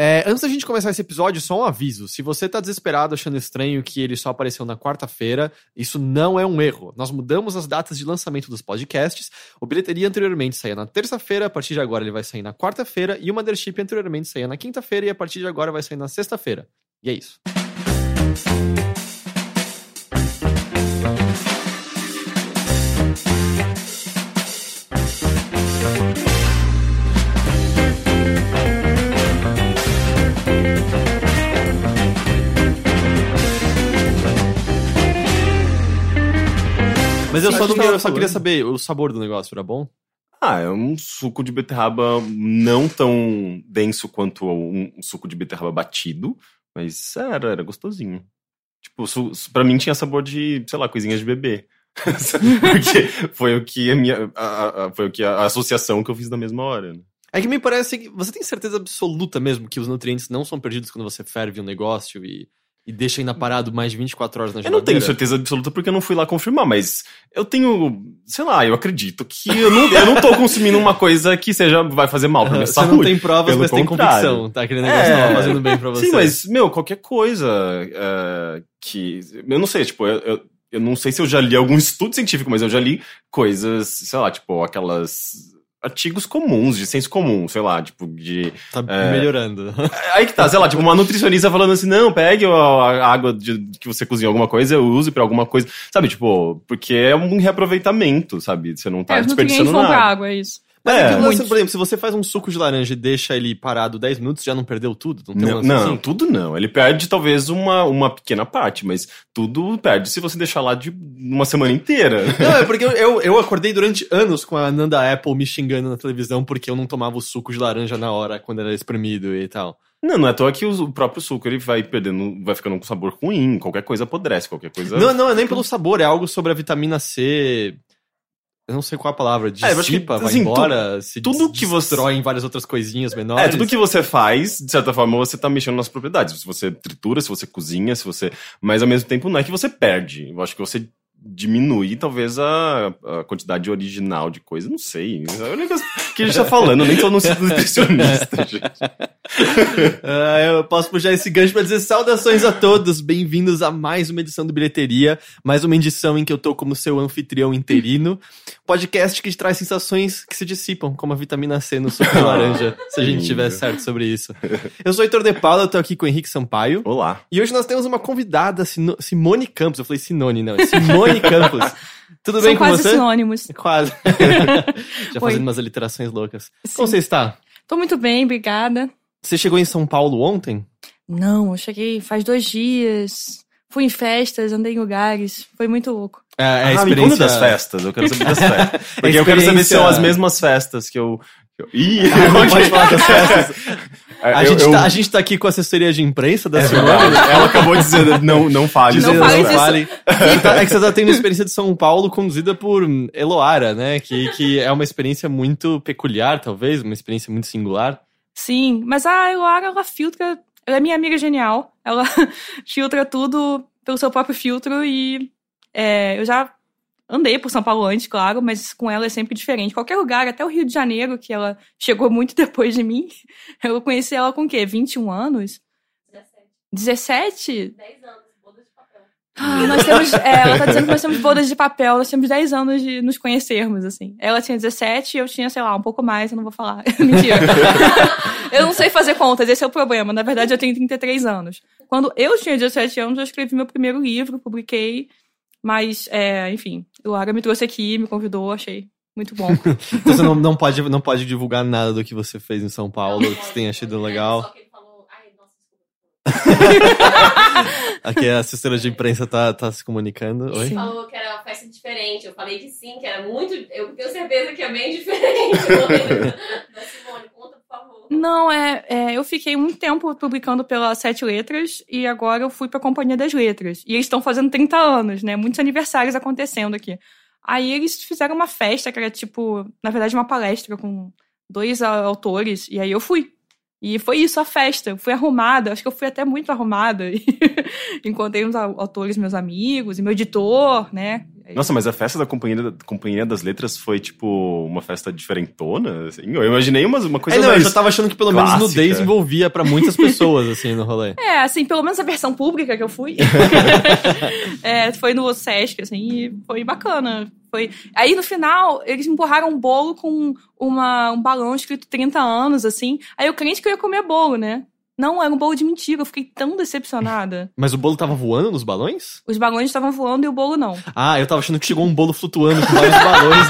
É, antes da gente começar esse episódio, só um aviso. Se você tá desesperado achando estranho que ele só apareceu na quarta-feira, isso não é um erro. Nós mudamos as datas de lançamento dos podcasts. O Bilheteria anteriormente saía na terça-feira, a partir de agora ele vai sair na quarta-feira, e o Mothership anteriormente saía na quinta-feira, e a partir de agora vai sair na sexta-feira. E é isso. Mas eu só, não, eu só queria saber, o sabor do negócio era bom? Ah, é um suco de beterraba não tão denso quanto um, suco de beterraba batido, mas era, era gostosinho. Tipo, su, su- pra mim tinha sabor de, sei lá, coisinhas de bebê. Porque foi o que a minha. a- a- foi o que a, a associação que eu fiz na mesma hora. né? É que me parece que você tem certeza absoluta mesmo que os nutrientes não são perdidos quando você ferve um negócio e, e deixa ainda parado mais de 24 horas na Eu geladeira? não tenho certeza absoluta porque eu não fui lá confirmar, mas eu tenho, sei lá, eu acredito que eu não, eu não tô consumindo uma coisa que seja vai fazer mal pra minha Você saúde. não tem provas, pelo mas tem contrário. convicção, tá? Aquele negócio É. tava fazendo bem pra você. Sim, mas, meu, qualquer coisa é, que. Eu não sei, tipo, eu, eu, eu não sei se eu já li algum estudo científico, mas eu já li coisas, sei lá, tipo, aquelas. Artigos comuns, de senso comum, sei lá, tipo, de. Tá É. melhorando. Aí que tá, sei lá, tipo, uma nutricionista falando assim, não, pegue a água de, que você cozinhou alguma coisa, use pra alguma coisa. Sabe, tipo, porque é um reaproveitamento, sabe? Você não tá é, desperdiçando nada. água, é isso. Mas É. é, que lance, por exemplo, se você faz um suco de laranja e deixa ele parado 10 minutos, já não perdeu tudo? Não Não, não, assim? tudo não. Ele perde talvez uma, uma pequena parte, mas tudo perde se você deixar lá de uma semana inteira. Não, é porque eu, eu, eu acordei durante anos com a Nanda Apple me xingando na televisão porque eu não tomava o suco de laranja na hora quando era espremido e tal. Não, não é à toa que o o próprio suco ele vai perdendo, vai ficando com sabor ruim, qualquer coisa apodrece, qualquer coisa. Não, não, é nem pelo sabor, é algo sobre a vitamina C. Eu não sei qual a palavra. É, eu acho que, Dissipa, vai assim, embora, se tudo que você- destrói em várias outras coisinhas menores. É, tudo que você faz, de certa forma, você tá mexendo nas propriedades. Se você tritura, se você cozinha, se você. Mas ao mesmo tempo não é que você perde. Eu acho que você diminui talvez a, a quantidade original de coisa. Não sei. É coisa que a gente tá falando, nem tô no nutricionista, gente. Ah, eu posso puxar esse gancho pra dizer saudações a todos, bem-vindos a mais uma edição do Bilheteria, mais uma edição em que eu tô como seu anfitrião interino, podcast que traz sensações que se dissipam, como a vitamina C no suco de laranja, se a gente tiver certo sobre isso. Eu sou o Heitor De Paula, eu tô aqui com o Henrique Sampaio, Olá. e hoje nós temos uma convidada, Simone Campos, eu falei Sinone, não, é Simone Campos. Tudo São bem com quase você? sinônimos. Quase. Já Oi. fazendo umas aliterações loucas. Sim. Como você está? Tô muito bem, obrigada. Você chegou em São Paulo ontem? Não, eu cheguei faz dois dias. Fui em festas, andei em lugares. Foi muito louco. É, é a ah, me experiência... conta das festas. Eu quero saber das festas. Porque eu quero saber se são as mesmas festas que eu. que eu- Ih, Ah, não pode falar das festas. A, Eu- gente eu- tá, a gente tá aqui com a assessoria de imprensa da É Simone. Ela acabou de dizer, não, não fale. Não não fale. Tá- É que você tá tendo a experiência de São Paulo conduzida por Eloara, né? Que, que é uma experiência muito peculiar, talvez, uma experiência muito singular. Sim, mas a Eloara, ela filtra. Ela é minha amiga genial. Ela filtra tudo pelo seu próprio filtro e é, eu já andei por São Paulo antes, claro, mas com ela é sempre diferente. Qualquer lugar, até o Rio de Janeiro, que ela chegou muito depois de mim, eu conheci ela com o quê? 21 anos? 17? 10 anos, boda de papel. Ah, nós temos. é, ela tá dizendo que nós temos bodas de papel, nós temos 10 anos de nos conhecermos, assim. Ela tinha 17 e eu tinha, sei lá, um pouco mais, eu não vou falar. Mentira. eu não sei fazer contas, esse é o problema. Na verdade, eu tenho 33 anos. Quando eu tinha 17 anos, eu escrevi meu primeiro livro, publiquei. Mas, é, enfim, o Lara me trouxe aqui, me convidou, achei muito bom. Então você não, não, pode, não pode divulgar nada do que você fez em São Paulo, Não, que você tenha achado legal. Só que ele falou, ai, nossa, desculpa. Aqui a assessora de imprensa tá, tá se comunicando. Oi? Falou que era uma festa diferente. Eu falei que sim, que era muito. Eu tenho certeza que é bem diferente. da Simone. Não, é, é, eu fiquei muito tempo publicando pela Sete Letras e agora eu fui pra Companhia das Letras. E eles estão fazendo 30 anos, né? Muitos aniversários acontecendo aqui. Aí eles fizeram uma festa que era tipo, na verdade, uma palestra com dois autores, e aí eu fui. E foi isso, a festa. Eu fui arrumada, acho que eu fui até muito arrumada. Encontrei uns au- autores, meus amigos, e meu editor, né? É Nossa, mas a festa da Companhia, Companhia das Letras foi, tipo, uma festa diferentona, assim? Eu imaginei uma, uma coisa É, não, mais... eu já tava achando que pelo menos clássica. nudez envolvia pra muitas pessoas, assim, no rolê. É, assim, pelo menos a versão pública que eu fui. É, foi no Sesc, assim, e foi bacana. Foi... Aí no final, eles empurraram um bolo com uma, um balão escrito 30 anos, assim. Aí eu crente que eu ia comer bolo, né? Não, era um bolo de mentira. Eu fiquei tão decepcionada. Mas o bolo tava voando nos balões? Os balões estavam voando e o bolo não. Ah, eu tava achando que chegou um bolo flutuando com vários balões.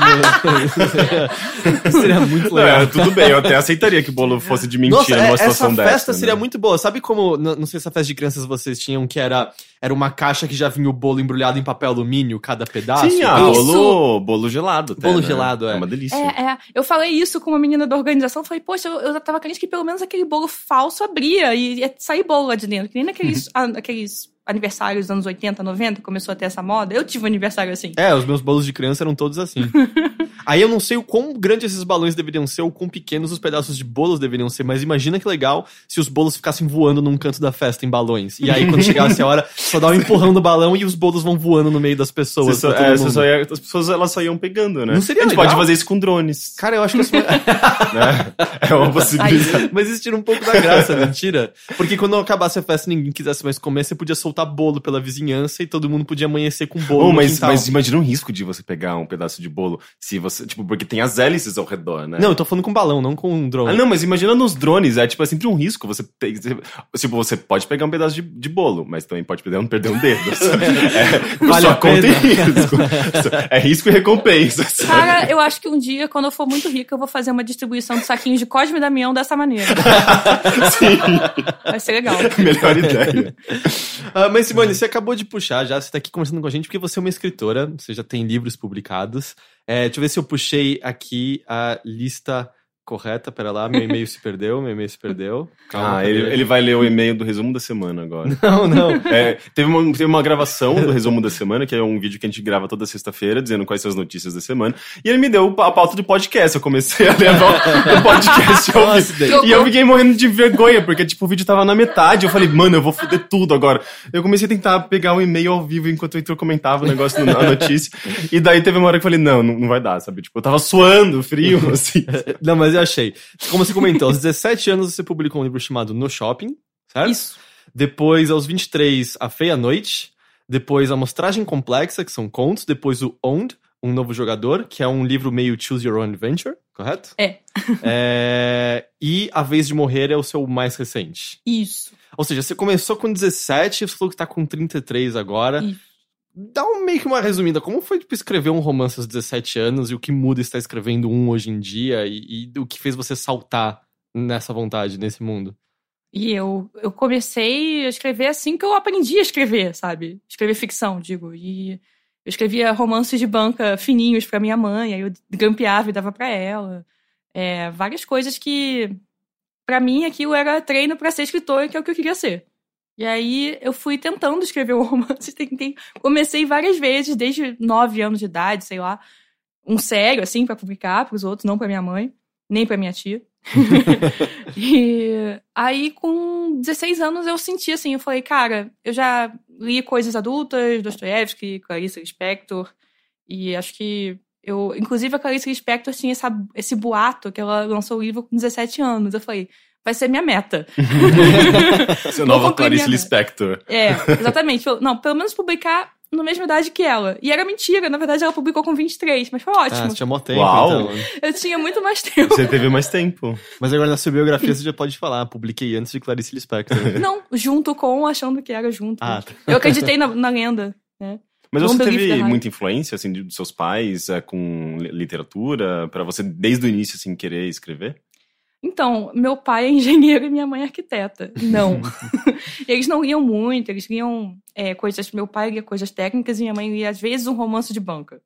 No... Seria muito Não, legal. é, tudo bem, eu até aceitaria que o bolo fosse de mentira Nossa, numa é- essa situação festa dessa. seria né? muito boa. Sabe como, não, não sei se a festa de crianças vocês tinham, que era, era uma caixa que já vinha o bolo embrulhado em papel alumínio, cada pedaço? Sim, ah, bolo, bolo gelado. Até, Bolo né? gelado, é. É uma delícia. É, é. Eu falei isso com uma menina da organização. Falei, poxa, eu, eu tava crente que pelo menos aquele bolo falso abria e ia sair bolo lá de dentro. Que nem naqueles a- aqueles aniversários dos anos 80, 90, que começou a ter essa moda. Eu tive um aniversário assim. É, os meus bolos de criança eram todos assim. Aí eu não sei o quão grandes esses balões deveriam ser ou quão pequenos os pedaços de bolos deveriam ser, mas imagina que legal se os bolos ficassem voando num canto da festa em balões. E aí quando chegasse a hora, só dá um empurrão no balão e os bolos vão voando no meio das pessoas. Só- é, só ia- as pessoas elas só iam pegando, né? Não seria A gente legal? pode fazer isso com drones. Cara, eu acho que isso... né? É uma possibilidade. Mas isso tira um pouco da graça, mentira? Porque quando acabasse a festa e ninguém quisesse mais comer, você podia soltar bolo pela vizinhança e todo mundo podia amanhecer com bolo Oh, mas, mas imagina um risco de você pegar um pedaço de bolo se você. Tipo, porque tem as hélices ao redor, né? Não, eu tô falando com balão, não com um drone. Ah, não, mas imagina nos drones, é tipo, é sempre um risco. Você tem, tipo, você pode pegar um pedaço de, de bolo, mas também pode perder um, perder um dedo. é, por Vale a conta pena. e risco. É risco e recompensa. sabe? Cara, eu acho que um dia, quando eu for muito rica, eu vou fazer uma distribuição de saquinhos de Cosme e Damião dessa maneira. Sim, Vai ser legal. melhor ideia. Ah, mas Simone, você acabou de puxar já, você tá aqui conversando com a gente porque você é uma escritora, você já tem livros publicados. É, deixa eu ver se eu puxei aqui a lista correta, pera lá, meu e-mail se perdeu, meu e-mail se perdeu. Calma, Ah, ele, ele vai ler o e-mail do resumo da semana agora. Não, não. É, teve, uma, teve uma gravação do resumo da semana, que é um vídeo que a gente grava toda sexta-feira, dizendo quais são as notícias da semana. E ele me deu a pauta de podcast. Eu comecei a levar o podcast ao Nossa, vivo. daí. E eu fiquei morrendo de vergonha, porque, tipo, o vídeo tava na metade. Eu falei, mano, eu vou foder tudo agora. Eu comecei a tentar pegar o e-mail ao vivo enquanto o Heitor comentava o negócio na notícia. E daí teve uma hora que eu falei, não, não, não vai dar, sabe? Tipo, eu tava suando, frio, assim. Não, mas eu achei. Como você comentou, aos 17 anos você publicou um livro chamado No Shopping, certo? Isso. Depois, aos 23, A Feia Noite. Depois, A Mostragem Complexa, que são contos. Depois, o Owned, Um Novo Jogador, que é um livro meio Choose Your Own Adventure, correto? É. É, E A Vez de Morrer é o seu mais recente. Isso. Ou seja, você começou com 17, você falou que tá com 33 agora. Isso. Dá um, meio que uma resumida. Como foi tipo, escrever um romance aos 17 anos e o que muda estar escrevendo um hoje em dia e, e o que fez você saltar nessa vontade, nesse mundo? E eu, eu comecei a escrever assim que eu aprendi a escrever, sabe? Escrever ficção, digo. E eu escrevia romances de banca fininhos pra minha mãe, aí eu grampeava e dava pra ela. É, várias coisas que, pra mim, aquilo era treino pra ser escritor, que é o que eu queria ser. E aí eu fui tentando escrever um romance, tentei, comecei várias vezes, desde nove anos de idade, sei lá, um sério, assim, pra publicar pros outros, não pra minha mãe, nem pra minha tia. e aí, com 16 anos, eu senti assim, eu falei, cara, eu já li coisas adultas, Dostoiévski, Clarice Lispector, e acho que eu, inclusive a Clarice Lispector tinha essa, esse boato que ela lançou o livro com 17 anos. Eu falei, vai ser minha meta. Seu novo Clarice Lispector. É, exatamente. Não, pelo menos publicar na mesma idade que ela. E era mentira, na verdade ela publicou com 23, mas foi Ah, ótimo. você tinha mó tempo, Uau. então. Eu tinha muito mais tempo. Você teve mais tempo. Mas agora na sua biografia você já pode falar, publiquei antes de Clarice Lispector. Não, junto com, achando que era junto. ah, tá. Eu acreditei na, na lenda, né? Mas você teve muita influência, assim, de- dos seus pais é, com li- literatura, pra você, desde o início, assim, querer escrever? Então, meu pai é engenheiro e minha mãe é arquiteta. Não. eles não liam muito, eles liam é, coisas. Meu pai lia coisas técnicas e minha mãe lia, às vezes, um romance de banca.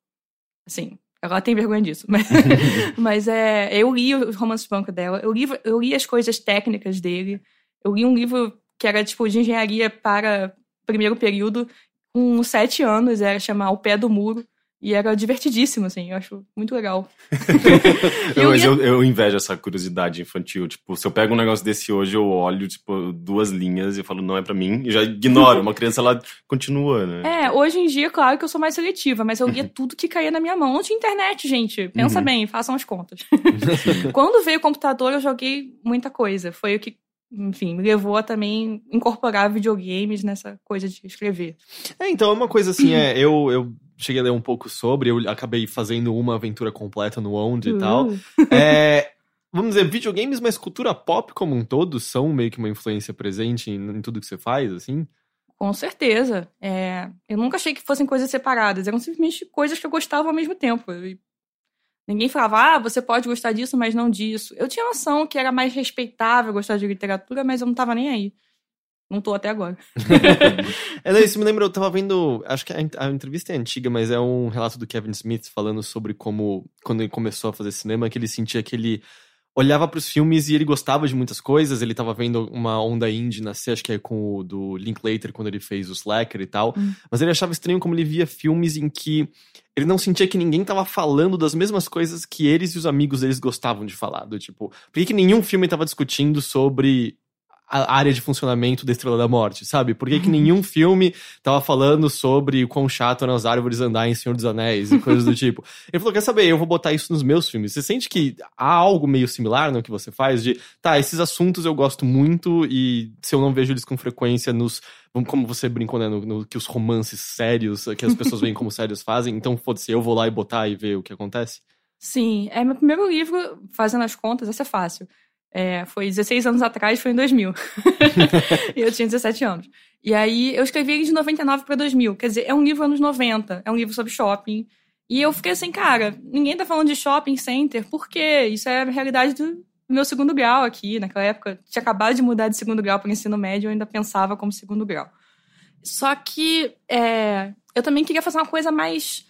Assim, ela tem vergonha disso. Mas, mas é, eu li os romances de banca dela, eu li, eu li as coisas técnicas dele. Eu li um livro que era tipo de engenharia para primeiro período, com sete anos, era chamar O Pé do Muro. E era divertidíssimo, assim, eu acho muito legal. Eu, mas eu, eu invejo essa curiosidade infantil. Tipo, se eu pego um negócio desse hoje, eu olho, tipo, duas linhas e eu falo, não é pra mim, e já ignoro. Uma criança, ela continua, né? É, hoje em dia, claro que eu sou mais seletiva, mas eu lia tudo que caía na minha mão. Não tinha internet, gente. Pensa Uhum. bem, façam as contas. Quando veio o computador, eu joguei muita coisa. Foi o que, enfim, me levou a também incorporar videogames nessa coisa de escrever. É, então é uma coisa assim, é, eu, eu cheguei a ler um pouco sobre, eu acabei fazendo uma aventura completa no Onde e tal. Uh. É, vamos dizer, videogames, mas cultura pop como um todo são meio que uma influência presente em, em tudo que você faz, assim? Com certeza. É, eu nunca achei que fossem coisas separadas. Eram simplesmente coisas que eu gostava ao mesmo tempo. Ninguém falava, ah, você pode gostar disso, mas não disso. Eu tinha noção que era mais respeitável gostar de literatura, mas eu não tava nem aí. Não tô até agora. É, daí isso me lembra, eu tava vendo, acho que a, entrevista é antiga, mas é um relato do Kevin Smith falando sobre como, quando ele começou a fazer cinema, que ele sentia que ele olhava pros filmes e ele gostava de muitas coisas, ele tava vendo uma onda indie nascer, acho que é com o do Linklater, quando ele fez o Slacker e tal, Hum. mas ele achava estranho como ele via filmes em que ele não sentia que ninguém tava falando das mesmas coisas que eles e os amigos deles gostavam de falar, do tipo, por que, que nenhum filme tava discutindo sobre a área de funcionamento da Estrela da Morte, sabe? Por que, que nenhum filme tava falando sobre o quão chato eram as árvores andar em Senhor dos Anéis e coisas do tipo. Ele falou: quer saber, eu vou botar isso nos meus filmes. Você sente que há algo meio similar no que você faz? De, tá, esses assuntos eu gosto muito e se eu não vejo eles com frequência nos. Como você brincou, né? No, no- que os romances sérios, que as pessoas veem como sérios fazem, então foda-se, eu vou lá e botar e ver o que acontece. Sim, é meu primeiro livro, fazendo as contas, essa é fácil. É, foi 16 anos atrás, foi em 2000. e eu tinha 17 anos. E aí eu escrevi ele de 99 para 2000. Quer dizer, é um livro anos 90, é um livro sobre shopping. E eu fiquei assim, cara, ninguém tá falando de shopping center, por quê? Isso é a realidade do meu segundo grau aqui. Naquela época, tinha acabado de mudar de segundo grau para ensino médio, eu ainda pensava como segundo grau. Só que é, eu também queria fazer uma coisa mais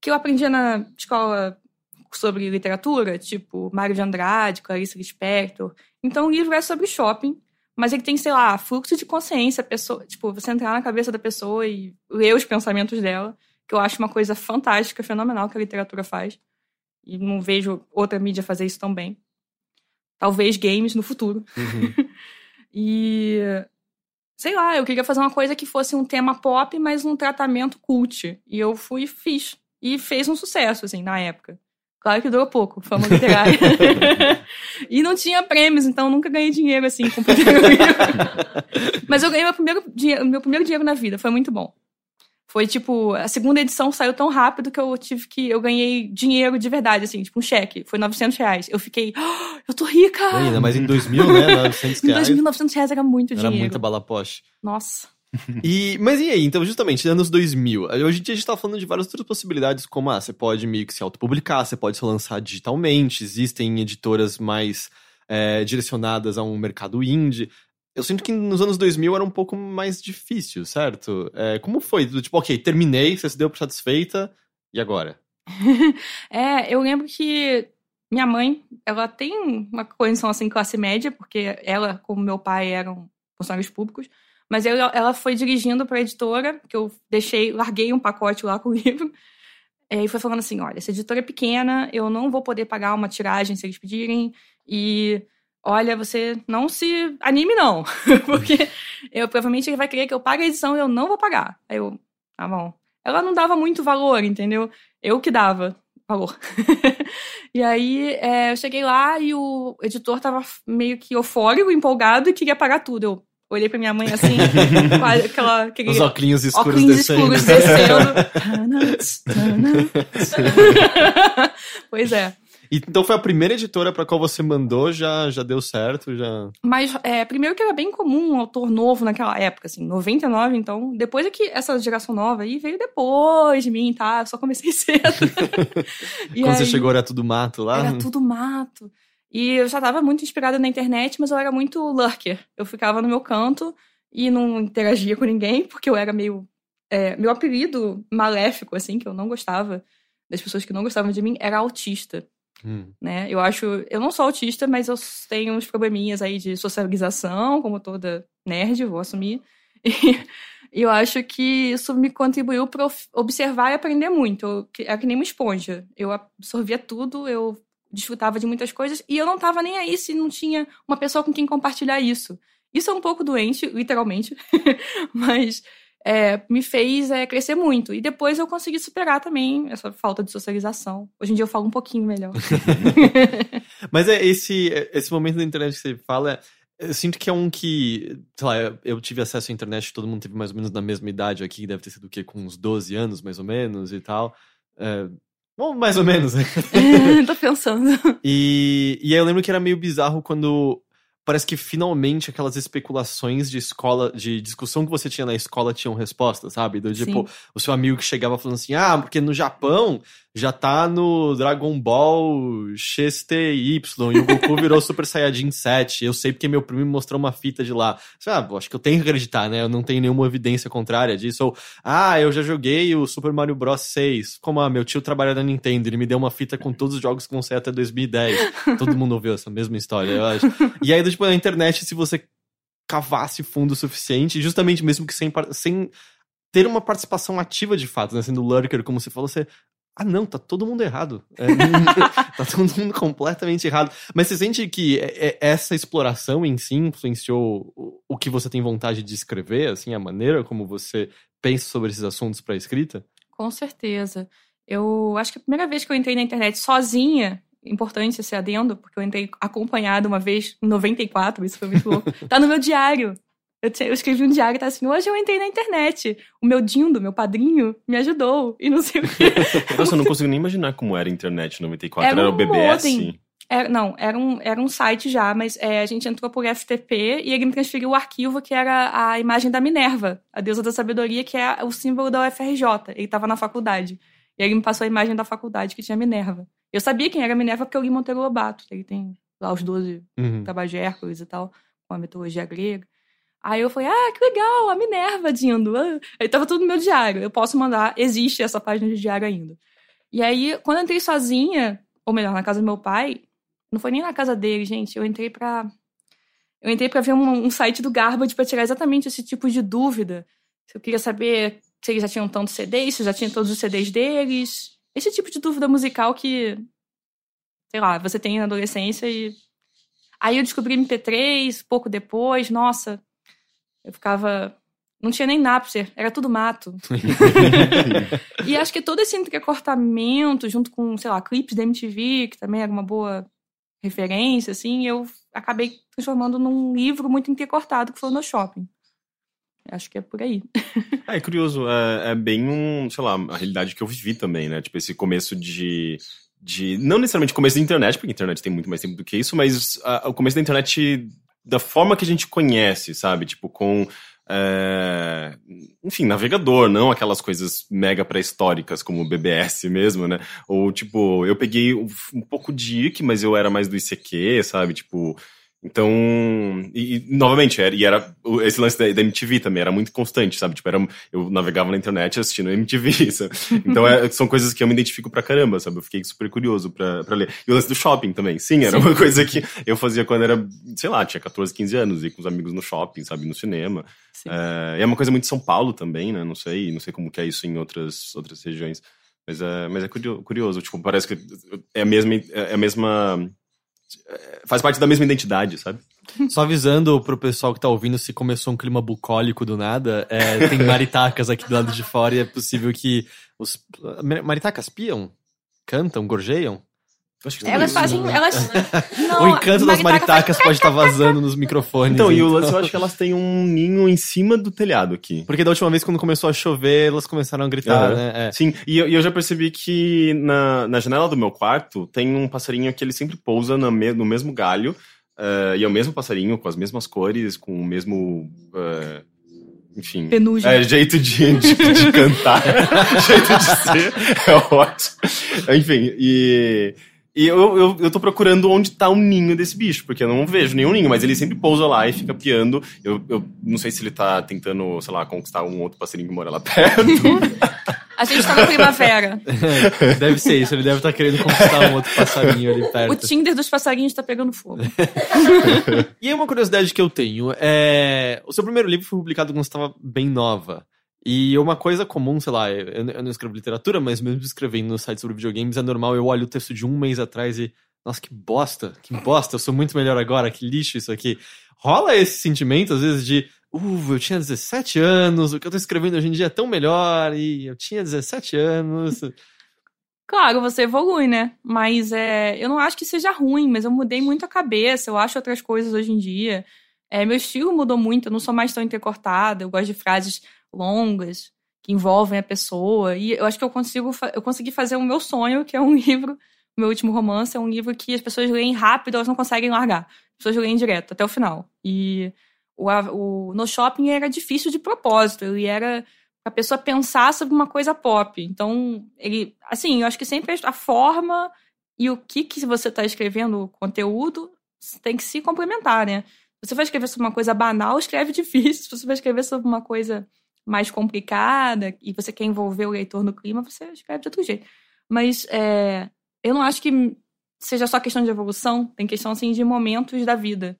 que eu aprendia na escola sobre literatura, tipo Mário de Andrade, Clarice Lispector. Então o livro é sobre shopping, mas ele tem, sei lá, fluxo de consciência, pessoa, tipo, você entrar na cabeça da pessoa e ler os pensamentos dela, que eu acho uma coisa fantástica, fenomenal que a literatura faz. E não vejo outra mídia fazer isso tão bem. Talvez games no futuro. E sei lá, eu queria fazer uma coisa que fosse um tema pop, mas um tratamento cult. E eu fui e fiz. E fez um sucesso, assim, na época. Claro que durou pouco, fama literária. e não tinha prêmios, então nunca ganhei dinheiro, assim, com o primeiro livro. Mas eu ganhei meu primeiro, dinheiro, meu primeiro dinheiro na vida, foi muito bom. Foi tipo, a segunda edição saiu tão rápido que eu tive que. Eu ganhei dinheiro de verdade, assim, tipo um cheque. Foi 900 reais. Eu fiquei, "Ah, eu tô rica! Ainda, mas em 2000, né? 900 Em reais. 2.900 reais era muito Era dinheiro. muita bala poche. Nossa. E, mas e aí, então, justamente, anos 2000. Hoje em dia a gente tá falando de várias outras possibilidades, como, ah, você pode meio que se autopublicar, você pode se lançar digitalmente, existem editoras mais é, direcionadas a um mercado indie. Eu sinto que nos anos 2000 era um pouco mais difícil, certo? É, como foi? Tipo, ok, terminei, você se deu por satisfeita, e agora? É, eu lembro que minha mãe, ela tem uma condição assim, classe média, porque ela, como meu pai, eram funcionários públicos. Mas eu- ela foi dirigindo para a editora, que eu deixei, larguei um pacote lá com o livro. é, E foi falando assim: olha, essa editora é pequena, eu não vou poder pagar uma tiragem se eles pedirem. E olha, você não se anime, não. Porque eu provavelmente ele vai querer que eu pague a edição e eu não vou pagar. Aí eu, tá bom. Ela não dava muito valor, entendeu? Eu que dava valor. e aí é, eu cheguei lá e o editor tava meio que eufórico, empolgado e queria pagar tudo. Eu olhei pra minha mãe assim, com aquela, aquele Os óculos escuros óculos descendo. escuros descendo. pois é. E, então foi a primeira editora pra qual você mandou, já, já deu certo, já... Mas, é, primeiro que era bem comum um autor novo naquela época, assim, 99, então, depois é que essa geração nova aí veio depois de mim, tá? Eu só comecei cedo. E Quando você aí- chegou era tudo mato lá? Era tudo mato. E eu já tava muito inspirada na internet, mas eu era muito lurker. Eu ficava no meu canto e não interagia com ninguém, porque eu era meio. é, meu apelido maléfico, assim, que eu não gostava das pessoas que não gostavam de mim, era autista. Hum. Né? Eu acho. Eu não sou autista, mas eu tenho uns probleminhas aí de socialização, como toda nerd, vou assumir. E E eu acho que isso me contribuiu para observar e aprender muito. Eu, era que nem uma esponja. Eu absorvia tudo, eu desfrutava de muitas coisas e eu não tava nem aí se não tinha uma pessoa com quem compartilhar isso. Isso é um pouco doente, literalmente, mas é, me fez é, crescer muito. E depois eu consegui superar também essa falta de socialização. Hoje em dia eu falo um pouquinho melhor. mas é esse, esse momento da internet que você fala. Eu sinto que é um que, sei lá, eu tive acesso à internet, todo mundo teve mais ou menos na mesma idade aqui, deve ter sido o quê? Com uns 12 anos, mais ou menos, e tal. É, Bom, mais ou menos. Tô pensando. E, e aí eu lembro que era meio bizarro quando parece que finalmente aquelas especulações de escola, de discussão que você tinha na escola tinham resposta, sabe? Do tipo, Sim. o seu amigo que chegava falando assim: ah, porque no Japão já tá no Dragon Ball XTY e o Goku virou Super Saiyajin 7. Eu sei porque meu primo me mostrou uma fita de lá. Ah, acho que eu tenho que acreditar, né? Eu não tenho nenhuma evidência contrária disso. Ou, ah, eu já joguei o Super Mario Bros 6. Como, ah, meu tio trabalha na Nintendo, ele me deu uma fita com todos os jogos que vão sair até 2010. Todo mundo ouviu essa mesma história, eu acho. E aí, tipo, na internet, se você cavasse fundo o suficiente, justamente mesmo que sem, sem ter uma participação ativa de fato, né? Sendo lurker, como você falou, você ah, não, tá todo mundo errado. É, tá todo mundo completamente errado. Mas você sente que é, é, essa exploração em si influenciou o que você tem vontade de escrever, assim, a maneira como você pensa sobre esses assuntos para escrita? Com certeza. Eu acho que a primeira vez que eu entrei na internet sozinha, importante esse adendo, porque eu entrei acompanhada uma vez em 94, isso foi muito louco. tá no meu diário. Eu, eu escrevi um diário e tá assim, hoje eu entrei na internet. O meu Dindo, meu padrinho, me ajudou. E não sei o quê. Nossa, eu não consigo nem imaginar como era a internet em 94. Era, era o BBS? Era, não, era um, era um site já, mas é, a gente entrou por FTP e ele me transferiu o arquivo que era a imagem da Minerva, a deusa da sabedoria, que é o símbolo da UFRJ. Ele estava na faculdade. E ele me passou a imagem da faculdade que tinha Minerva. Eu sabia quem era Minerva porque eu li Monteiro Lobato. Ele tem lá os 12 uhum. trabalhos de Hércules e tal, com a mitologia grega. Aí eu falei, ah, que legal, a Minerva, Dindo. Ah. Aí tava tudo no meu diário. Eu posso mandar, existe essa página de diário ainda. E aí, quando eu entrei sozinha, ou melhor, na casa do meu pai, não foi nem na casa dele, gente, eu entrei pra. Eu entrei pra ver um, um site do Garbage pra tirar exatamente esse tipo de dúvida. Eu queria saber se eles já tinham tantos CDs, se já tinham todos os CDs deles. Esse tipo de dúvida musical que, sei lá, você tem na adolescência e. Aí eu descobri MP3 pouco depois, nossa, eu ficava. Não tinha nem Napster, era tudo mato. e acho que todo esse entrecortamento, junto com, sei lá, clipes da MTV, que também era uma boa referência, assim, eu acabei transformando num livro muito entrecortado que foi no shopping. Acho que é por aí. é, é curioso, é, é, bem um, sei lá, a realidade que eu vivi também, né? Tipo, esse começo de. de não necessariamente começo da internet, porque a internet tem muito mais tempo do que isso, mas a, o começo da internet da forma que a gente conhece, sabe? Tipo, com. É, enfim, navegador, não aquelas coisas mega pré-históricas como o BBS mesmo, né? Ou tipo, eu peguei um, pouco de IC, mas eu era mais do ICQ, sabe? Tipo, então, e, e, novamente, era, e era esse lance da, da, MTV também, era muito constante, sabe? Tipo, era, eu navegava na internet assistindo MTV, sabe? Então, é, são coisas que eu me identifico pra caramba, sabe? Eu fiquei super curioso pra, pra ler. E o lance do shopping também, sim, era sim. uma coisa que eu fazia quando era, sei lá, tinha 14, 15 anos, ir com os amigos no shopping, sabe? No cinema. É, e é uma coisa muito São Paulo também, né? Não sei, não sei como que é isso em outras, outras regiões. Mas é, mas é curioso, tipo, parece que é a mesma, é a mesma faz parte da mesma identidade, sabe? Só avisando pro pessoal que tá ouvindo se começou um clima bucólico do nada, é, tem maritacas aqui do lado de fora e é possível que os maritacas piam, cantam, gorjeiam. Elas fazem. Elas... Não, o encanto das maritacas faz... pode estar tá vazando nos microfones. Então, então, e o lance eu acho que elas têm um ninho em cima do telhado aqui. Porque da última vez, quando começou a chover, elas começaram a gritar, uhum. né? É. Sim, e eu, e eu, já percebi que na, na janela do meu quarto tem um passarinho que ele sempre pousa no, me, no mesmo galho. Uh, e é o mesmo passarinho, com as mesmas cores, com o mesmo. Uh, enfim. Penugem. É, jeito de, de, de cantar, jeito de ser, é ótimo. Enfim, e. E eu, eu, eu tô procurando onde tá o ninho desse bicho, porque eu não vejo nenhum ninho, mas ele sempre pousa lá e fica piando. Eu, eu não sei se ele tá tentando, sei lá, conquistar um outro passarinho que mora lá perto. A gente tá na primavera. deve ser isso, ele deve estar querendo conquistar um outro passarinho ali perto. O Tinder dos passarinhos tá pegando fogo. E aí uma curiosidade que eu tenho é... O seu primeiro livro foi publicado quando você estava bem nova. E uma coisa comum, sei lá, eu, eu não escrevo literatura, mas mesmo escrevendo no site sobre videogames, é normal, eu olho o texto de um mês atrás e... Nossa, que bosta, que bosta, eu sou muito melhor agora, que lixo isso aqui. Rola esse sentimento, às vezes, de... Uh, eu tinha 17 anos, o que eu tô escrevendo hoje em dia é tão melhor, e eu tinha 17 anos... Claro, você evolui, né? Mas é, eu não acho que seja ruim, mas eu mudei muito a cabeça, eu acho outras coisas hoje em dia. É, meu estilo mudou muito, eu não sou mais tão intercortada, eu gosto de frases longas, que envolvem a pessoa. E eu acho que eu consigo eu consegui fazer o meu sonho, que é um livro, meu último romance, é um livro que as pessoas leem rápido, elas não conseguem largar. As pessoas leem direto, até o final. E o, o No Shopping era difícil de propósito, ele era a pessoa pensar sobre uma coisa pop. Então, ele, assim, eu acho que sempre a forma e o que que você está escrevendo, o conteúdo, tem que se complementar, né? Se você vai escrever sobre uma coisa banal, escreve difícil. Se você vai escrever sobre uma coisa mais complicada e você quer envolver o leitor no clima, você escreve de outro jeito. Mas é, eu não acho que seja só questão de evolução, tem questão assim de momentos da vida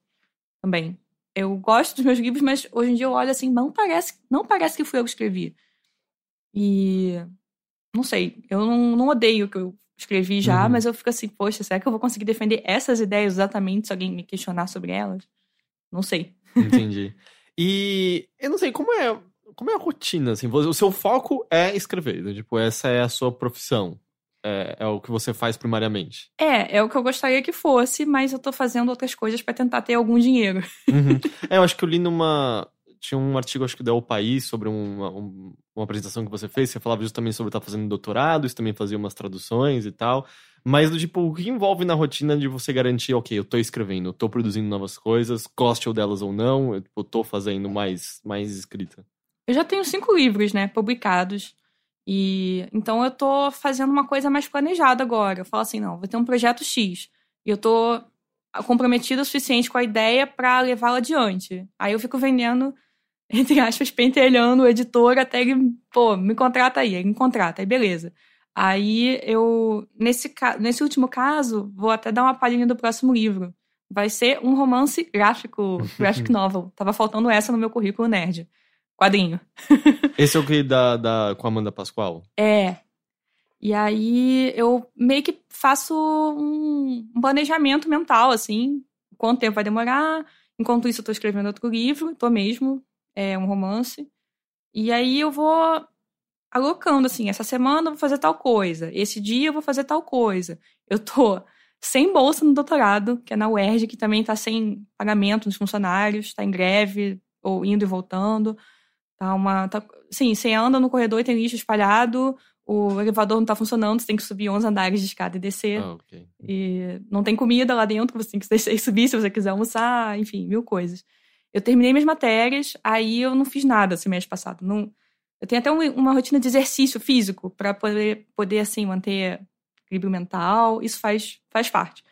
também eu gosto dos meus livros, mas hoje em dia eu olho assim, não parece, não parece que fui eu que escrevi. E não sei, eu não, não odeio o que eu escrevi já, uhum. mas eu fico assim, poxa, será que eu vou conseguir defender essas ideias exatamente se alguém me questionar sobre elas? Não sei. Entendi. E eu não sei como é, como é a rotina assim, o seu foco é escrever, né? tipo, essa é a sua profissão é, é, o que você faz primariamente. É, é o que eu gostaria que fosse, mas eu tô fazendo outras coisas para tentar ter algum dinheiro. Uhum. É, eu acho que eu li numa. Tinha um artigo, acho que deu o País, sobre uma, uma apresentação que você fez. Você falava justamente sobre estar fazendo doutorado, isso também fazia umas traduções e tal. Mas do tipo, o que envolve na rotina de você garantir, ok, eu tô escrevendo, eu tô produzindo novas coisas, goste eu delas ou não, eu tipo, tô fazendo mais, mais escrita. Eu já tenho cinco livros, né, publicados. E então eu tô fazendo uma coisa mais planejada agora. Eu falo assim, não, vou ter um projeto X. E eu tô comprometida o suficiente com a ideia para levá-la adiante. Aí eu fico vendendo, entre aspas, pentelhando o editor até ele, pô, me contrata aí, ele me contrata, aí beleza. Aí eu, nesse, nesse último caso, vou até dar uma palhinha do próximo livro. Vai ser um romance gráfico, graphic novel. Tava faltando essa no meu currículo nerd quadrinho. Esse é o que da, da com a Amanda Pascoal? É. E aí eu meio que faço um, um planejamento mental, assim, quanto tempo vai demorar. Enquanto isso, eu tô escrevendo outro livro, tô mesmo, é um romance. E aí eu vou alocando, assim, essa semana eu vou fazer tal coisa, esse dia eu vou fazer tal coisa. Eu tô sem bolsa no doutorado, que é na UERJ, que também tá sem pagamento dos funcionários, tá em greve, ou indo e voltando. Tá uma. Tá, sim, você anda no corredor e tem lixo espalhado, o elevador não tá funcionando, você tem que subir 11 andares de escada e descer. Ah, okay. E não tem comida lá dentro, você tem que descer e subir se você quiser almoçar, enfim, mil coisas. Eu terminei minhas matérias, aí eu não fiz nada semestre passado. Não, eu tenho até uma, uma rotina de exercício físico para poder, poder, assim, manter equilíbrio mental. Isso faz, faz parte.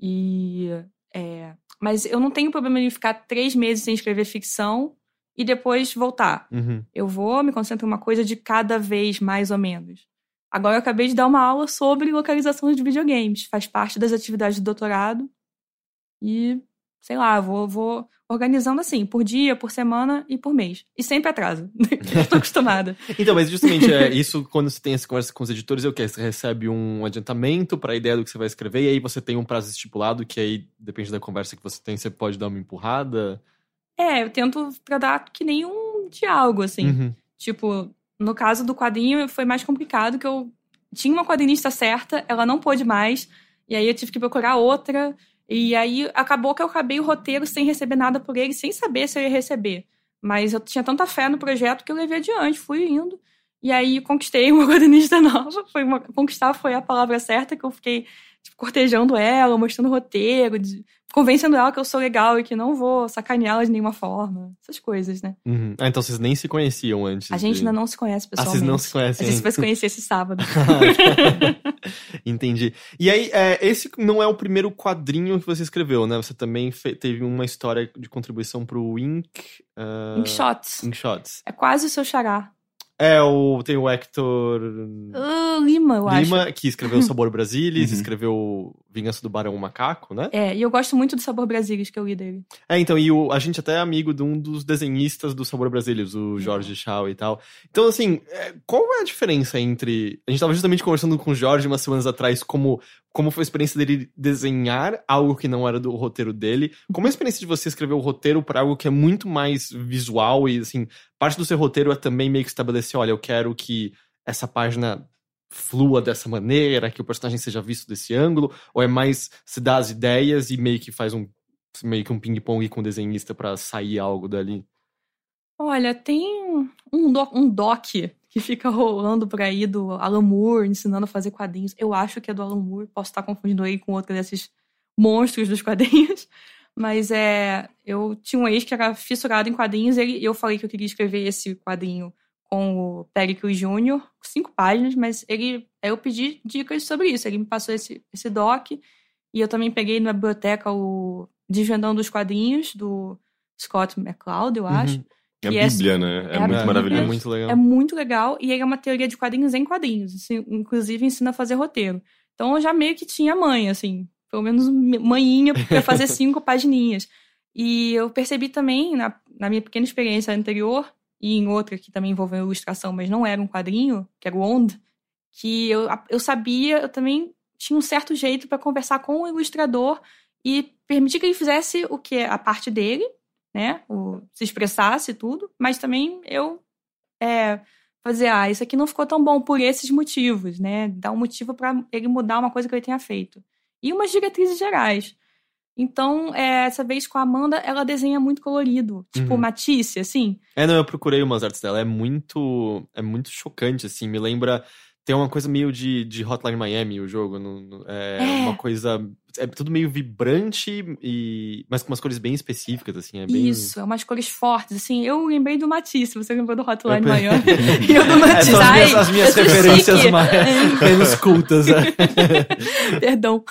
E. É, mas eu não tenho problema em ficar três meses sem escrever ficção e depois voltar. Uhum. Eu vou, me concentro em uma coisa de cada vez, mais ou menos. Agora eu acabei de dar uma aula sobre localização de videogames. Faz parte das atividades do doutorado. E, sei lá, vou, vou organizando assim, por dia, por semana e por mês. E sempre atraso. Estou acostumada. então, mas justamente é isso, quando você tem essa conversa com os editores, é o que? Você recebe um adiantamento para a ideia do que você vai escrever, e aí você tem um prazo estipulado, que aí, depende da conversa que você tem, você pode dar uma empurrada. É, eu tento tratar que nem um diálogo, assim. Uhum. Tipo, no caso do quadrinho foi mais complicado, que eu tinha uma quadrinista certa, ela não pôde mais, e aí eu tive que procurar outra. E aí acabou que eu acabei o roteiro sem receber nada por ele, sem saber se eu ia receber. Mas eu tinha tanta fé no projeto que eu levei adiante, fui indo. E aí conquistei uma quadrinista nova. Foi uma, conquistar foi a palavra certa, que eu fiquei tipo, cortejando ela, mostrando o roteiro, de, convencendo ela que eu sou legal e que não vou sacaneá-la de nenhuma forma. Essas coisas, né? Uhum. Ah, então vocês nem se conheciam antes. A gente de... ainda não se conhece pessoalmente. Ah, vocês não se conhecem. A gente vai se conhecer esse sábado. Entendi. E aí, é, esse não é o primeiro quadrinho que você escreveu, né? Você também teve uma história de contribuição pro Ink... Uh... Ink Shots. Ink Shots. É quase o seu xará. É, o, tem o Hector Ah, Lima, eu acho. Lima, que escreveu Sabor Brasilis, Uhum. escreveu Vingança do Barão Macaco, né? É, e eu gosto muito do Sabor Brasilis que eu li dele. É, então, e o, a gente até é amigo de um dos desenhistas do Sabor Brasilis, o Jorge Chau e tal. Então, assim, é, qual é a diferença entre. A gente tava justamente conversando com o Jorge umas semanas atrás, como, como foi a experiência dele desenhar algo que não era do roteiro dele. Como é a experiência de você escrever o roteiro para algo que é muito mais visual e, assim, parte do seu roteiro é também meio que estabelecer: olha, eu quero que essa página flua dessa maneira, que o personagem seja visto desse ângulo, ou é mais se dá as ideias e meio que faz um meio que um ping-pong com o desenhista pra sair algo dali. Olha, tem um, doc, um doc que fica rolando por aí do Alan Moore ensinando a fazer quadrinhos. Eu acho que é do Alan Moore, posso estar confundindo aí com outro desses monstros dos quadrinhos. Mas é. Eu tinha um ex que era fissurado em quadrinhos e eu falei que eu queria escrever esse quadrinho com o Pericles Jr., cinco páginas, mas ele. aí Eu pedi dicas sobre isso. Ele me passou esse, esse doc e eu também peguei na biblioteca o Desvendando os Quadrinhos do Scott McCloud, eu acho. É E a Bíblia, né? É, é muito Bíblia. maravilhoso. É muito legal. É muito legal e ele é uma teoria de quadrinhos em quadrinhos. Assim, inclusive ensina a fazer roteiro. Então eu já meio que tinha mãe, assim, pelo menos manhinha pra fazer cinco pagininhas. E eu percebi também, na, na minha pequena experiência anterior, e em outra que também envolveu ilustração, mas não era um quadrinho, que era o Ond, que eu, eu sabia, eu também tinha um certo jeito para conversar com o ilustrador e permitir que ele fizesse o que a parte dele, né? O, se expressasse tudo, mas também eu é, fazer, ah, isso aqui não ficou tão bom por esses motivos, né? Dar um motivo para ele mudar uma coisa que ele tenha feito. E umas diretrizes gerais. Então, é, essa vez com a Amanda, ela desenha muito colorido. Tipo, Uhum. Matisse, assim. É, não, eu procurei umas artes dela. É muito. É muito chocante, assim. Me lembra. Tem uma coisa meio de, de Hotline Miami, o jogo. no- no- é, É. uma coisa. É tudo meio vibrante, e, mas com umas cores bem específicas, assim. É bem... Isso, é umas cores fortes. Assim, eu lembrei do Matisse, você lembrou do Hotline Eu- Miami. e eu do É, Matisse. são as minhas, Ai, as minhas referências mais, menos cultas. né? Perdão.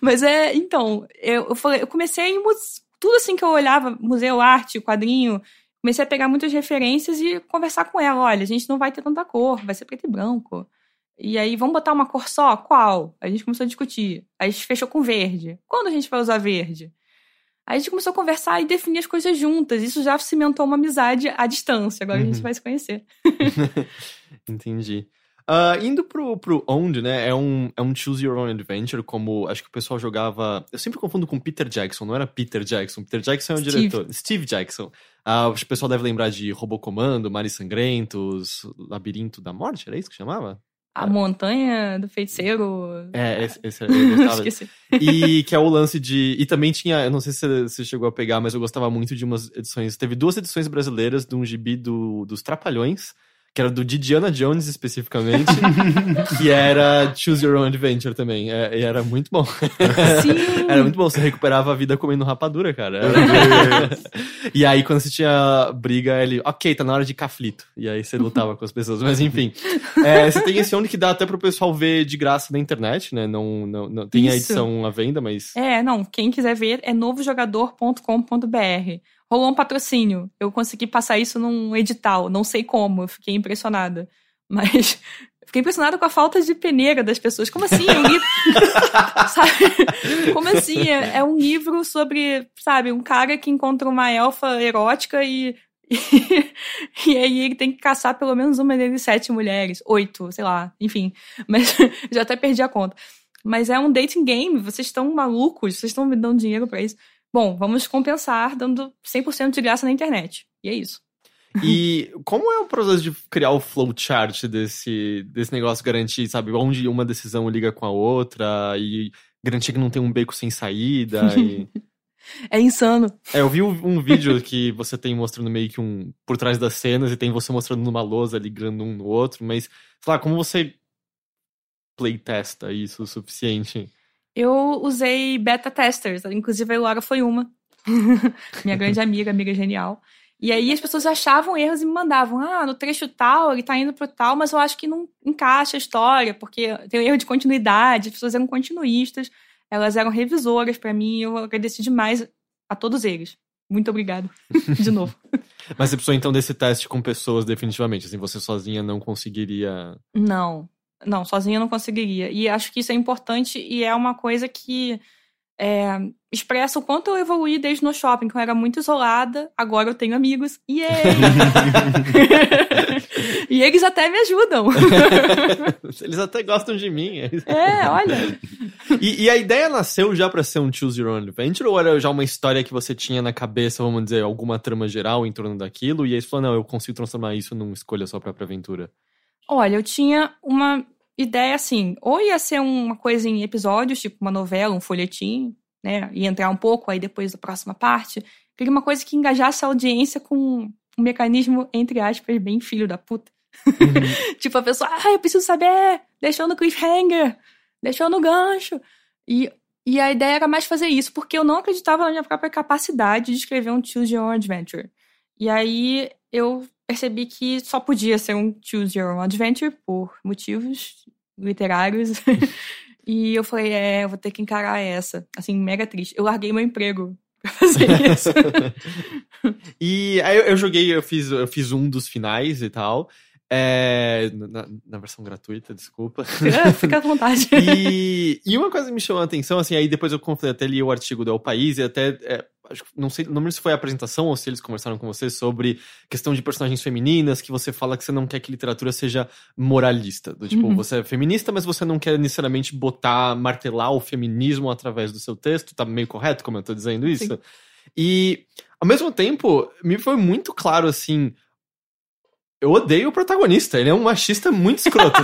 Mas é, então, eu, eu falei, eu comecei em tudo assim que eu olhava, museu, arte, quadrinho, comecei a pegar muitas referências e conversar com ela. Olha, a gente não vai ter tanta cor, vai ser preto e branco. E aí, vamos botar uma cor só? Qual? A gente começou a discutir. Aí a gente fechou com verde. Quando a gente vai usar verde? Aí a gente começou a conversar e definir as coisas juntas. Isso já cimentou uma amizade à distância. Agora a gente Uhum. vai se conhecer. Entendi. Ah, indo pro, pro Owned, né? É um, é um Choose Your Own Adventure, como acho que o pessoal jogava. Eu sempre confundo com Peter Jackson, não era Peter Jackson. Peter Jackson é o diretor. Steve Jackson. Acho que o pessoal deve lembrar de Robocomando, Mares Sangrentos, Labirinto da Morte, era isso que chamava? A montanha do feiticeiro. É, esse, esse eu. Esqueci. E que é o lance de. E também tinha. Eu não sei se você- você chegou a pegar, mas eu gostava muito de umas edições. Teve duas edições brasileiras de um gibi do, dos Trapalhões, que era do Didiana Jones especificamente, que era Choose Your Own Adventure também. É, e era muito bom. Sim. Era muito bom, você recuperava a vida comendo rapadura, cara. Era- e aí, quando você tinha briga, ele, ok, tá na hora de caflito. E aí você lutava com as pessoas. Mas enfim. É, você tem esse onde que dá até pro pessoal ver de graça na internet, né? Não, não, não tem a Isso. edição à venda, mas. É, não, quem quiser ver é novojogador.com.br. Rolou um patrocínio. Eu consegui passar isso num edital, não sei como, eu fiquei impressionada. Mas fiquei impressionada com a falta de peneira das pessoas. Como assim? Um livro. sabe? Como assim? É, é um livro sobre, sabe, um cara que encontra uma elfa erótica e. E, aí ele tem que caçar pelo menos uma deles sete mulheres, oito, sei lá, enfim. Mas já até perdi a conta. Mas é um dating game, vocês estão malucos, vocês estão me dando dinheiro pra isso. Bom, vamos compensar dando 100% de graça na internet. E é isso. E como é o processo de criar o flowchart desse, desse negócio, garantir, sabe, onde uma decisão liga com a outra e garantir que não tem um beco sem saída e... É insano. É, eu vi um, vídeo que você tem mostrando meio que um por trás das cenas e tem você mostrando numa lousa ligando um no outro, mas, sei lá, como você playtesta isso o suficiente? Eu usei beta testers, inclusive a Laura foi uma. Minha grande amiga, amiga genial. E aí as pessoas achavam erros e me mandavam: ah, no trecho tal, ele tá indo pro tal, mas eu acho que não encaixa a história, porque tem um erro de continuidade, as pessoas eram continuistas, elas eram revisoras pra mim, eu agradeci demais a todos eles. Muito obrigada. De novo. Mas você precisou então desse teste com pessoas definitivamente, assim, você sozinha não conseguiria... Não, não, sozinha eu não conseguiria. E acho que isso é importante e é uma coisa que é, expressa o quanto eu evoluí desde no shopping, que eu era muito isolada, agora eu tenho amigos. E e eles até me ajudam. Eles até gostam de mim. É, olha. E, e, a ideia nasceu já para ser um Choose Your Own Adventure ou era já uma história que você tinha na cabeça, vamos dizer, alguma trama geral em torno daquilo? E aí você falou, não, eu consigo transformar isso numa escolha sua própria aventura. Olha, eu tinha uma ideia assim, ou ia ser uma coisa em episódios, tipo uma novela, um folhetim, né? E entrar um pouco aí depois da próxima parte. Queria uma coisa que engajasse a audiência com um mecanismo, entre aspas, bem filho da puta. Uhum. tipo, a pessoa, ah, eu preciso saber, deixou no cliffhanger, deixou no gancho. E, e a ideia era mais fazer isso, porque eu não acreditava na minha própria capacidade de escrever um Choose Your Own Adventure. E aí eu percebi que só podia ser um Choose Your Own Adventure por motivos literários. e eu falei, é, eu vou ter que encarar essa. Assim, mega triste. Eu larguei meu emprego pra fazer isso. e aí eu joguei, eu fiz, eu fiz um dos finais e tal. É, na, na, versão gratuita, desculpa. É, fica à vontade. e, e uma coisa que me chamou a atenção, assim, aí depois eu até li o artigo do El País e até. É, acho, não sei, não lembro se foi a apresentação ou se eles conversaram com você sobre questão de personagens femininas, que você fala que você não quer que literatura seja moralista. Do tipo, uhum. você é feminista, mas você não quer necessariamente botar, martelar o feminismo através do seu texto. Tá meio correto como eu tô dizendo isso? Sim. E, ao mesmo tempo, me foi muito claro, assim eu odeio o protagonista, ele é um machista muito escroto.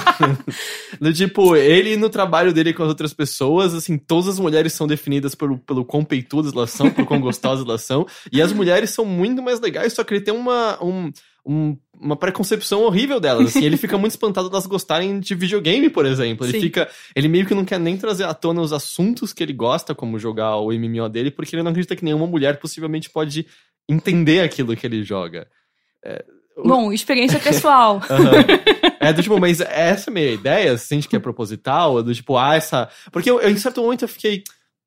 do tipo, ele no trabalho dele com as outras pessoas, assim, todas as mulheres são definidas pelo, pelo quão peitudas elas são, por quão gostosas elas são, e as mulheres são muito mais legais, só que ele tem uma, um, um, uma preconcepção horrível delas, assim, ele fica muito espantado delas gostarem de videogame, por exemplo. Ele Sim. fica, ele meio que não quer nem trazer à tona os assuntos que ele gosta, como jogar o MMO dele, porque ele não acredita que nenhuma mulher possivelmente pode entender aquilo que ele joga. É, Bom, experiência pessoal. uhum. É do tipo, mas essa é a minha ideia, você sente que é proposital? Do tipo, ah, essa. Porque eu, eu, em certo momento eu fiquei.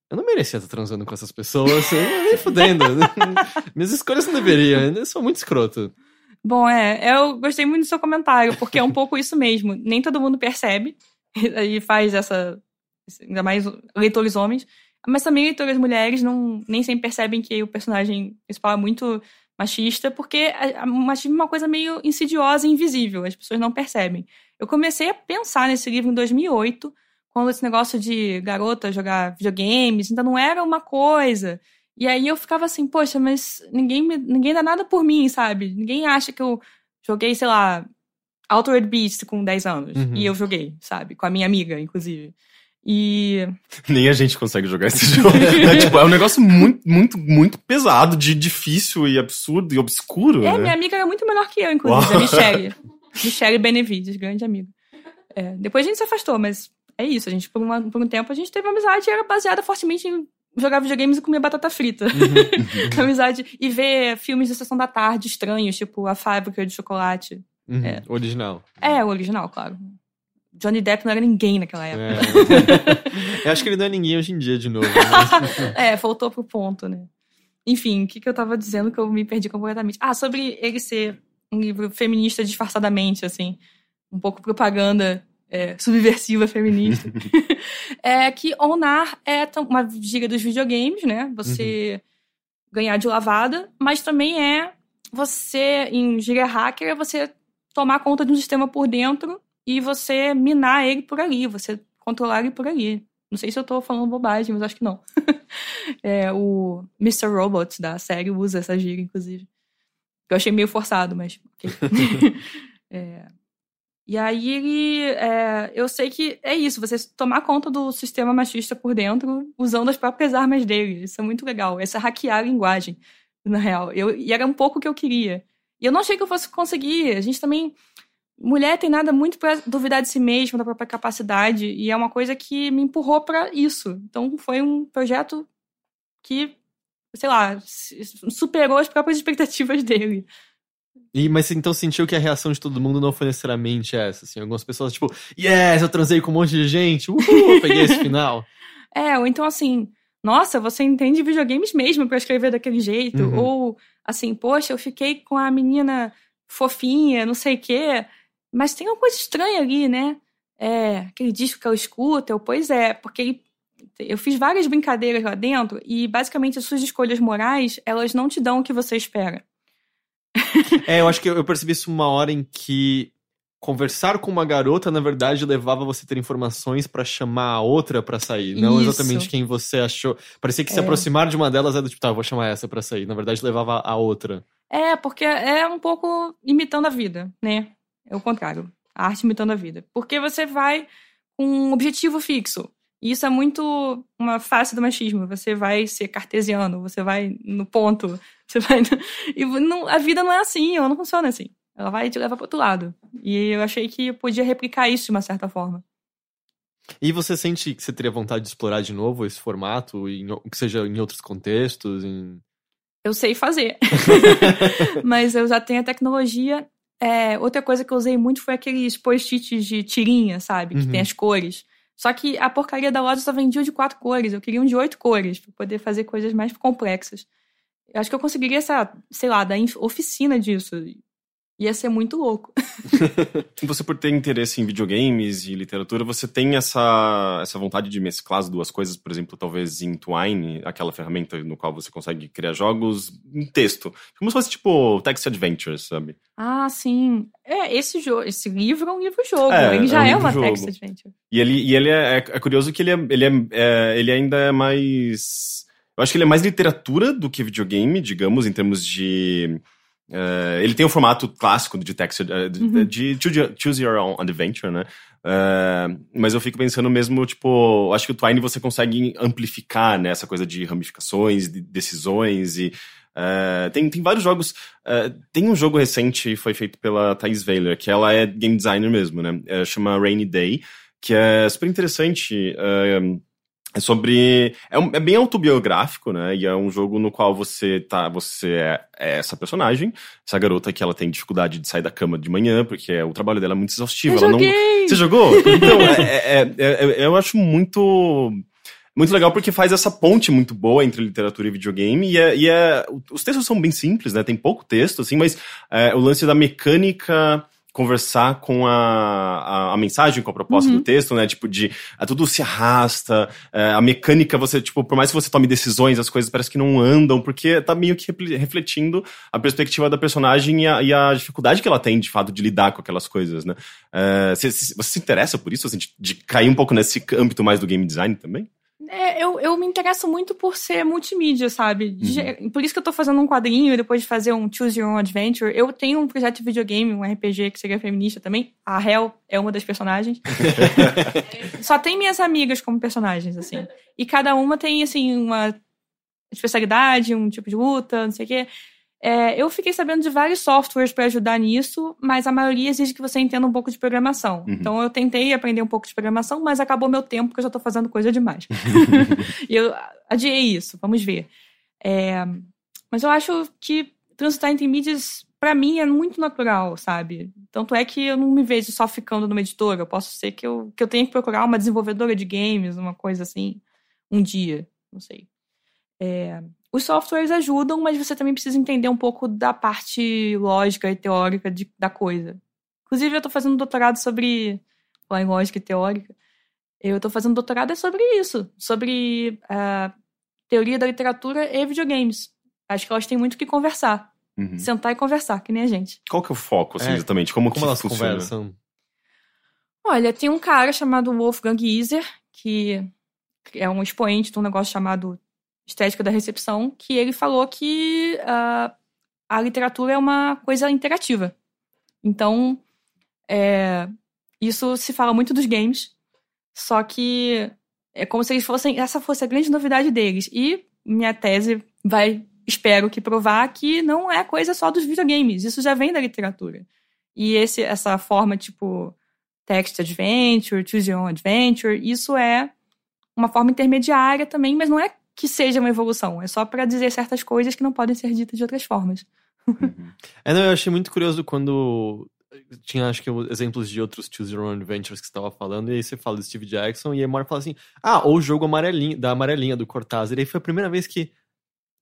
Eu não merecia estar transando com essas pessoas, eu nem fudendo. Minhas escolhas não deveriam, eu sou muito escroto. Bom, é, eu gostei muito do seu comentário, porque é um pouco isso mesmo. Nem todo mundo percebe e faz essa. Ainda mais leitores homens. Mas também leitores mulheres não, nem sempre percebem que o personagem principal é muito machista, porque o machismo é uma coisa meio insidiosa e invisível, as pessoas não percebem. Eu comecei a pensar nesse livro em 2008, quando esse negócio de garota jogar videogames ainda não era uma coisa. E aí eu ficava assim, poxa, mas ninguém, me, ninguém dá nada por mim, sabe? Ninguém acha que eu joguei, sei lá, Altered Beast com 10 anos. Uhum. E eu joguei, sabe? Com a minha amiga, inclusive. E. Nem a gente consegue jogar esse jogo. é, tipo, é um negócio muito, muito, muito pesado, de difícil e absurdo e obscuro. É, né? minha amiga é muito melhor que eu, inclusive, Uau. a Michelle. Michelle Benevides, grande amiga. É, depois a gente se afastou, mas é isso. A gente, por, uma, por um tempo, a gente teve uma amizade e era baseada fortemente em jogar videogames e comer batata frita. Uhum. amizade. E ver filmes de sessão da tarde estranhos, tipo A Fábrica de Chocolate. Uhum. É. Original. É, o original, claro. Johnny Depp não era ninguém naquela época. É. Eu acho que ele não é ninguém hoje em dia de novo. Mas... é, voltou pro ponto, né? Enfim, o que, que eu tava dizendo que eu me perdi completamente? Ah, sobre ele ser um livro feminista disfarçadamente, assim. Um pouco propaganda é, subversiva feminista. é que onar é uma giga dos videogames, né? Você uhum. ganhar de lavada, mas também é você, em giga hacker, é você tomar conta de um sistema por dentro e você minar ele por ali, você controlar ele por ali. Não sei se eu tô falando bobagem, mas acho que não. é, o Mr. Robot da série usa essa gíria, inclusive. Eu achei meio forçado, mas. Okay. é, e aí ele. É, eu sei que é isso, você tomar conta do sistema machista por dentro usando as próprias armas dele. Isso é muito legal. Essa hackear a linguagem, na real. Eu, e era um pouco o que eu queria. E eu não achei que eu fosse conseguir. A gente também mulher tem nada muito para duvidar de si mesma, da própria capacidade, e é uma coisa que me empurrou para isso. Então foi um projeto que, sei lá, superou as próprias expectativas dele. E, mas então sentiu que a reação de todo mundo não foi necessariamente essa, assim, algumas pessoas tipo, yes, eu transei com um monte de gente, uhul, peguei esse final. É, ou então assim, nossa, você entende videogames mesmo para escrever daquele jeito, uhum. ou assim, poxa, eu fiquei com a menina fofinha, não sei o quê, mas tem uma coisa estranha ali, né? É, aquele disco que eu escuto, eu, pois é, porque ele, eu fiz várias brincadeiras lá dentro e basicamente as suas escolhas morais, elas não te dão o que você espera. É, eu acho que eu percebi isso uma hora em que conversar com uma garota, na verdade, levava você a ter informações pra chamar a outra pra sair. Não Isso. exatamente quem você achou. Parecia que se É. aproximar de uma delas era do tipo, tá, vou chamar essa pra sair. Na verdade, levava a outra. É, porque é um pouco imitando a vida, né? É o contrário. A arte imitando a vida. Porque você vai com um objetivo fixo. E isso é muito uma face do machismo. Você vai ser cartesiano, você vai no ponto, você vai. E não, a vida não é assim, ela não funciona assim. Ela vai te levar pro outro lado. E eu achei que eu podia replicar isso de uma certa forma. E você sente que você teria vontade de explorar de novo esse formato, em, que seja em outros contextos? Em... Eu sei fazer. Mas eu já tenho a tecnologia. É, outra coisa que eu usei muito foi aqueles post-its de tirinha, sabe? Que Uhum. tem as cores. Só que a porcaria da loja só vendia de quatro cores. Eu queria um de oito cores, pra poder fazer coisas mais complexas. Eu acho que eu conseguiria essa, sei lá, da oficina disso. Ia ser muito louco. Você, por ter interesse em videogames e literatura, você tem essa, essa vontade de mesclar as duas coisas, por exemplo, talvez em Twine, aquela ferramenta no qual você consegue criar jogos em texto. Como se fosse tipo Text Adventures, sabe? Ah, sim. É, esse jogo, esse livro é um livro-jogo. É, ele já é é, um uma livro-jogo. text adventure. E ele, e ele é, é, é curioso que ele, é, ele, é, é, ele ainda é mais. Eu acho que ele é mais literatura do que videogame, digamos, em termos de. É, ele tem o formato clássico de text, é, de, Uhum. de choose, Your Own Adventure, né? É, mas eu fico pensando mesmo, tipo, acho que o Twine você consegue amplificar, né? Essa coisa de ramificações, de decisões e. tem, tem vários jogos. tem um jogo recente, foi feito pela Thais Weiler, que ela é game designer mesmo, né? Chama Rainy Day que é super interessante. É, é sobre. É, um- é bem autobiográfico, né? E é um jogo no qual você tá. Você é, é essa personagem, essa garota que ela tem dificuldade de sair da cama de manhã, porque o trabalho dela é muito exaustivo. Eu ela não. Você jogou? Então, é- é- é- é- eu acho muito. Muito legal porque faz essa ponte muito boa entre literatura e videogame. E, é, e é- os textos são bem simples, né? Tem pouco texto, assim, mas é, o lance da mecânica conversar com a, a, a mensagem, com a proposta Uhum. do texto, né? Tipo, de ah, tudo se arrasta, é, a mecânica, você, tipo, por mais que você tome decisões, as coisas parece que não andam, porque tá meio que refletindo a perspectiva da personagem e a, e a dificuldade que ela tem, de fato, de lidar com aquelas coisas, né? É, você, você se interessa por isso, assim, de, de cair um pouco nesse âmbito mais do game design também? É, eu, eu me interesso muito por ser multimídia, sabe? De Uhum. Por isso que eu tô fazendo um quadrinho e depois de fazer um Choose Your Own Adventure. Eu tenho um projeto de videogame, um RPG que seria feminista também. A Hel é uma das personagens. Só tem minhas amigas como personagens, assim. E cada uma tem, assim, uma especialidade, um tipo de luta, não sei o quê. É, eu fiquei sabendo de vários softwares para ajudar nisso, mas a maioria exige que você entenda um pouco de programação. Uhum. Então eu tentei aprender um pouco de programação, mas acabou meu tempo porque eu já tô fazendo coisa demais. e eu adiei isso, vamos ver. É, mas eu acho que transitar entre mídias, pra mim, é muito natural, sabe? Tanto é que eu não me vejo só ficando numa editora. Eu posso ser que eu, que eu tenha que procurar uma desenvolvedora de games, uma coisa assim, um dia, não sei. É, os softwares ajudam, mas você também precisa entender um pouco da parte lógica e teórica de- da coisa. Inclusive, eu tô fazendo um doutorado sobre. Lá em lógica e teórica. Eu tô fazendo doutorado é sobre isso. Sobre a teoria da literatura e videogames. Acho que elas têm muito o que conversar. Uhum. Sentar e conversar, que nem a gente. Qual que é o foco, assim, É, exatamente? Como, Como que elas funciona? conversam? Olha, tem um cara chamado Wolfgang Iser, que é um expoente de um negócio chamado Estética da Recepção, que ele falou que ah, a literatura é uma coisa interativa. Então, é, isso se fala muito dos games, só que é como se eles fossem, essa fosse a grande novidade deles. E minha tese vai, espero que provar que não é coisa só dos videogames, isso já vem da literatura. E esse, essa forma, tipo, text adventure, choose your own adventure, isso é uma forma intermediária também, mas não é que seja uma evolução, é só para dizer certas coisas que não podem ser ditas de outras formas. Uhum. É, não, eu achei muito curioso quando tinha, acho que, exemplos de outros Choose Your Own Adventures que você estava falando, e aí você fala do Steve Jackson, e aí uma hora fala assim, ah, ou o jogo amarelinho, da amarelinha, do Cortázar, e aí foi a primeira vez que,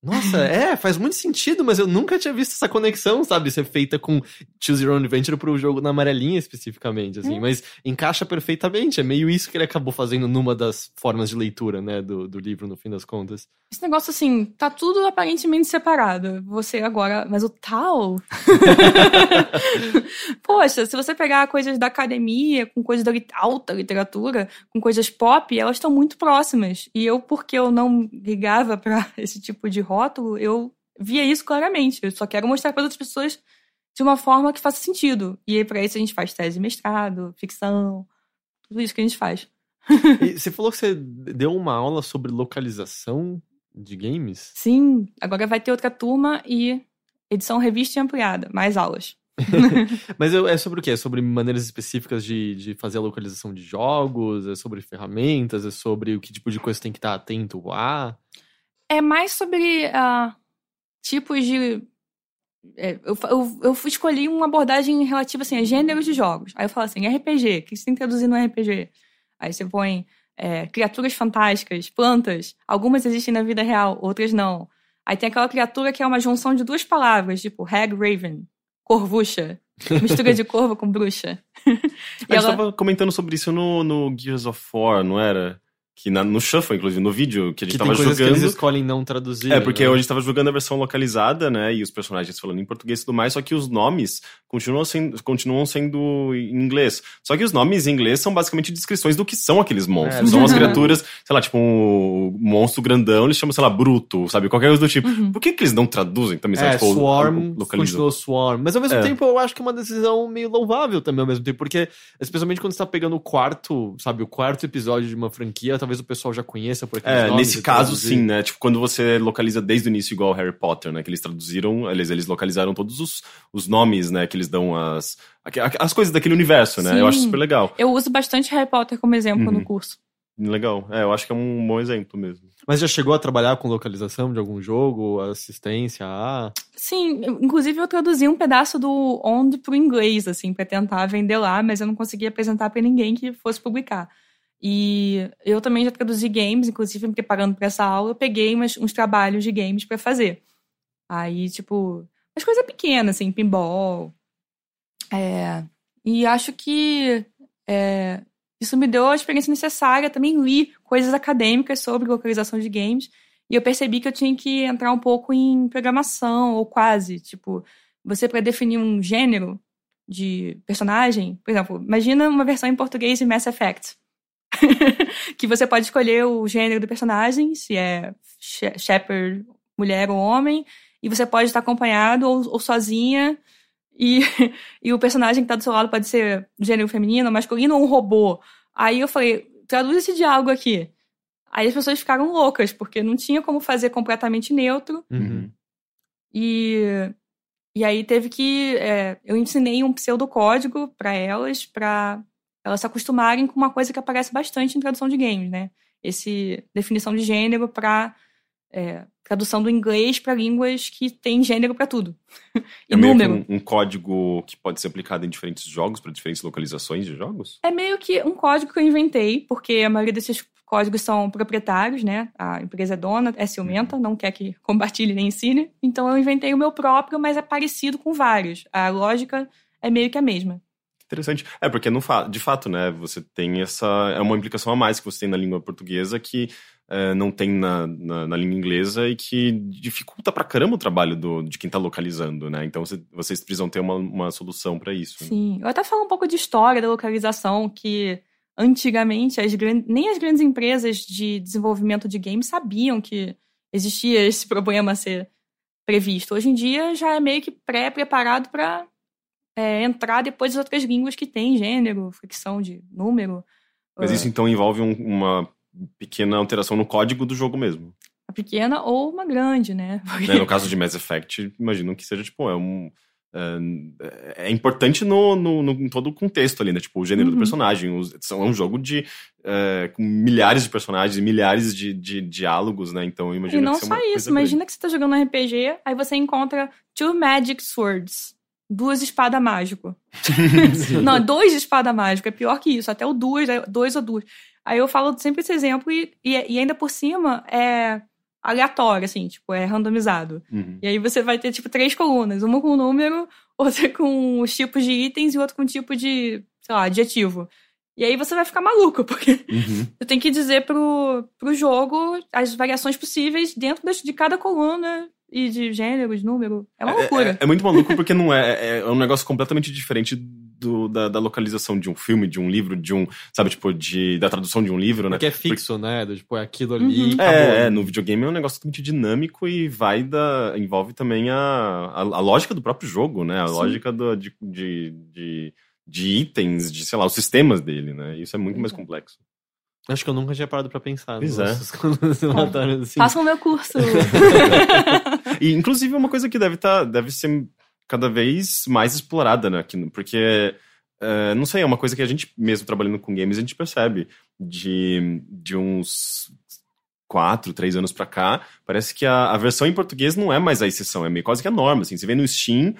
Nossa, é, faz muito sentido, mas eu nunca tinha visto essa conexão, sabe? Ser feita com Choose Your Own Adventure pro jogo na amarelinha especificamente, assim. É. Mas encaixa perfeitamente. É meio isso que ele acabou fazendo numa das formas de leitura, né? Do, do livro, no fim das contas. Esse negócio assim, tá tudo aparentemente separado. Você agora. Mas o tal. Poxa, se você pegar coisas da academia, com coisas da alta literatura, com coisas pop, elas estão muito próximas. E eu, porque eu não ligava pra esse tipo de rótulo, eu via isso claramente. Eu só quero mostrar para outras pessoas de uma forma que faça sentido. E aí, pra isso, a gente faz tese de mestrado, ficção, tudo isso que a gente faz. Você falou que você deu uma aula sobre localização de games? Sim, agora vai ter outra turma e edição revista e ampliada, mais aulas. Mas é sobre o quê? É sobre maneiras específicas de, de fazer a localização de jogos? É sobre ferramentas? É sobre o que tipo de coisa você tem que estar atento a? É mais sobre ah, tipos de. é, eu, eu, eu escolhi uma abordagem relativa assim, a gêneros de jogos. Aí eu falo assim, RPG, o que você tem que traduzir no RPG? Aí você põe é, criaturas fantásticas, plantas. Algumas existem na vida real, outras não. Aí tem aquela criatura que é uma junção de duas palavras, tipo Hag Raven, corvucha. Mistura de corvo com bruxa. A E gente ela- tava comentando sobre isso no, no Gears of War, não era? Que na- no Shuffle, inclusive, no vídeo que a gente Que tava tem coisas que jogando. eles escolhem não traduzir. É, porque né? a gente tava jogando a versão localizada, né? E os personagens falando em português e tudo mais, só que os nomes continuam sendo, continuam sendo em inglês. Só que os nomes em inglês são basicamente descrições do que são aqueles monstros. É, são as criaturas, sei lá, tipo um monstro grandão, eles chamam, sei lá, bruto, sabe? Qualquer coisa do tipo. Uhum. Por que, que eles não traduzem também? sabe? É, Tipo, Swarm continuou Swarm. Mas ao mesmo É. tempo eu acho que é uma decisão meio louvável também ao mesmo tempo. Porque, especialmente quando você tá pegando o quarto, sabe, o quarto episódio de uma franquia, talvez o pessoal já conheça por aqueles É, nomes nesse caso, traduzir. sim, né? Tipo, quando você localiza desde o início, igual Harry Potter, né? Que eles traduziram, eles, eles localizaram todos os, os nomes, né? Que eles dão as, as coisas daquele universo, né? Eu acho Sim. super legal. Eu uso bastante Harry Potter como exemplo Uhum. no curso. Legal. É, eu acho que é um bom exemplo mesmo. Mas já chegou a trabalhar com localização de algum jogo, assistência a. Sim, inclusive eu traduzi um pedaço do Ond pro inglês, assim, pra tentar vender lá, mas eu não consegui apresentar pra ninguém que fosse publicar. E eu também já traduzi games, inclusive me preparando pra essa aula, eu peguei umas- uns trabalhos de games pra fazer. Aí, tipo, umas coisas pequenas, assim, pinball. É, e acho que é, isso me deu a experiência necessária. Também li coisas acadêmicas sobre localização de games. E eu percebi que eu tinha que entrar um pouco em programação, ou quase. Tipo, você para definir um gênero de personagem, por exemplo, imagina uma versão em português de Mass Effect. que você pode escolher o gênero do personagem, se é she- Shepard, mulher ou homem, e você pode estar acompanhado ou, ou sozinha, e, e o personagem que tá do seu lado pode ser gênero feminino, masculino ou um robô. Aí eu falei, traduz esse diálogo aqui. Aí as pessoas ficaram loucas, porque não tinha como fazer completamente neutro. Uhum. E, e aí teve que. é, eu ensinei um pseudocódigo para elas, para elas se acostumarem com uma coisa que aparece bastante em tradução de games, né? Esse definição de gênero para tradução do inglês para línguas que tem gênero para tudo. e É número. um, um código que pode ser aplicado em diferentes jogos, para diferentes localizações de jogos? É meio que um código que eu inventei, porque a maioria desses códigos são proprietários, né? A empresa é dona, é ciumenta, não quer que compartilhe nem ensine. Então eu inventei o meu próprio, mas é parecido com vários. A lógica é meio que a mesma. Interessante. É, porque no fa de fato, né, você tem essa. É uma implicação a mais que você tem na língua portuguesa que é, não tem na, na, na língua inglesa e que dificulta pra caramba o trabalho do, de quem tá localizando, né? Então você- vocês precisam ter uma, uma solução pra isso. né? Sim. Eu até falo um pouco de história da localização, que antigamente as nem as grandes empresas de desenvolvimento de games sabiam que existia esse problema a ser previsto. Hoje em dia já é meio que pré-preparado para entrar depois das outras línguas que tem gênero, ficção de número. Mas isso então envolve um- uma pequena alteração no código do jogo mesmo. uma pequena ou uma grande, né? Porque- né? No caso de Mass Effect, imagino que seja tipo, é um. É, é importante no, no, no- em todo o contexto ali, né? Tipo, o gênero do Uhum. personagem. Os, são, é um jogo de. é, com milhares de personagens milhares de, de diálogos, né? Então eu imagino E não é só isso, imagina que você tá jogando um RPG, aí você encontra two magic swords. Duas espadas mágico. não, dois de espada mágico, é pior que isso, até o duas, é dois ou duas. Aí eu falo sempre esse exemplo e, e, e ainda por cima, é, aleatório, assim, tipo, é randomizado. Uhum. E aí você vai ter, tipo, três colunas. Uma com número, outra com os tipos de itens e outra com tipo de, sei lá, adjetivo. E aí você vai ficar maluco, porque Uhum. você tem que dizer pro, pro jogo as variações possíveis dentro das- de cada coluna e de gênero, de número. É uma loucura. É, é muito maluco porque não é, é um negócio completamente diferente do, da, da localização de um filme, de um livro, de um, sabe, tipo, de, da tradução de um livro, né? Porque é fixo, né? Do, tipo, é aquilo ali. Uhum. É, é, no videogame é um negócio totalmente dinâmico e vai da. envolve também a, a, a lógica do próprio jogo, né? A Sim. lógica do, de, de, de, de itens, de, sei lá, os sistemas dele, né? Isso é muito mais complexo. Acho que eu nunca tinha parado pra pensar. Pois colunas aleatórias, assim. Façam o meu curso. E, inclusive, é uma coisa que deve, tá, deve ser cada vez mais explorada, né? Porque, é, não sei, é uma coisa que a gente, mesmo trabalhando com games, a gente percebe. De, de uns quatro, três anos pra cá, parece que a, a versão em português não é mais a exceção, é meio quase que a norma. Assim, você vê no Steam,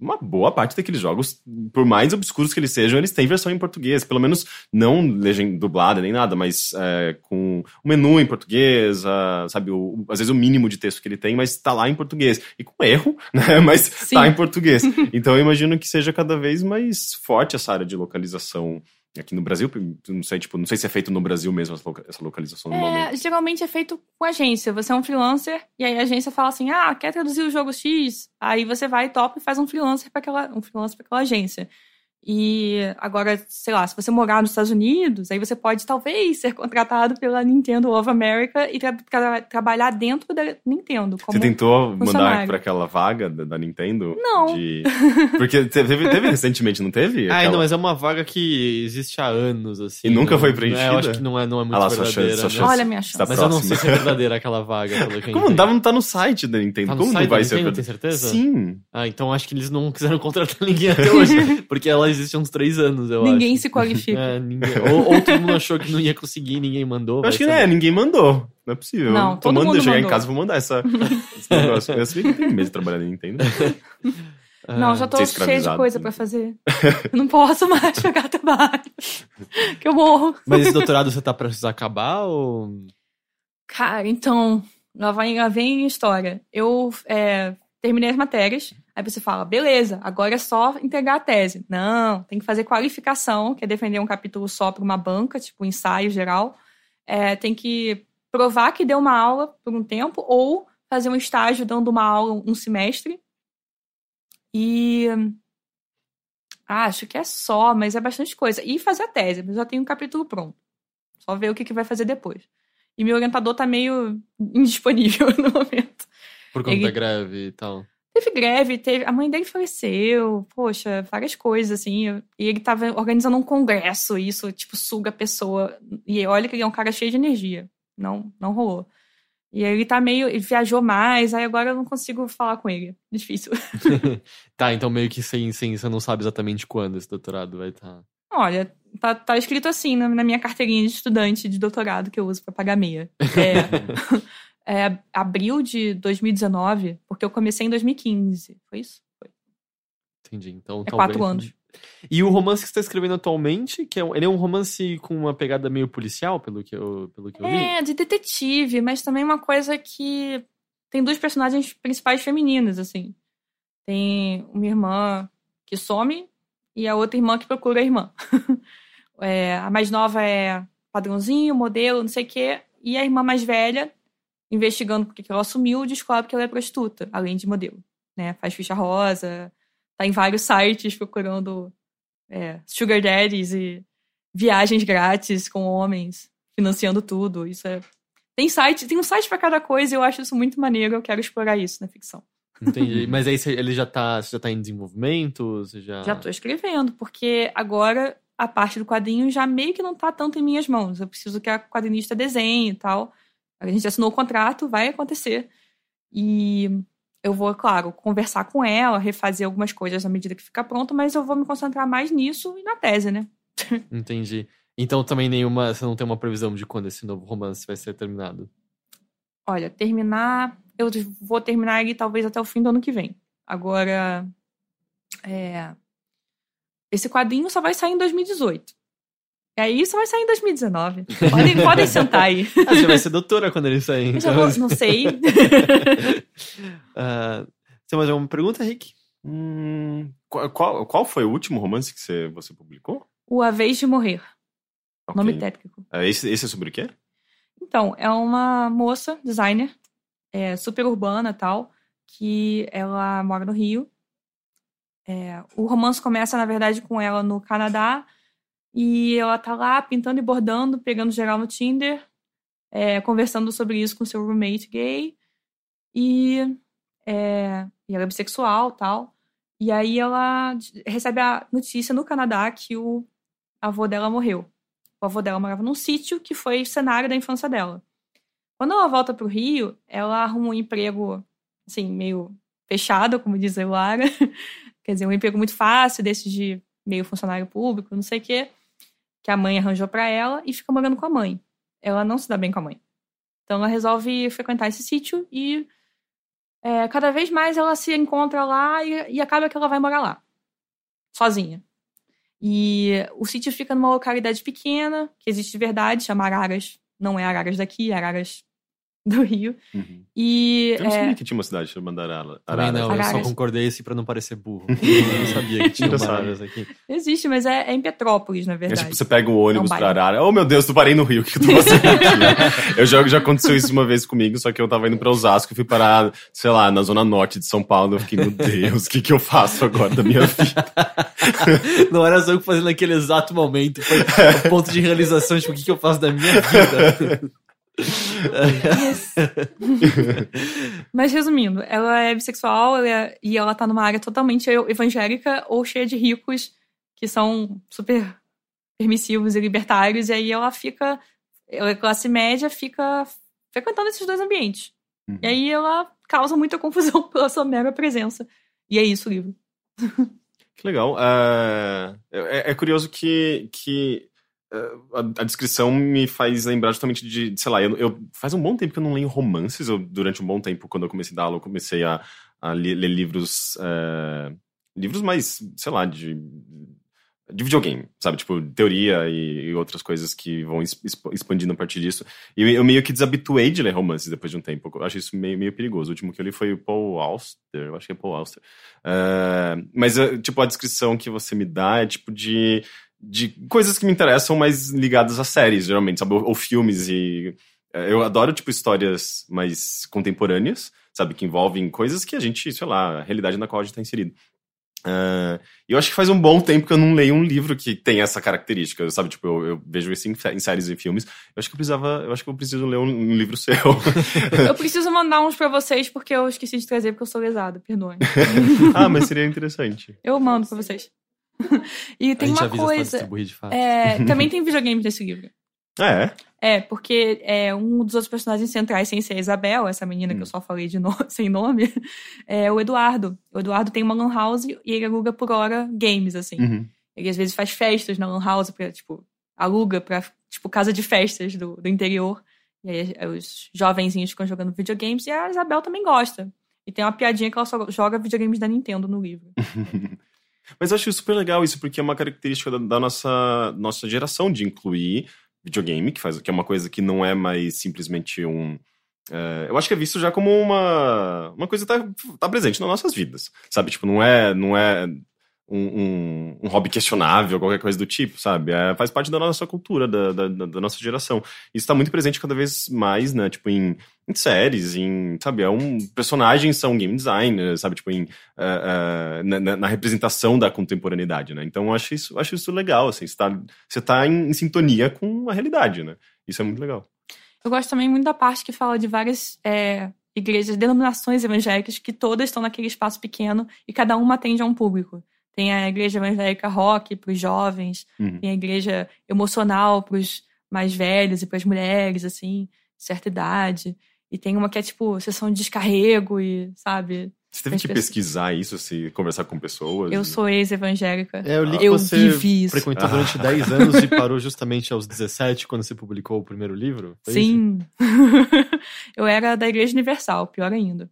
uma boa parte daqueles jogos, por mais obscuros que eles sejam, eles têm versão em português. Pelo menos não legenda dublada nem nada, mas é, com o menu em português, a- sabe, o- às vezes o mínimo de texto que ele tem, mas tá lá em português. E com erro, né? Mas Sim. tá em português. Então eu imagino que seja cada vez mais forte essa área de localização aqui no Brasil. Não sei, tipo, não sei se é feito no Brasil mesmo essa loca- essa localização. É, geralmente é feito com agência. Você é um freelancer e aí a agência fala assim: ah, quer traduzir o jogo X? Aí você vai, topa e faz um freelancer para aquela, um freelancer para aquela agência. E agora, sei lá, se você morar nos Estados Unidos, aí você pode talvez ser contratado pela Nintendo of America e tra- tra- trabalhar dentro da Nintendo. Como... Você tentou mandar pra aquela vaga da, da Nintendo? Não. De... Porque teve, teve recentemente, não teve? Ah, Aquela- não, mas é uma vaga que existe há anos, assim. E nunca não- foi É, eu preenchida? acho que não é, não é muito Ah lá, sua verdadeira. chance, né? chance. Olha a minha Tá chance. Mas eu não sei próxima. se é verdadeira aquela vaga, Como dá, não tá no site da Nintendo? Tá no Como site não vai da ser? Nintendo, tem certeza? Sim. Ah, então acho que eles não quiseram contratar ninguém até hoje. porque ela existe há uns três anos, eu Ninguém acho. se qualifica. É, ninguém. Ou, ou todo mundo achou que não ia conseguir, ninguém mandou. Eu acho que saber. é, ninguém mandou. Não é possível. Não, Tô todo mandando mundo chegar em mandou. casa, vou mandar essa, esse negócio. Eu que tem medo de trabalhar na Nintendo. Ah, Não, já tô ser cheia de coisa pra fazer. Eu não posso mais pegar trabalho. que eu morro. Mas esse doutorado você tá a acabar ou. Cara, então, lá, vai, lá vem a história. Eu é, terminei as matérias, aí você fala, beleza, agora é só entregar a tese. Não, tem que fazer qualificação, que é defender um capítulo só para uma banca, tipo ensaio geral. É, tem que provar que deu uma aula por um tempo, ou fazer um estágio dando uma aula um semestre. E. ah, acho que é só, mas é bastante coisa. E fazer a tese, mas já tenho um capítulo pronto. Só ver o que, que vai fazer depois. E meu orientador tá meio indisponível no momento. Por conta Ele- da greve e tal? Teve greve, teve. A mãe dele faleceu, poxa, várias coisas, assim. E ele tava organizando um congresso, e isso, tipo, suga a pessoa. E olha que ele é um cara cheio de energia. Não, não rolou. E aí ele tá meio. Ele viajou mais, aí agora eu não consigo falar com ele. Difícil. Tá, então meio que sem, sem, você não sabe exatamente quando esse doutorado vai estar. Olha, tá, tá escrito assim na, na minha carteirinha de estudante de doutorado que eu uso pra pagar meia. É, é abril de 2019, porque eu comecei em 2015. Foi isso? Foi. Entendi. Então, É talvez... quatro anos. E o romance que você está escrevendo atualmente, que é um, ele é um romance com uma pegada meio policial, pelo que eu, pelo que eu li? É, de detetive, mas também uma coisa que tem duas personagens principais femininas, assim. Tem uma irmã que some e a outra irmã que procura a irmã. É, a mais nova é padrãozinho, modelo, não sei o quê. E a irmã mais velha, investigando porque que ela sumiu, descobre que ela é prostituta, além de modelo. Né? Faz ficha rosa, tá em vários sites procurando é, sugar daddies e viagens grátis com homens, financiando tudo. Isso é. Tem site, tem um site pra cada coisa e eu acho isso muito maneiro. Eu quero explorar isso na ficção. Entendi. Mas aí ele já tá, já tá em desenvolvimento? Você já... Já tô escrevendo, porque agora a parte do quadrinho já meio que não tá tanto em minhas mãos. Eu preciso que a quadrinista desenhe e tal. A gente assinou o contrato, vai acontecer. E eu vou, claro, conversar com ela, refazer algumas coisas na medida que ficar pronto, mas eu vou me concentrar mais nisso e na tese, né? Entendi. Então também nenhuma. Você não tem uma previsão de quando esse novo romance vai ser terminado. Olha, terminar. Eu vou terminar ele talvez até o fim do ano que vem. Agora. É, esse quadrinho só vai sair em 2018. E aí isso vai sair em 2019. Podem, podem sentar aí. Ah, você vai ser doutora quando ele sair. Eu já Então, vou- não sei. Ah, tem mais alguma pergunta, Rick? Hum, qual, qual, foi o último romance que você, você publicou? O A Vez de Morrer. Ok. Nome técnico. É, esse, esse é sobre o quê? Então, é uma moça, designer, é, super urbana e tal, que ela mora no Rio. É, o romance começa, na verdade, com ela no Canadá. E ela tá lá pintando e bordando, pegando geral no Tinder, é, conversando sobre isso com seu roommate gay. E, é, e ela é bissexual tal. E aí ela recebe a notícia no Canadá que o avô dela morreu. O avô dela morava num sítio que foi cenário da infância dela. Quando ela volta pro Rio, ela arruma um emprego, assim, meio fechado, como diz a Lara. Quer dizer, um emprego muito fácil, desses de meio funcionário público, não sei o quê, que a mãe arranjou pra ela e fica morando com a mãe. Ela não se dá bem com a mãe. Então ela resolve frequentar esse sítio e é, cada vez mais ela se encontra lá e, e acaba que ela vai morar lá, sozinha. E o sítio fica numa localidade pequena, que existe de verdade, chama Araras. Não é Araras daqui, é Araras do Rio. Uhum. E Eu não é, sabia que tinha uma cidade chamada Arara. Também não, eu só concordei esse pra não parecer burro. Eu não sabia que tinha. Araras aqui. existe, mas é, é em Petrópolis, na É verdade. tipo, você pega o ônibus É um pra bairro. Arara. Oh, meu Deus, tu parei no Rio, o que, que eu tô fazendo aqui? eu já, já aconteceu isso uma vez comigo, só que eu tava indo pra Osasco e fui parar, sei lá, na zona norte de São Paulo. Eu fiquei, meu Deus, o que, que eu faço agora da minha vida? Não era só eu que fazia naquele exato momento. Foi o ponto de realização, tipo, o que, que eu faço da minha vida? Yes. Mas resumindo, ela é bissexual ela é- e ela tá numa área totalmente evangélica ou cheia de ricos que são super permissivos e libertários, e aí ela fica, ela é classe média, fica frequentando esses dois ambientes. Uhum. E aí ela causa muita confusão pela sua mera presença. E é isso o livro. Que legal. É, é, é curioso que, que a, a descrição me faz lembrar justamente de, sei lá, eu, eu- faz um bom tempo que eu não leio romances. Eu, durante um bom tempo, quando eu comecei a dar aula, eu comecei a, a li- ler livros. é, livros mais, sei lá, de. De videogame, sabe? Tipo, teoria e, e outras coisas que vão expandindo a partir disso. E eu, eu meio que desabituei de ler romances depois de um tempo. Eu acho isso meio, meio perigoso. O último que eu li foi o Paul Auster, eu acho que é Paul Auster. É, mas, eh, tipo, a descrição que você me dá é tipo de, de coisas que me interessam, mas ligadas a séries, geralmente, sabe? Ou, ou filmes e. eh, Eu adoro, tipo, histórias mais contemporâneas, sabe? Que envolvem coisas que a gente, sei lá, a realidade na qual a gente tá inserido. E eu acho que faz um bom tempo que eu não leio um livro que tem essa característica, sabe? Tipo, eu, eu vejo isso em, em séries e filmes. Eu acho que eu precisava. Eu acho que eu preciso ler um, um livro seu. Eu preciso mandar uns pra vocês porque eu esqueci de trazer porque eu sou lesada, perdoem. ah, mas seria interessante. Eu mando pra vocês. E tem a gente uma coisa. distribuir de fato. É, também tem videogame nesse livro. Ah, é? É, porque é, um dos outros personagens centrais, sem ser a Isabel, essa menina que Hum. eu só falei de no- sem nome, é o Eduardo. O Eduardo tem uma lan house e ele aluga por hora games, assim. Uhum. Ele às vezes faz festas na lan house, pra, tipo, aluga pra, tipo, casa de festas do, do interior. E aí eh, os jovenzinhos ficam jogando videogames e a Isabel também gosta. E tem uma piadinha que ela só joga videogames da Nintendo no livro. Mas eu acho super legal isso, porque é uma característica da, da nossa, nossa geração de incluir videogame, que, faz, que é uma coisa que não é mais simplesmente um. é, eu acho que é visto já como uma, uma coisa que tá, tá presente nas nossas vidas, sabe? Tipo, não é, não é um, um, hobby questionável, qualquer coisa do tipo, sabe? É, faz parte da nossa cultura, da, da, da- nossa geração. Isso tá muito presente cada vez mais, né? Tipo, em, em séries, em, sabe? É um, personagens são game designers, sabe? Tipo, em, ah, ah, na, na- representação da contemporaneidade, né? Então, eu acho isso, acho isso legal, assim. Você tá, você tá em, em sintonia com a realidade, né? Isso é muito legal. Eu gosto também muito da parte que fala de várias é, igrejas, denominações evangélicas, que todas estão naquele espaço pequeno e cada uma atende a um público. Tem a igreja evangélica rock para os jovens, Uhum. tem a igreja emocional para os mais velhos e para as mulheres, assim, de certa idade. E tem uma que é tipo sessão de descarrego e, sabe? Você teve que pessoas- pesquisar isso, se conversar com pessoas? Eu sou ex-evangélica. É, eu li que Eu você vivi isso. frequentou Ah. durante 10 anos e parou justamente aos 17, quando você publicou o primeiro livro. Foi? Sim. eu era da Igreja Universal, pior ainda.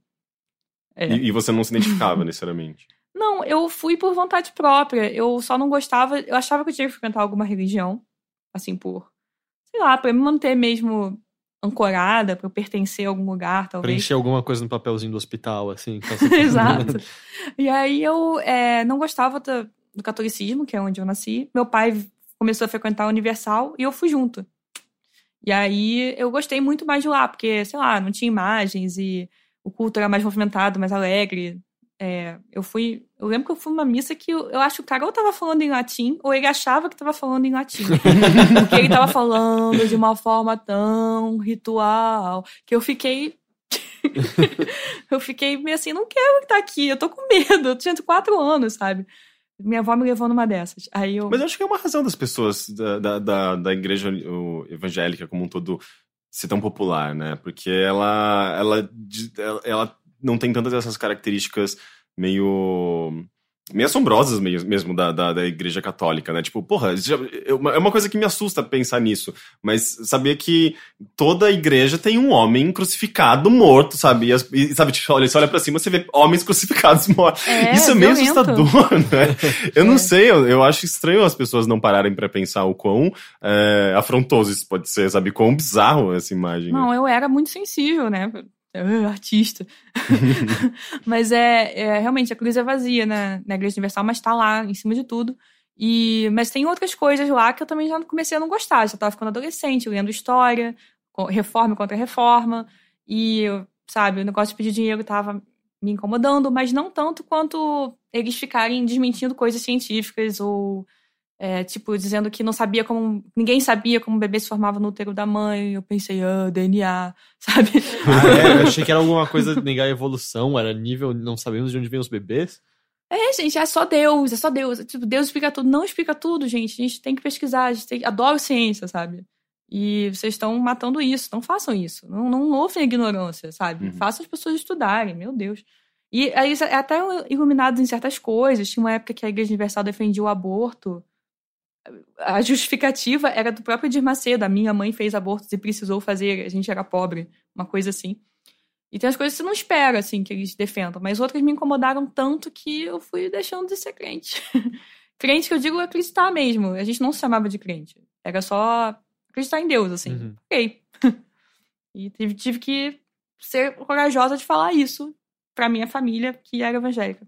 É. E, e você não se identificava necessariamente. Não, eu fui por vontade própria. Eu só não gostava. Eu achava que eu tinha que frequentar alguma religião. Assim, por. Sei lá, pra me manter mesmo ancorada, pra eu pertencer a algum lugar, talvez. Preencher alguma coisa no papelzinho do hospital, assim. Exato. E aí eu é, não gostava do, do catolicismo, que é onde eu nasci. Meu pai começou a frequentar a Universal e eu fui junto. E aí eu gostei muito mais de lá, porque, sei lá, não tinha imagens e o culto era mais movimentado, mais alegre. É, eu fui. Eu lembro que eu fui numa missa que eu, eu acho que o cara ou tava falando em latim, ou ele achava que tava falando em latim. Porque ele tava falando de uma forma tão ritual que eu fiquei. eu fiquei meio assim, não quero estar aqui, eu tô com medo. Eu tinha quatro anos, sabe? Minha avó me levou numa dessas. Aí eu... Mas eu acho que é uma razão das pessoas da, da, da, da igreja evangélica como um todo ser tão popular, né? Porque ela, ela, ela não tem tantas dessas características meio meio assombrosas mesmo da, da, da, igreja católica, né? Tipo, porra, é uma coisa que me assusta pensar nisso, mas saber que toda igreja tem um homem crucificado, morto, sabe? E, e sabe, tipo, olha, você olha pra cima, você vê homens crucificados mortos. É, Isso é meio assustador, né? Eu é. não sei, eu, eu, acho estranho as pessoas não pararem para pensar o quão é, afrontoso isso pode ser, sabe? Quão bizarro essa imagem. Não, eu era muito sensível, né? Uh, artista. mas é, é, realmente a cruz é vazia na, na Igreja Universal, mas tá lá em cima de tudo. E, mas tem outras coisas lá que eu também já comecei a não gostar. Já tava ficando adolescente, lendo história, reforma contra reforma. E, sabe, o negócio de pedir dinheiro tava me incomodando, mas não tanto quanto eles ficarem desmentindo coisas científicas ou é, tipo, dizendo que não sabia como. Ninguém sabia como o bebê se formava no útero da mãe. Eu pensei, ah, DNA, sabe? Ah, é? Eu achei que era alguma coisa de negar a evolução, era nível, não sabemos de onde vêm os bebês. É, gente, é só Deus, é só Deus. Tipo, Deus explica tudo. Não explica tudo, gente. A gente tem que pesquisar, a gente tem... adora ciência, sabe? E vocês estão matando isso. Não façam isso. Não, não ouvem a ignorância, sabe? Uhum. Façam as pessoas estudarem, meu Deus. E aí, é até iluminados em certas coisas. Tinha uma época que a Igreja Universal defendia o aborto a justificativa era do próprio Edir Macedo. A minha mãe fez abortos e precisou fazer, a gente era pobre, uma coisa assim. E tem as coisas que você não espera, assim, que eles defendam. Mas outras me incomodaram tanto que eu fui deixando de ser crente. crente que eu digo é acreditar mesmo. A gente não se chamava de crente. Era só acreditar em Deus, assim. Uhum. Ok. e tive, tive que ser corajosa de falar isso pra minha família, que era evangélica.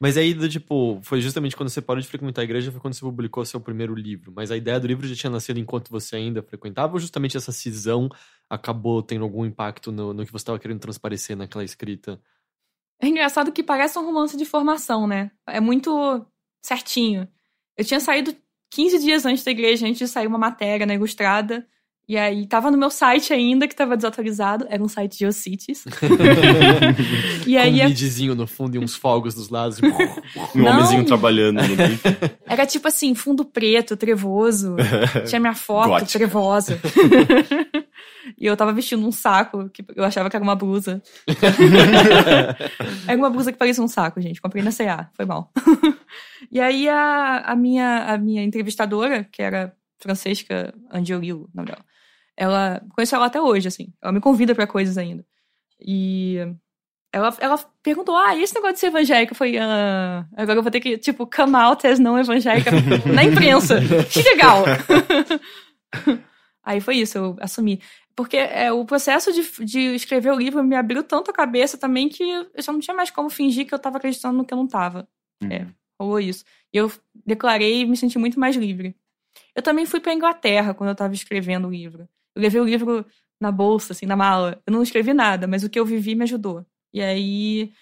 Mas aí, do, tipo, foi justamente quando você parou de frequentar a igreja, foi quando você publicou seu primeiro livro. Mas a ideia do livro já tinha nascido enquanto você ainda frequentava, ou justamente essa cisão acabou tendo algum impacto no, no que você estava querendo transparecer naquela escrita? É engraçado que parece um romance de formação, né? É muito certinho. Eu tinha saído 15 dias antes da igreja, antes de sair uma matéria na Ilustrada, e aí tava no meu site ainda, que tava desatualizado. Era um site de Geocities. e aí. Com um midzinho no fundo e uns fogos dos lados. um homenzinho trabalhando no Era tipo assim, fundo preto, trevoso. Tinha minha foto Gótica. trevosa. e eu tava vestindo um saco, que eu achava que era uma blusa. era uma blusa que parecia um saco, gente. Comprei na CA, foi mal. e aí a, a, minha, a minha entrevistadora, que era Francesca Angiolillo, na verdade ela conheço ela até hoje, assim. Ela me convida para coisas ainda. E ela, ela perguntou: Ah, e esse negócio de ser evangélica? Eu falei: ah, agora eu vou ter que, tipo, come out as não evangélica na imprensa. Que legal! Aí foi isso, eu assumi. Porque é, o processo de, de escrever o livro me abriu tanto a cabeça também que eu já não tinha mais como fingir que eu tava acreditando no que eu não tava. Uhum. É, rolou isso. E eu declarei e me senti muito mais livre. Eu também fui pra Inglaterra quando eu tava escrevendo o livro. Eu levei o livro na bolsa, assim, na mala. Eu não escrevi nada, mas o que eu vivi me ajudou. E aí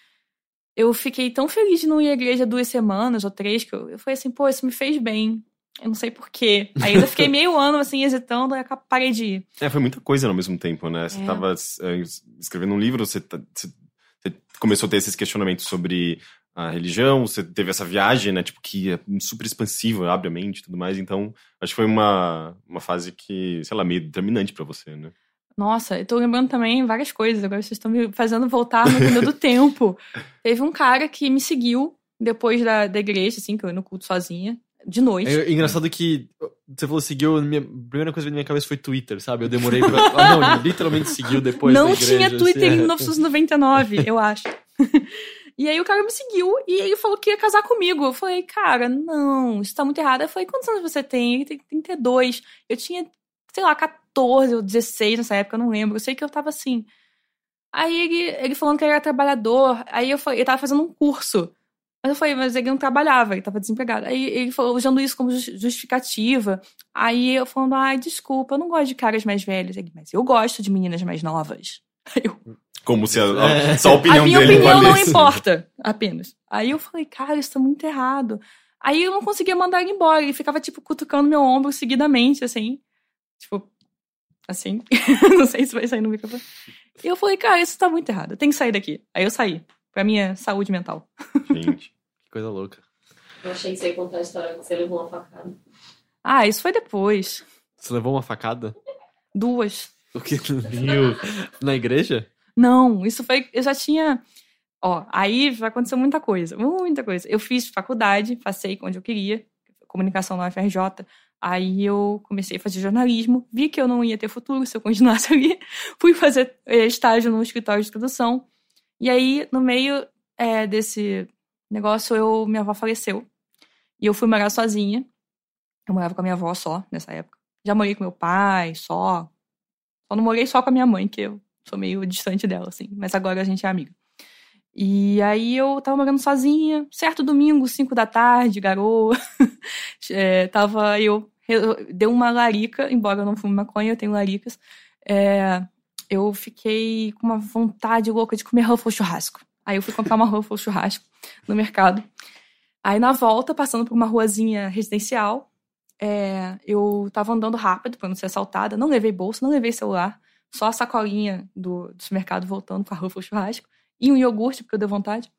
eu fiquei tão feliz de não ir à igreja duas semanas ou três, que eu, eu falei assim, pô, isso me fez bem. Eu não sei porquê. Aí eu fiquei meio ano, assim, hesitando, e parei de ir. É, foi muita coisa ao mesmo tempo, né? Você é. tava é, escrevendo um livro, você, tá, você, você começou a ter esses questionamentos sobre a religião, você teve essa viagem, né, tipo, que é super expansiva, abre a mente e tudo mais, então acho que foi uma, uma fase que, sei lá, meio determinante para você, né? Nossa, eu tô lembrando também várias coisas, agora vocês estão me fazendo voltar no túnel do tempo. Teve um cara que me seguiu depois da, da igreja, assim, que eu ia no culto sozinha, de noite. É engraçado que você falou seguiu, minha, a primeira coisa que veio na minha cabeça foi Twitter, sabe? Eu demorei pra. ah, não, literalmente seguiu depois Não da igreja, tinha Twitter assim, em 1999, eu acho. E aí o cara me seguiu e ele falou que ia casar comigo. Eu falei, cara, não, isso tá muito errado. Eu falei, quantos anos você tem? Ele tem 32. Eu tinha, sei lá, 14 ou 16 nessa época, eu não lembro. Eu sei que eu tava assim. Aí ele, ele falando que ele era trabalhador. Aí eu falei, ele tava fazendo um curso. Mas eu falei, mas ele não trabalhava, ele tava desempregado. Aí ele falou, usando isso como justificativa. Aí eu falando, ai, desculpa, eu não gosto de caras mais velhos. Ele, mas eu gosto de meninas mais novas. Aí eu, Como se a, a- só a opinião a minha dele opinião não valesse. importa, apenas. Aí eu falei, cara, isso tá muito errado. Aí eu não conseguia mandar ele embora. Ele ficava, tipo, cutucando meu ombro seguidamente, assim. Tipo, assim. não sei se vai sair no microfone. E eu falei, cara, isso tá muito errado. Eu tenho que sair daqui. Aí eu saí. Pra minha saúde mental. Gente. Que coisa louca. Eu achei que você ia contar a história que você levou uma facada. Ah, isso foi depois. Você levou uma facada? Duas. O que? Na igreja? Não, isso foi. Eu já tinha. Ó, aí vai acontecer muita coisa, muita coisa. Eu fiz faculdade, passei onde eu queria, comunicação na UFRJ. Aí eu comecei a fazer jornalismo, vi que eu não ia ter futuro se eu continuasse ali. Fui fazer eh, estágio no escritório de tradução. E aí, no meio eh, desse negócio, eu, minha avó faleceu. E eu fui morar sozinha. Eu morava com a minha avó só, nessa época. Já morei com meu pai, só. Só não morei só com a minha mãe, que eu sou meio distante dela, assim. Mas agora a gente é amiga. E aí eu tava morando sozinha, certo domingo, 5 da tarde, garoa. é, tava eu, eu. Deu uma larica, embora eu não fume maconha, eu tenho laricas. É, eu fiquei com uma vontade louca de comer Ruffles churrasco. Aí eu fui comprar uma Ruffles churrasco no mercado. Aí na volta, passando por uma ruazinha residencial, é, eu tava andando rápido pra não ser assaltada. Não levei bolsa, não levei celular. Só a sacolinha do, do supermercado voltando com a Ruffles churrasco. E um iogurte, porque eu dei vontade.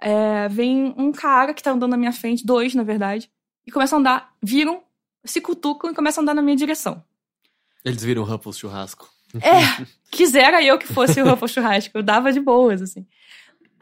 É, vem um cara que tá andando na minha frente, dois, na verdade, e começam a andar, viram, se cutucam e começam a andar na minha direção. Eles viram Ruffles churrasco. É, quisera eu que fosse o Ruffles churrasco, eu dava de boas, assim.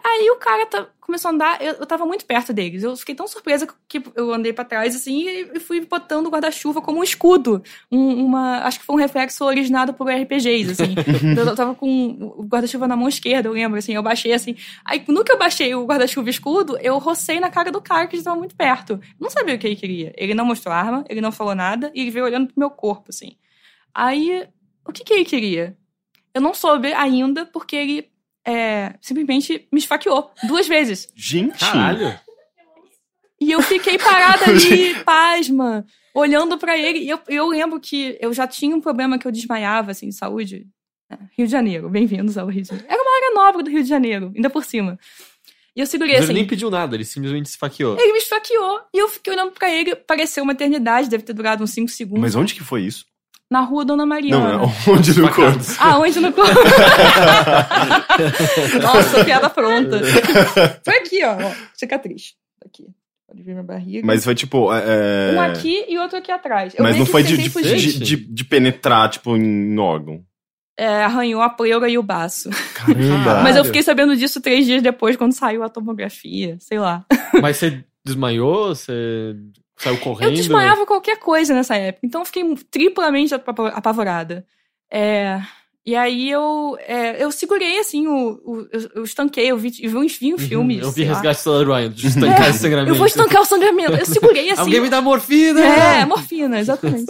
Aí o cara tá- começou a andar, eu, eu tava muito perto deles. Eu fiquei tão surpresa que eu andei pra trás, assim, e, e fui botando o guarda-chuva como um escudo. Um- uma, acho que foi um reflexo originado por RPGs, assim. eu, eu tava com o guarda-chuva na mão esquerda, eu lembro, assim. Eu baixei, assim. Aí, no que eu baixei o guarda-chuva escudo, eu rocei na cara do cara que estava muito perto. Eu não sabia o que ele queria. Ele não mostrou arma, ele não falou nada, e ele veio olhando pro meu corpo, assim. Aí, o que que ele queria? Eu não soube ainda, porque ele é, simplesmente me esfaqueou duas vezes. Gente. Caralho. E eu fiquei parada ali, pasma, olhando pra ele. E eu, eu lembro que eu já tinha um problema que eu desmaiava, assim, de saúde. É, Rio de Janeiro, bem-vindos ao Rio de Janeiro. Era uma área nobre do Rio de Janeiro, ainda por cima. E eu segurei Mas assim. ele nem pediu nada, ele simplesmente se esfaqueou. Ele me esfaqueou. E eu fiquei olhando pra ele, pareceu uma eternidade, deve ter durado uns 5 segundos. Mas onde que foi isso? Na rua Dona Mariana. Não, é onde no corpo? Ah, onde no corpo? Nossa, piada pronta. Foi aqui, ó. ó, Cicatriz. Aqui. Pode ver minha barriga. Mas foi tipo. é, Um aqui e outro aqui atrás. Eu Mas não foi de, de, de- de penetrar, tipo, em órgão. É, arranhou a pleura e o baço. Caramba! Mas eu fiquei sabendo disso três dias depois, quando saiu a tomografia. Sei lá. Mas você desmaiou? Você saiu correndo? Eu desmaiava qualquer coisa nessa época. Então eu fiquei triplamente apa- apavorada. É, e aí eu, é, eu segurei, assim, o, o- eu, eu estanquei, eu vi, eu vi um, vi um Uhum. Eu vi. Resgate Solar Ryan, de estancar esse sangramento. Eu vou estancar o sangramento. Eu segurei assim. Alguém me dá morfina! É, morfina, exatamente.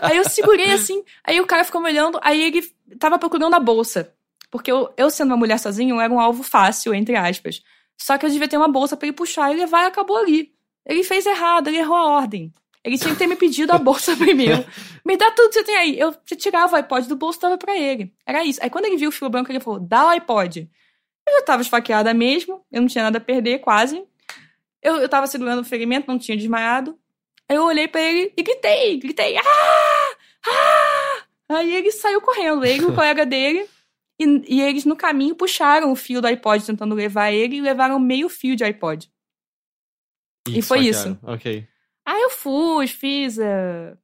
aí eu segurei assim, aí o cara ficou me olhando, aí ele tava procurando a bolsa. Porque eu, eu sendo uma mulher sozinha, eu era um alvo fácil, entre aspas. Só que eu devia ter uma bolsa pra ele puxar e levar e acabou ali. Ele fez errado, ele errou a ordem. Ele tinha que ter me pedido a bolsa primeiro. Me dá tudo que você tem aí. Eu tirava o iPod do bolso e dava pra ele. Era isso. Aí quando ele viu o fio branco, ele falou: dá o iPod. Eu já tava esfaqueada mesmo, eu não tinha nada a perder, quase. Eu, eu tava segurando o ferimento, não tinha desmaiado. Aí eu olhei pra ele e gritei, gritei, ah! Ah! Aí ele saiu correndo, ele e o colega dele. E, e eles no caminho puxaram o fio do iPod tentando levar ele e levaram meio fio de iPod. E foi esfaquearam. Ok. Aí eu fui, fiz a.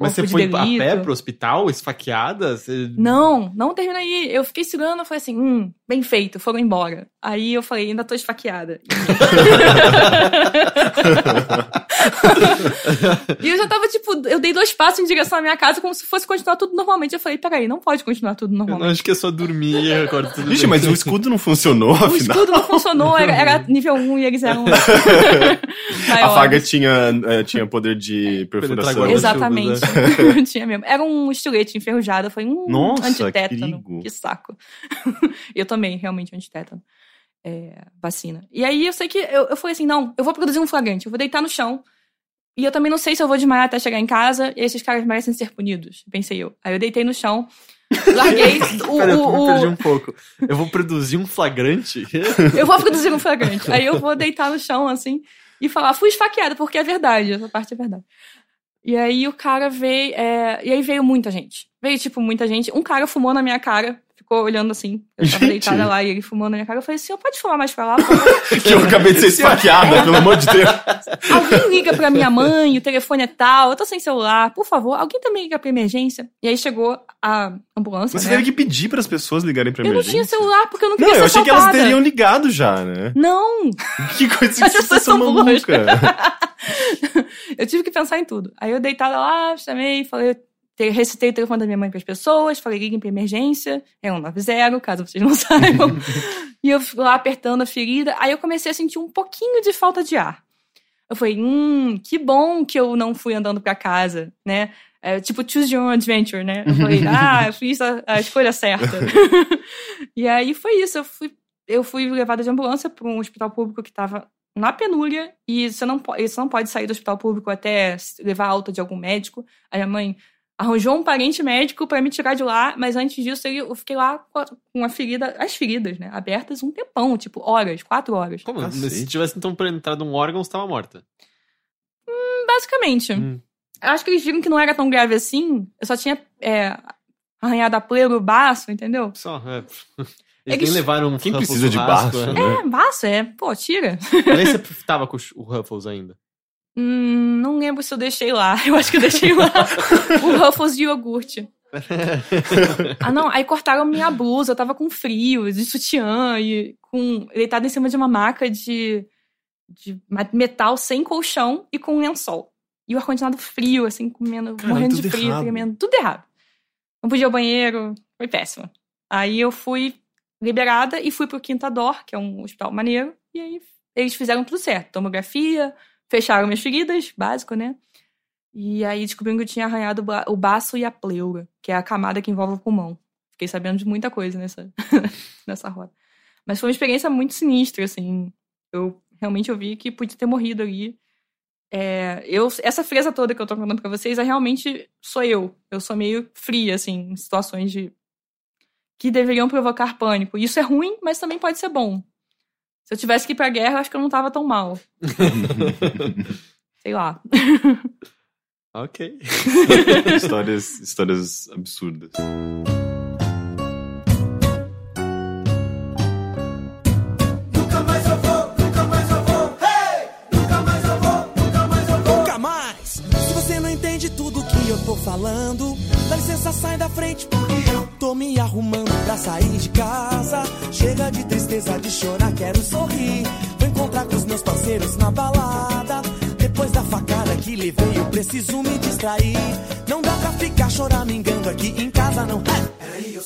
Mas você de foi a delito. pé pro hospital, esfaqueada? Você... Não, não termina aí. Eu fiquei segurando, falei assim, hum, bem feito, foram embora. Aí eu falei, ainda tô esfaqueada. e eu já tava, tipo, eu dei dois passos em direção à minha casa como se fosse continuar tudo normalmente. Eu falei, peraí, não pode continuar tudo Eu não normalmente. acho que é só dormir e acorda tudo Gente, bem. mas o escudo não funcionou, O afinal. escudo não funcionou, era, era nível 1 e eles eram. A faga tinha, eh, tinha poder de perfuração. Exatamente. Tinha mesmo. Era um estilete enferrujado. Eu falei, hum, Nossa, antitétano. que. Que saco. eu tomei realmente antitétano. É, vacina. E aí eu sei que eu, eu falei assim: não, eu vou produzir um flagrante, eu vou deitar no chão. E eu também não sei se eu vou desmaiar até chegar em casa e esses caras merecem ser punidos, pensei eu. Aí eu deitei no chão, larguei o. Pera, eu o- perdi um pouco. Eu vou produzir um flagrante? Eu vou produzir um flagrante. Aí eu vou deitar no chão, assim, e falar, fui esfaqueada, porque é verdade, essa parte é verdade. E aí o cara veio. é, E aí veio muita gente. Veio, tipo, muita gente. Um cara fumou na minha cara, ficou olhando assim. Eu tava Gente. deitada lá e ele fumando na minha cara. Eu falei, senhor, pode fumar mais pra lá? por favor?" Que eu acabei de ser esfaqueada, pelo amor de Deus. alguém liga pra minha mãe, o telefone é tal, eu tô sem celular, por favor, alguém também liga pra emergência. E aí chegou a ambulância. Você né? teve que pedir para as pessoas ligarem pra Eu não emergência. tinha celular porque eu não Não, queria eu ser achei que elas assaltada. teriam ligado já, né? Não, Que coisa As que pessoas são maluca. eu tive que pensar em tudo. Aí eu deitada lá, chamei, falei, recitei o telefone da minha mãe para as pessoas, falei, liguem pra emergência, é 190, caso vocês não saibam. e eu fui lá apertando a ferida. Aí eu comecei a sentir um pouquinho de falta de ar. Eu falei, hum, que bom que eu não fui andando pra casa, né? É, tipo, choose your own adventure, né? Eu falei, ah, eu fiz a, a escolha certa. e aí foi isso, eu fui, eu fui levada de ambulância para um hospital público que estava na penúria e você não, você não pode sair do hospital público até levar alta de algum médico. Aí a mãe arranjou um parente médico para me tirar de lá, mas antes disso eu fiquei lá com a, ferida, as feridas, né, abertas um tempão, tipo horas, quatro horas. Como? Cacete. Se tivesse então penetrado um órgão, você tava morta. Basicamente. Hum. Eu acho que eles viram que não era tão grave assim. Eu só tinha é, arranhado a pleura o baço, entendeu? Só, é. Eles que- nem levaram um Quem precisa de baço, é. né? É, baço, é. Pô, tira. Nem você tava com o Ruffles ainda. Hum, não lembro se eu deixei lá. Eu acho que eu deixei lá o Ruffles de iogurte. ah, não. Aí cortaram minha blusa. Eu tava com frio, de sutiã e com deitada em cima de uma maca de, de metal sem colchão e com um lençol. E o ar-condicionado frio, assim, comendo, Cara, morrendo de frio, errado. tremendo. Tudo errado. Não podia ir ao banheiro. Foi péssimo. Aí eu fui liberada e fui pro Quinta Dor, que é um hospital maneiro. E aí eles fizeram tudo certo. Tomografia, fecharam minhas feridas, básico, né? E aí descobriram que eu tinha arranhado o ba- o baço e a pleura, que é a camada que envolve o pulmão. Fiquei sabendo de muita coisa nessa, nessa roda. Mas foi uma experiência muito sinistra, assim. Eu realmente ouvi que podia ter morrido ali. É, eu, essa frieza toda que eu tô contando pra vocês é realmente sou eu. Eu sou meio fria, assim, em situações de que deveriam provocar pânico. Isso é ruim, mas também pode ser bom. Se eu tivesse que ir pra guerra, eu acho que eu não tava tão mal. Sei lá. ok. histórias, histórias absurdas. Que eu tô falando, dá licença, sai da frente, porque eu tô me arrumando pra sair de casa. Chega de tristeza, de chorar, quero sorrir. Vou encontrar com os meus parceiros na balada. Depois da facada que levei, eu preciso me distrair. Não dá pra ficar choramingando aqui em casa, não.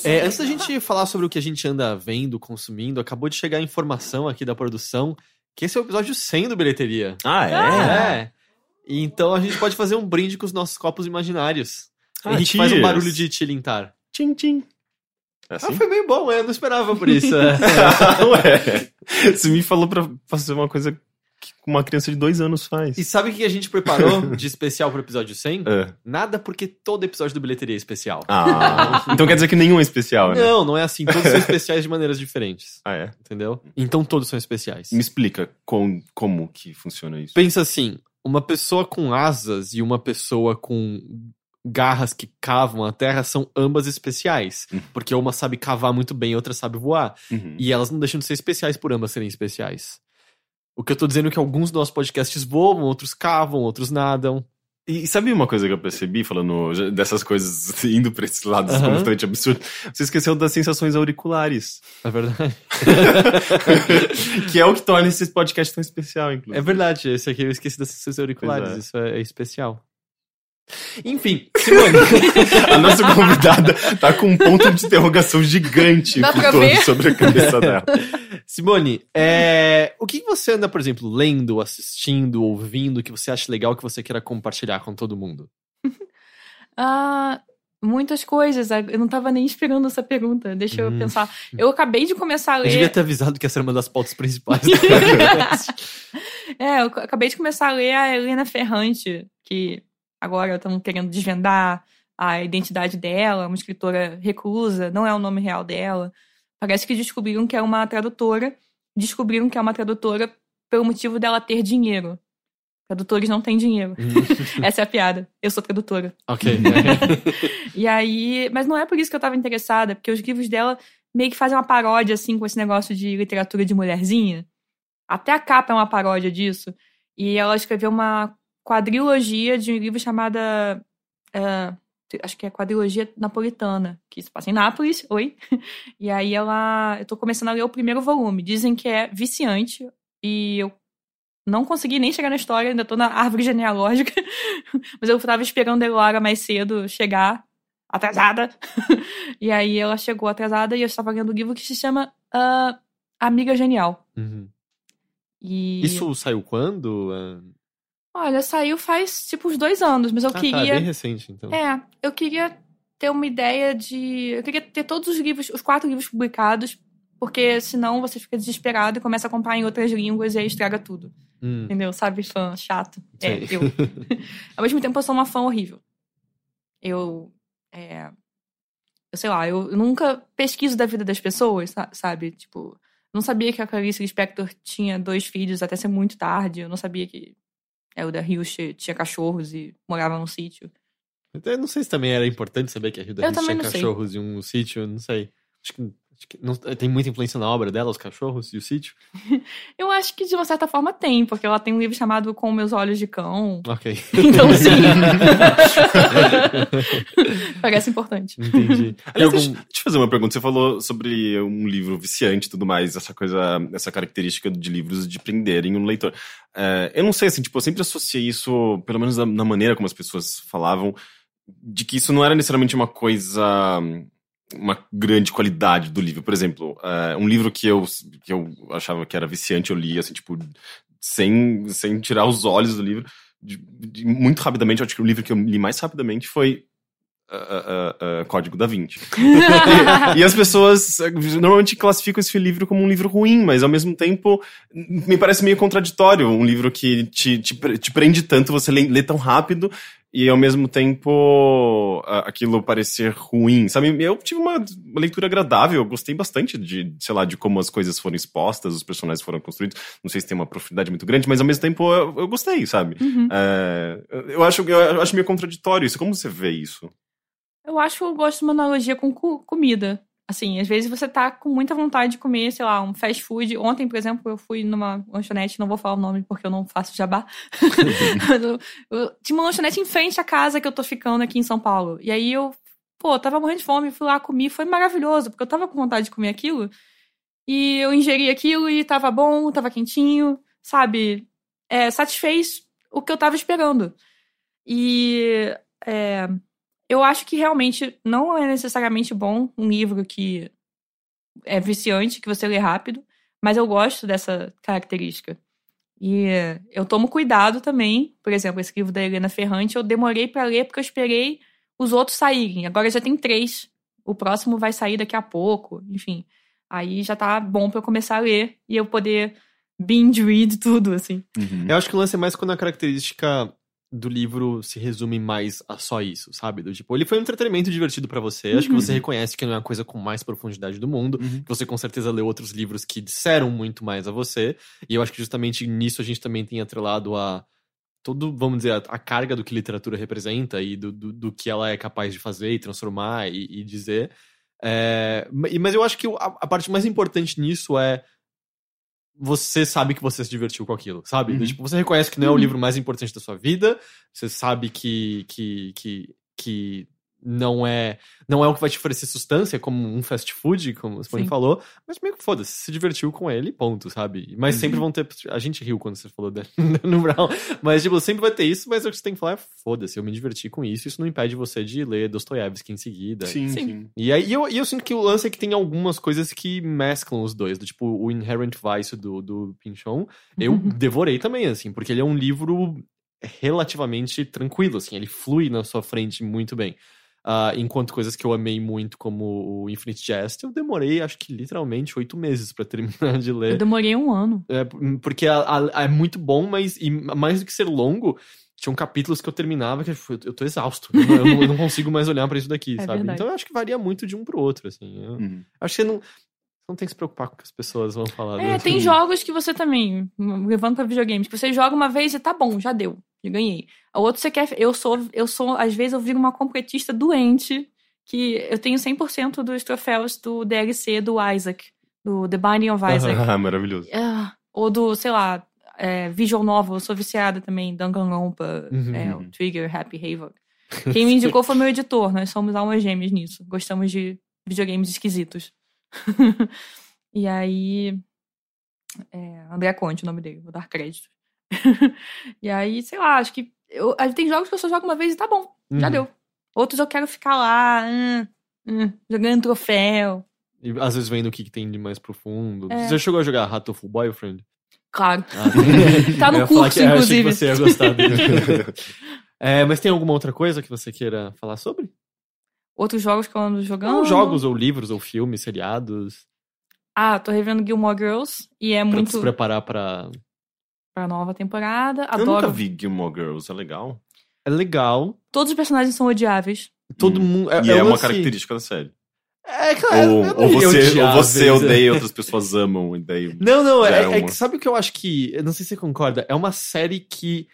É, antes da gente falar sobre o que a gente anda vendo, consumindo, acabou de chegar a informação aqui da produção que esse é o episódio 100 do Bilheteria. Ah, é? É. E Então a gente pode fazer um brinde com os nossos copos imaginários. Ah, Henrique faz um barulho de tilintar. Tchim, tchim. É Ah, assim? foi meio bom, eu não esperava por isso. é. Ué, você me falou pra fazer uma coisa que uma criança de dois anos faz. E sabe o que a gente preparou de especial pro episódio 100? É. Nada porque todo episódio do Bilheteria é especial. Ah, então quer dizer que nenhum é especial, né? Não, não é assim. Todos são especiais de maneiras diferentes. Ah, é? Entendeu? Então todos são especiais. Me explica com, como que funciona isso. Pensa assim: uma pessoa com asas e uma pessoa com garras que cavam a terra são ambas especiais. Uhum. Porque uma sabe cavar muito bem e outra sabe voar. Uhum. E elas não deixam de ser especiais por ambas serem especiais. O que eu tô dizendo é que alguns dos nossos podcasts voam, outros cavam, outros nadam. E sabe uma coisa que eu percebi, falando dessas coisas, indo pra esse lado Aham. completamente absurdo? Você esqueceu das sensações auriculares. É verdade. que é o que torna esse podcast tão especial, inclusive. É verdade, esse aqui eu esqueci das seus auriculares, é. isso é, é especial. Enfim, Simone. A nossa convidada tá com um ponto de interrogação gigante sobre a cabeça dela. Simone, é, o que você anda, por exemplo, lendo, assistindo, ouvindo, que você acha legal que você queira compartilhar com todo mundo? Ah, muitas coisas. Eu não tava nem esperando essa pergunta. Deixa eu Hum. pensar. Eu acabei de começar a Eu devia ler. ter avisado que essa era uma das pautas principais. é, eu acabei de começar a ler a Helena Ferrante, que agora estão querendo desvendar a identidade dela, uma escritora reclusa, não é o nome real dela. Parece que descobriram que é uma tradutora. Descobriram que é uma tradutora pelo motivo dela ter dinheiro. Tradutores não têm dinheiro. Essa é a piada. Eu sou tradutora. ok. E aí, mas não é por isso que eu tava interessada, porque os livros dela meio que fazem uma paródia, assim, com esse negócio de literatura de mulherzinha. Até a capa é uma paródia disso. E ela escreveu uma quadrilogia de um livro chamada. eh, acho que é Quadrilogia Napolitana, que se passa em Nápoles, oi. E aí ela. Eu tô começando a ler o primeiro volume. Dizem que é viciante, e eu não consegui nem chegar na história, ainda tô na árvore genealógica. Mas eu tava esperando a Elara mais cedo chegar, atrasada. e aí ela chegou atrasada e eu estava lendo um livro que se chama ah, Amiga Genial. Uhum. E. Isso saiu quando? Ah, Olha, saiu faz tipo uns dois anos, mas eu Ah, tá, queria. bem recente, então. É, eu queria ter uma ideia de. Eu queria ter todos os livros, os quatro livros publicados, porque senão você fica desesperado e começa a comprar em outras línguas e aí estraga tudo. Hum, Entendeu? Sabe, fã chato. É, sei. eu. Ao mesmo tempo, eu sou uma fã horrível. Eu. É, eu sei lá, eu nunca pesquiso da vida das pessoas, sa- sabe? Tipo, não sabia que a Clarice Lispector tinha dois filhos até ser muito tarde. Eu não sabia que a Hilda Hilst tinha cachorros e morava num sítio. Eu não sei se também era importante saber que a também tinha não sei. cachorros e um sítio, não sei. Acho que não- tem muita influência na obra dela, os cachorros e o sítio. Eu acho que de uma certa forma tem, porque ela tem um livro chamado Com Meus Olhos de Cão. Ok. Então, sim. Parece importante. Entendi. Aliás, algum... deixa, deixa eu fazer uma pergunta. Você falou sobre um livro viciante e tudo mais, essa coisa, essa característica de livros de prenderem um leitor. É, eu não sei, assim, tipo, eu sempre associei isso, pelo menos na, na maneira como as pessoas falavam, de que isso não era necessariamente uma coisa, uma grande qualidade do livro. Por exemplo, é, um livro que eu, que eu achava que era viciante, eu li, assim, tipo, sem, sem tirar os olhos do livro. de- de- muito rapidamente, eu acho que o livro que eu li mais rapidamente foi ah, ah, ah, Código da Vinci. E, e as pessoas eh, normalmente classificam esse livro como um livro ruim, mas ao mesmo tempo me parece meio contraditório. Um livro que te, te, te prende tanto, você lê, lê tão rápido e ao mesmo tempo aquilo parecer ruim, sabe? Eu tive uma, leitura agradável, eu gostei bastante de, sei lá, de como as coisas foram expostas, os personagens foram construídos. Não sei se tem uma profundidade muito grande, mas ao mesmo tempo eu, eu gostei, sabe? Uhum. Eh, eu, acho, eu acho meio contraditório isso. Como você vê isso? Eu acho que eu gosto de uma analogia com co- comida. Assim, às vezes você tá com muita vontade de comer, sei lá, um fast food. Ontem, por exemplo, eu fui numa lanchonete, não vou falar o nome porque eu não faço jabá. Eu tinha uma lanchonete em frente à casa que eu tô ficando aqui em São Paulo. E aí eu, pô, tava morrendo de fome, fui lá, comi, foi maravilhoso, porque eu tava com vontade de comer aquilo. E eu ingeri aquilo e tava bom, tava quentinho, sabe? É, satisfez o que eu tava esperando. E é, eu acho que realmente não é necessariamente bom um livro que é viciante, que você lê rápido, mas eu gosto dessa característica. E eu tomo cuidado também. Por exemplo, esse livro da Helena Ferrante, eu demorei pra ler porque eu esperei os outros saírem. Agora já tem três. O próximo vai sair daqui a pouco. Enfim, aí já tá bom pra eu começar a ler e eu poder binge read tudo, assim. Eu acho que o lance é mais quando a característica do livro se resume mais a só isso, sabe? Do tipo, ele foi um entretenimento divertido pra você. Acho que Uhum. você reconhece que não é a coisa com mais profundidade do mundo. Uhum. Você com certeza leu outros livros que disseram muito mais a você. E eu acho que justamente nisso a gente também tem atrelado a todo, vamos dizer, a, a carga do que literatura representa e do, do, do que ela é capaz de fazer e transformar e, e dizer. É, ma- mas eu acho que a, a parte mais importante nisso é você sabe que você se divertiu com aquilo, sabe? Uhum. Tipo, você reconhece que não é o livro mais importante da sua vida, você sabe que, que, que, que não é não é o que vai te oferecer substância, como um fast food, como o Sim. falou, mas meio que foda-se, se divertiu com ele, ponto, sabe? Mas sempre vão ter. A gente riu quando você falou da, no Brown, mas tipo, sempre vai ter isso, mas o que você tem que falar é foda-se, eu me diverti com isso, isso não impede você de ler Dostoiévski em seguida. Sim, Sim. sim. E aí e eu, e eu sinto que o lance é que tem algumas coisas que mesclam os dois. Do, tipo, o Inherent Vice do, do Pinchon, eu devorei também, assim, porque ele é um livro relativamente tranquilo, assim, ele flui na sua frente muito bem. Ah, enquanto coisas que eu amei muito, como o Infinite Jest, eu demorei, acho que literalmente, oito meses pra terminar de Eu ler. demorei um ano. É, porque a- a- é muito bom, mas e mais do que ser longo, tinham capítulos que eu terminava que eu, eu, eu tô exausto. Eu não, eu não- eu não consigo mais olhar pra isso daqui, É sabe? verdade. Então eu acho que varia muito de um pro outro, assim. Eu, Uhum. acho que você não, não tem que se preocupar com o que as pessoas vão falar. É, né? tem jogos que você também, levando pra videogames, que você joga uma vez e tá bom, já deu, já ganhei. O outro você quer. Eu sou, eu sou, às vezes eu viro uma completista doente, que eu tenho 100% dos troféus do DLC do Isaac, do The Binding of Isaac. Ah, maravilhoso. Ah, ou do, sei lá, é, Visual Novel, eu sou viciada também, Danganronpa, Uhum. é, o Trigger, Happy Havoc. Quem me indicou foi meu editor, nós somos almas gêmeas nisso. Gostamos de videogames esquisitos. e aí. É, André Conte, o nome dele, vou dar crédito. e aí, sei lá, acho que. Eu, tem jogos que eu só jogo uma vez e tá bom, já Uhum. deu. Outros eu quero ficar lá, hum, hum, jogando troféu. E às vezes vendo o que, que tem de mais profundo. É. Você já chegou a jogar Hatoful Boyfriend? Claro. Ah, Tá no curso, que- eu achei inclusive. que você ia gostar dele. É, mas tem alguma outra coisa que você queira falar sobre? Outros jogos que eu ando jogando. Ou jogos, ou livros, ou filmes, seriados. Ah, tô revendo Gilmore Girls e é Pra muito se preparar pra. pra nova temporada. Eu nunca Adoro. vi Gilmore Girls, é legal. É legal. Todos os personagens são odiáveis. Todo Hum. mundo. e é, um uma lance- característica da série. É, cara, ou, não ou você, ou você vezes. odeia e outras pessoas amam, e daí. Não, não, é, é é uma. que sabe o que eu acho que. Eu não sei se você concorda. É uma série que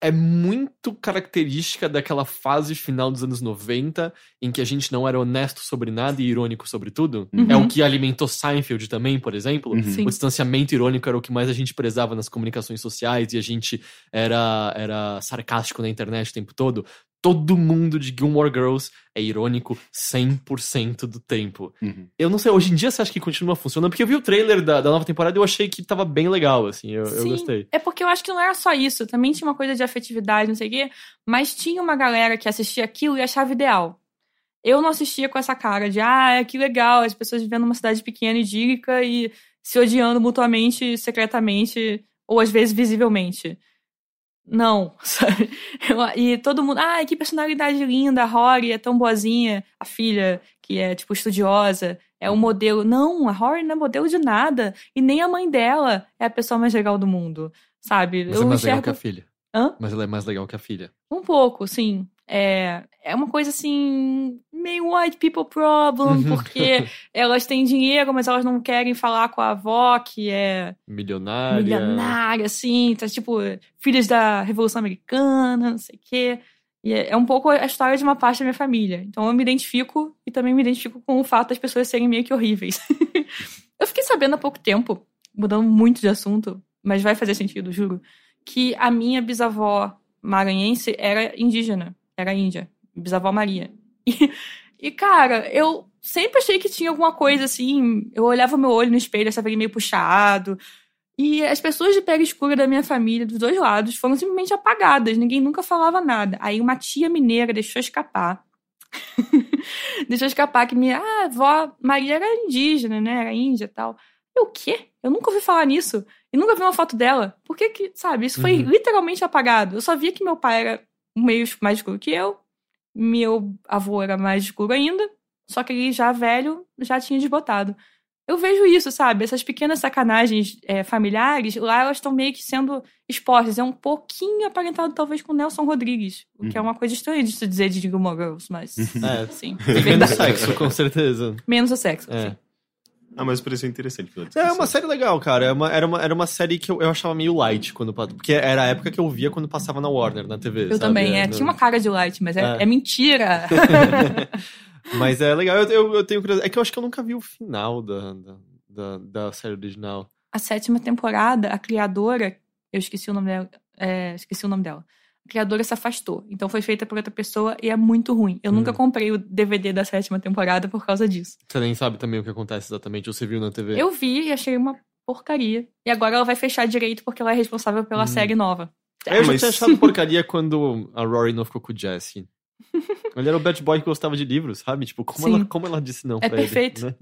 é muito característica daquela fase final dos anos 90, em que a gente não era honesto sobre nada e irônico sobre tudo. Uhum. É o que alimentou Seinfeld também, por exemplo. Uhum. O distanciamento irônico era o que mais a gente prezava nas comunicações sociais e a gente era, era sarcástico na internet o tempo todo. Todo mundo de Gilmore Girls é irônico 100% do tempo. Uhum. Eu não sei, hoje em dia você acha que continua funcionando? Porque eu vi o trailer da, da nova temporada e eu achei que tava bem legal, assim, eu, eu Sim, gostei. É porque eu acho que não era só isso. Também tinha uma coisa de afetividade, não sei o quê. Mas tinha uma galera que assistia aquilo e achava ideal. Eu não assistia com essa cara de, ah, que legal, as pessoas vivendo numa cidade pequena, idílica e se odiando mutuamente, secretamente, ou às vezes visivelmente. Não, sabe? Eu- e todo mundo, ai, que personalidade linda, a Rory é tão boazinha, a filha, que é, tipo, estudiosa, é um modelo. Não, a Rory não é modelo de nada, e nem a mãe dela é a pessoa mais legal do mundo, sabe? Mas eu é mais legal enxergo que a filha. Hã? Mas ela é mais legal que a filha. um pouco, sim. É, é uma coisa assim, meio white people problem, Uhum. porque elas têm dinheiro, mas elas não querem falar com a avó, que é Milionária. milionária, assim, tá, tipo, filhas da Revolução Americana, não sei o quê. E é é um pouco a história de uma parte da minha família. Então eu me identifico e também me identifico com o fato das pessoas serem meio que horríveis. eu fiquei sabendo há pouco tempo, mudando muito de assunto, mas vai fazer sentido, juro, que a minha bisavó maranhense era indígena, era índia, bisavó Maria. E, e, cara, eu sempre achei que tinha alguma coisa assim. Eu olhava meu olho no espelho, achava ele meio puxado. E as pessoas de pele escura da minha família, dos dois lados, foram simplesmente apagadas. Ninguém nunca falava nada. Aí uma tia mineira deixou escapar. deixou escapar que minha ah, avó Maria era indígena, né? Era índia e tal. Eu, o quê? Eu nunca ouvi falar nisso. E nunca vi uma foto dela. Por que que, sabe? Isso foi Uhum. literalmente apagado. Eu só via que meu pai era meio mais escuro que eu. Meu avô era mais escuro ainda. Só que ele já velho, já tinha desbotado. Eu vejo isso, sabe? Essas pequenas sacanagens é, familiares, lá elas estão meio que sendo expostas. É um pouquinho aparentado, talvez, com Nelson Rodrigues. O que é Uhum. uma coisa estranha de se dizer de Gilmore Girls, mas... É. Sim, é menos sexo, com certeza. Menos o sexo. É. sim. Ah, mas pareceu interessante. pela É uma série legal, cara. É uma- era, uma, era uma série que eu, eu achava meio light quando Porque era a época que eu via quando passava na Warner, na TV. Eu sabe? também, é. não- Tinha uma cara de light, mas é, É. é mentira. Mas é legal, eu, eu, eu tenho curiosidade. É que eu acho que eu nunca vi o final da, da, da, da série original. a sétima temporada, a criadora, eu esqueci o nome dela, é, esqueci o nome dela. A criadora se afastou. Então foi feita por outra pessoa e é muito ruim. Eu nunca Hum. comprei o DVD da sétima temporada por causa disso. Você nem sabe também o que acontece exatamente, ou você viu na TV. Eu vi e achei uma porcaria. E agora ela vai fechar direito porque ela é responsável pela Hum. série nova. Eu já mas- tinha achado porcaria quando a Rory não ficou com o Jesse. Ele era o bad boy que gostava de livros, sabe? Tipo, como, Sim. ela, como ela disse não É pra ele, perfeito. né?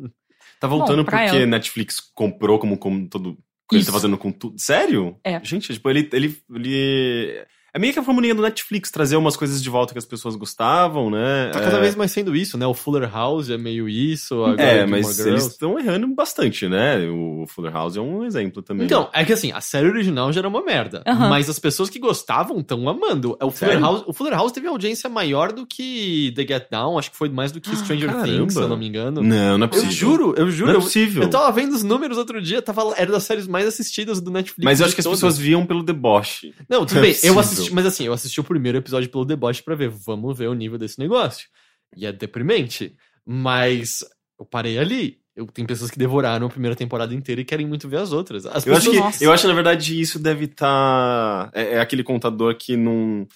Tá voltando Bom, porque ela. Netflix comprou como, como todo. Ele Isso. tá fazendo com tudo. Sério? É. Gente, tipo, ele, ele, ele. É meio que a formulinha do Netflix, trazer umas coisas de volta que as pessoas gostavam, né? Tá cada É, vez mais sendo isso, né? O Fuller House é meio isso. Agora É, mas eles estão errando bastante, né? O Fuller House é um exemplo também. Então, é que assim, a série original já era uma merda. Mas as pessoas que gostavam estão amando. É O Fuller, Sério? House, o Fuller House teve audiência maior do que The Get Down, acho que foi mais do que Stranger caramba. Things, se eu não me engano. Não, não é Eu possível. juro, eu juro. Não é eu- possível. Eu tava vendo os números outro dia, tava, era das séries mais assistidas do Netflix. Mas eu acho que as todas. pessoas viam pelo deboche. Não, tudo Não é bem, eu possível. Assisti, mas assim, eu assisti o primeiro episódio pelo deboche pra ver, vamos ver o nível desse negócio. E é deprimente, mas eu parei ali. Eu, tem pessoas que devoraram a primeira temporada inteira e querem muito ver as outras. As Eu acho, pessoas- que, Nossa. eu acho, na verdade, isso deve estar. É, é aquele contador que não.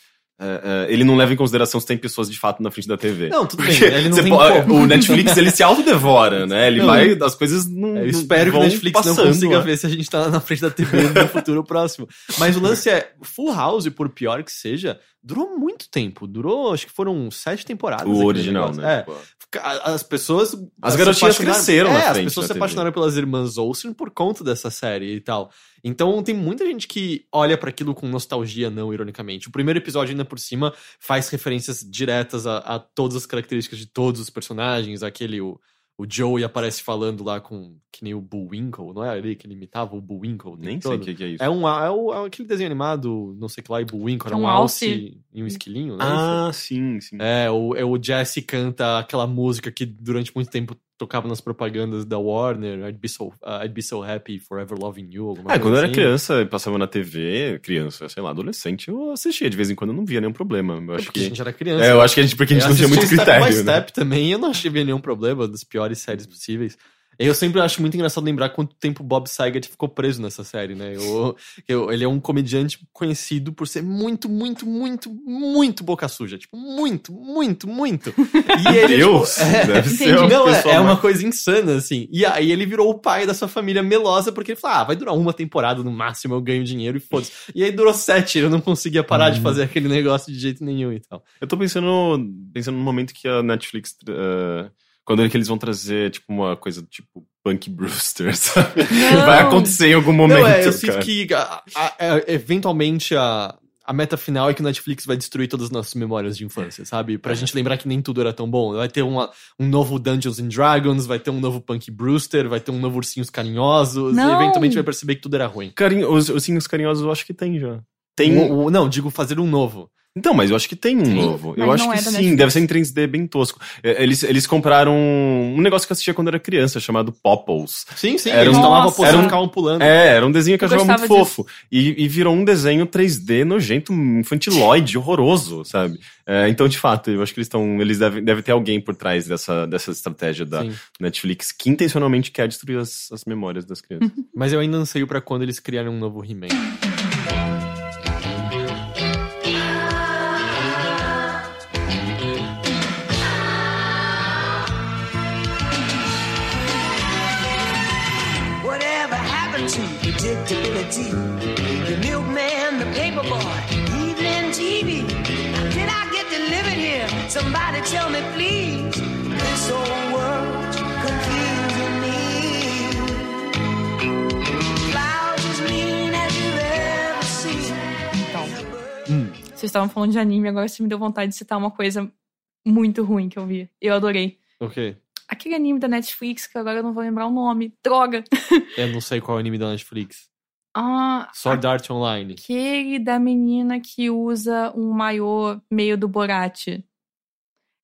É, é, ele não leva em consideração se tem pessoas de fato na frente da TV. Não, tudo bem, ele não pode- o Netflix ele se autodevora, né? Ele Não. vai. As coisas não. Eu não espero que o Netflix não passando consiga lá. ver se a gente tá na frente da TV no futuro próximo. Mas o lance é, Full House, por pior que seja, durou muito tempo. Durou, acho que foram sete temporadas. O original, né? É. A- As pessoas. As garotinhas cresceram É, as pessoas se TV. apaixonaram pelas irmãs Olsen por conta dessa série e tal. Então tem muita gente que olha pra aquilo com nostalgia, não ironicamente. O primeiro episódio, ainda por cima, faz referências diretas a, a todas as características de todos os personagens. Aquele, o, o Joey aparece falando lá com. Que nem o Bullwinkle, não é ali que ele imitava o Bullwinkle? o Nem sei o que, que é isso. É, um, é, o- é aquele desenho animado, não sei que lá, e Bullwinkle, era É um, um alce alce. e um esquilinho, né? Ah, sim, sim. É, o, é, o Jesse canta aquela música que durante muito tempo tocava nas propagandas da Warner, I'd be so, uh, I'd be so happy forever loving you. alguma coisa quando eu era assim. criança e passava na TV, criança, sei lá, adolescente, eu assistia de vez em quando, eu não via nenhum problema. Eu É acho porque a que. gente era criança. É, eu acho que a gente, porque a gente Eu não tinha muito critério. Step by né? Step também, eu não achei nenhum problema, das piores séries possíveis. Eu sempre acho muito engraçado lembrar quanto tempo Bob Saget ficou preso nessa série, né? Eu, eu- ele é um comediante conhecido por ser muito, muito, muito, muito boca suja. Tipo, muito, muito, muito. E ele, Deus! tipo, é, deve ser uma não, é, é uma coisa insana, assim. E aí ele virou o pai dessa família melosa, porque ele falou: ah, vai durar uma temporada no máximo, eu ganho dinheiro e foda-se. E aí durou sete, eu não conseguia parar de fazer aquele negócio de jeito nenhum e tal. Eu tô pensando, pensando no momento que a Netflix. eh, quando é que eles vão trazer, tipo, uma coisa tipo Punk Brewster, sabe? Não. Vai acontecer em algum momento. não, é, eu sinto que a- a- a- eventualmente a, a meta final é que o Netflix vai destruir todas as nossas memórias de infância, sabe? Pra gente lembrar que nem tudo era tão bom. Vai ter uma, um novo Dungeons and Dragons, vai ter um novo Punk Brewster, vai ter um novo Ursinhos Carinhosos, Não. e eventualmente vai perceber que tudo era ruim. Carinho, os ursinhos carinhosos eu acho que tem já. Tem. Um- um- não, digo fazer um novo. Então, mas eu acho que tem um Tem? novo. Eu acho que é sim, Netflix. deve ser em 3D bem tosco. É, Eles, eles compraram um negócio que eu assistia quando era criança, chamado Popples. Sim, sim, Era eles um- posição era um- ficavam pulando. É, era um desenho que eu Eu achava muito gostava fofo. E, e virou um desenho 3D nojento, infantiloide, horroroso, sabe? É, então, de fato, eu acho que eles estão. Eles devem, deve ter alguém por trás dessa, dessa estratégia da Sim. Netflix que intencionalmente quer destruir as, as memórias das crianças. Mas eu ainda anseio pra quando eles criarem um novo He-Man. The milkman, the paperboy, evening TV. Did I get delivered here? Somebody tell me, please. This old world's confusing me. Clouds as mean as you've ever seen. Então, Hum. vocês estavam falando de anime, agora você me deu vontade de citar uma coisa muito ruim que eu vi. Eu adorei. Ok. Aquele anime da Netflix, que agora eu não vou lembrar o nome. Droga! Eu não sei qual é o anime da Netflix. Ah, Sword Art Online. aquele da menina que usa um maiô meio do Borat.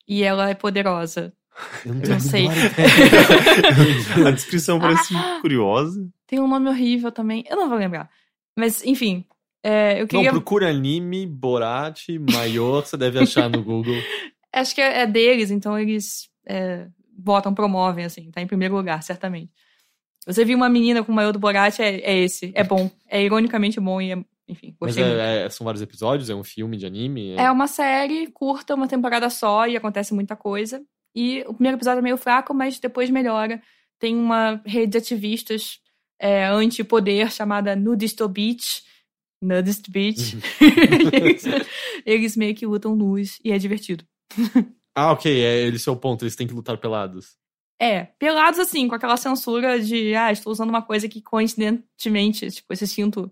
E ela é poderosa. Eu Não a sei. a descrição parece curiosa. Tem um nome horrível também. Eu não vou lembrar. Mas, enfim. é, eu Não, queria. procura anime, Borat, maior, você deve achar no Google. Acho que é é deles, então eles é, botam, promovem, assim. Tá em primeiro lugar, certamente. Você viu uma menina com o maiô do Borat, é, é esse. É bom. É ironicamente bom e é, enfim, Mas gostei muito. é- é- são vários episódios? É um filme de anime? É uma série curta, uma temporada só e acontece muita coisa. E o primeiro episódio é meio fraco, mas depois melhora. Tem uma rede de ativistas é, anti-poder chamada Nudist Beach. Nudist Beach. E eles, eles meio que lutam nus e é divertido. Ah, ok. É esse é o ponto. Eles têm que lutar pelados. É, pelados assim, com aquela censura de, ah, estou usando uma coisa que coincidentemente, tipo, esse cinto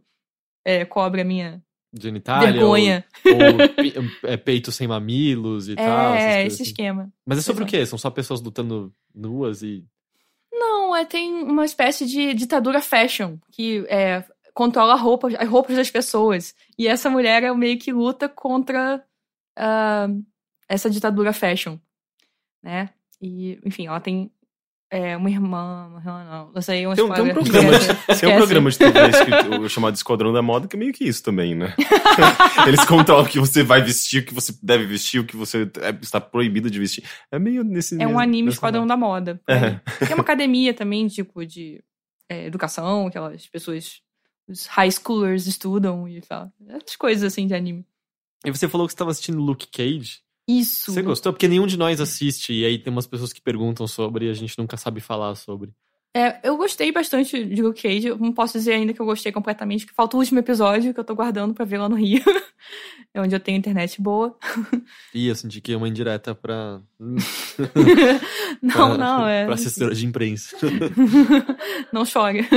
é, cobre a minha Genitália? vergonha. Ou, ou pe- é, peito sem mamilos e tal. essas é, esse assim. esquema. Mas é sobre o Exato. quê? São só pessoas lutando nuas e. Não, é, tem uma espécie de ditadura fashion que é, controla a roupa, as roupas das pessoas. E essa mulher é meio que luta contra ah, essa ditadura fashion, né? E, enfim, ela tem é, uma irmã, uma irmã não, não sei, um Tem, um- tem um programa de, Esquece. tem um programa de TV chamado Esquadrão da Moda, que é meio que isso também, né? Eles controlam o que você vai vestir, o que você deve vestir, o que você é- está proibido de vestir. É meio nesse. É um mesmo- anime nessa Esquadrão da Moda. aí. Tem uma academia também, tipo, de é, educação, aquelas pessoas, os high schoolers estudam e tal. Essas coisas assim de anime. E você falou que você estava assistindo Luke Cage. Isso. Você gostou? Porque nenhum de nós assiste. E aí tem umas pessoas que perguntam sobre e a gente nunca sabe falar sobre. É, eu gostei bastante de Luke Cage. Eu não posso dizer ainda que eu gostei completamente, porque falta o último episódio que eu tô guardando pra ver lá no Rio. é onde eu tenho internet boa. E eu senti que é uma indireta pra. não, pra- não, é. Pra assessora de imprensa. não chore.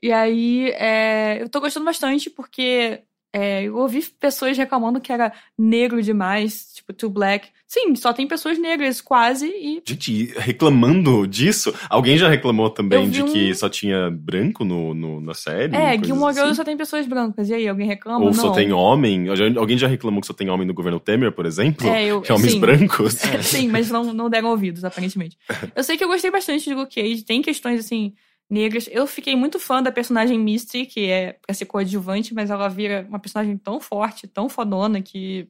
E aí, é, eu tô gostando bastante porque é, eu ouvi pessoas reclamando que era negro demais, tipo, too black. Sim, só tem pessoas negras quase e. Gente, reclamando disso, alguém já reclamou também de um- que só tinha branco no, no- na série? É, Gilmore Girls assim? só tem pessoas brancas. E aí, alguém reclama? Ou não. só tem homem? Alguém já reclamou que só tem homem no governo Temer, por exemplo? É, eu- que homens sim. brancos? Sim, mas não, não deram ouvidos, aparentemente. Eu sei que eu gostei bastante de Luke Cage, tem questões, assim, negras. Eu fiquei muito fã da personagem Misty, que é pra ser coadjuvante, mas ela vira uma personagem tão forte, tão fodona, que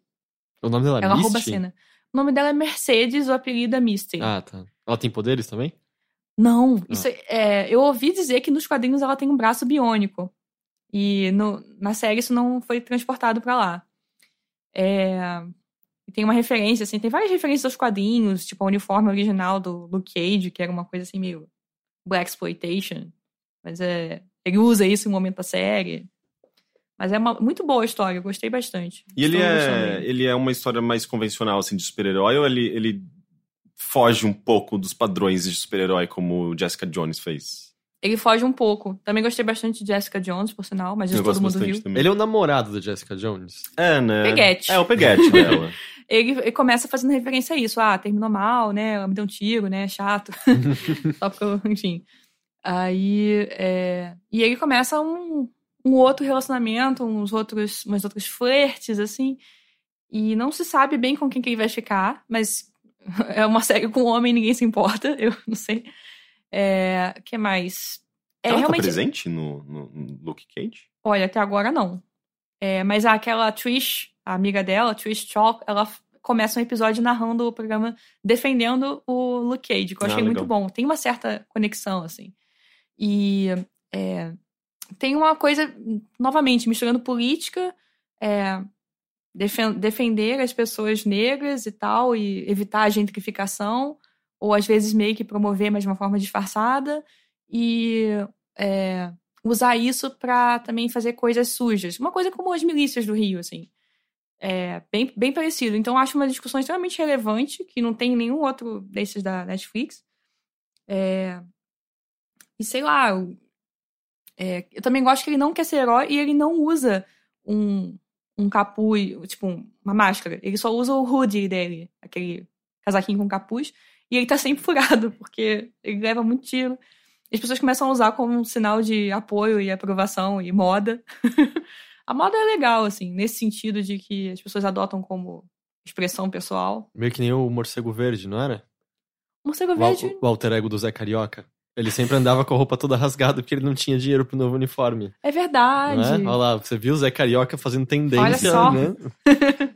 O nome dela é ela Misty? rouba a cena. O nome dela é Mercedes, o apelido é Misty. Ah, tá. Ela tem poderes também? Não, isso é, eu ouvi dizer que nos quadrinhos ela tem um braço biônico. E no- na série isso não foi transportado pra lá. É, tem uma referência, assim, tem várias referências aos quadrinhos, tipo o uniforme original do Luke Cage, que era uma coisa assim meio Black Exploitation. Mas é, ele usa isso em um momento da série. Mas é uma, muito boa a história, eu gostei bastante. E ele é, ele é uma história mais convencional, assim, de super-herói, ou ele, ele foge um pouco dos padrões de super-herói como o Jessica Jones fez? Ele foge um pouco. Também gostei bastante de Jessica Jones, por sinal, mas isso Eu todo mundo viu. também. Ele é o namorado da Jessica Jones. É, né? Peguete. É, o peguete dela. ele, ele começa fazendo referência a isso. Ah, terminou mal, né? Ela me deu um tiro, né? Chato. Só porque eu, enfim. Aí. é, E ele começa um, um outro relacionamento, uns outros, umas outros flertes, assim. E não se sabe bem com quem que ele vai ficar, mas é uma série com homem ninguém se importa, eu não sei. É, que mais? É ela realmente. tá presente no, no, no Luke Cage? Olha, até agora não. É, mas aquela Trish, a amiga dela, Trish Chalk, ela começa um episódio narrando o programa defendendo o Luke Cage, que eu Ah, achei muito bom. Tem uma certa conexão, assim. E é, tem uma coisa, novamente, misturando política, é, defen- defender as pessoas negras e tal, e evitar a gentrificação, ou às vezes meio que promover, mas de uma forma disfarçada, e é, usar isso pra também fazer coisas sujas. Uma coisa como as milícias do Rio, assim. É bem, bem parecido. Então, acho uma discussão extremamente relevante, que não tem nenhum outro desses da Netflix. É, E sei lá, eu, é, eu também gosto que ele não quer ser herói e ele não usa um, um capuz, tipo, uma máscara. Ele só usa o hoodie dele, aquele casaquinho com capuz, e ele tá sempre furado, porque ele leva muito tiro. As pessoas começam a usar como um sinal de apoio e aprovação e moda. a moda é legal, assim, nesse sentido de que as pessoas adotam como expressão pessoal. Meio que nem o morcego verde, não era? Morcego O, al- verde o alter ego do Zé Carioca. Ele sempre andava com a roupa toda rasgada porque ele não tinha dinheiro pro novo uniforme. é verdade. Não é? Olha lá, você viu o Zé Carioca fazendo tendência, só. né?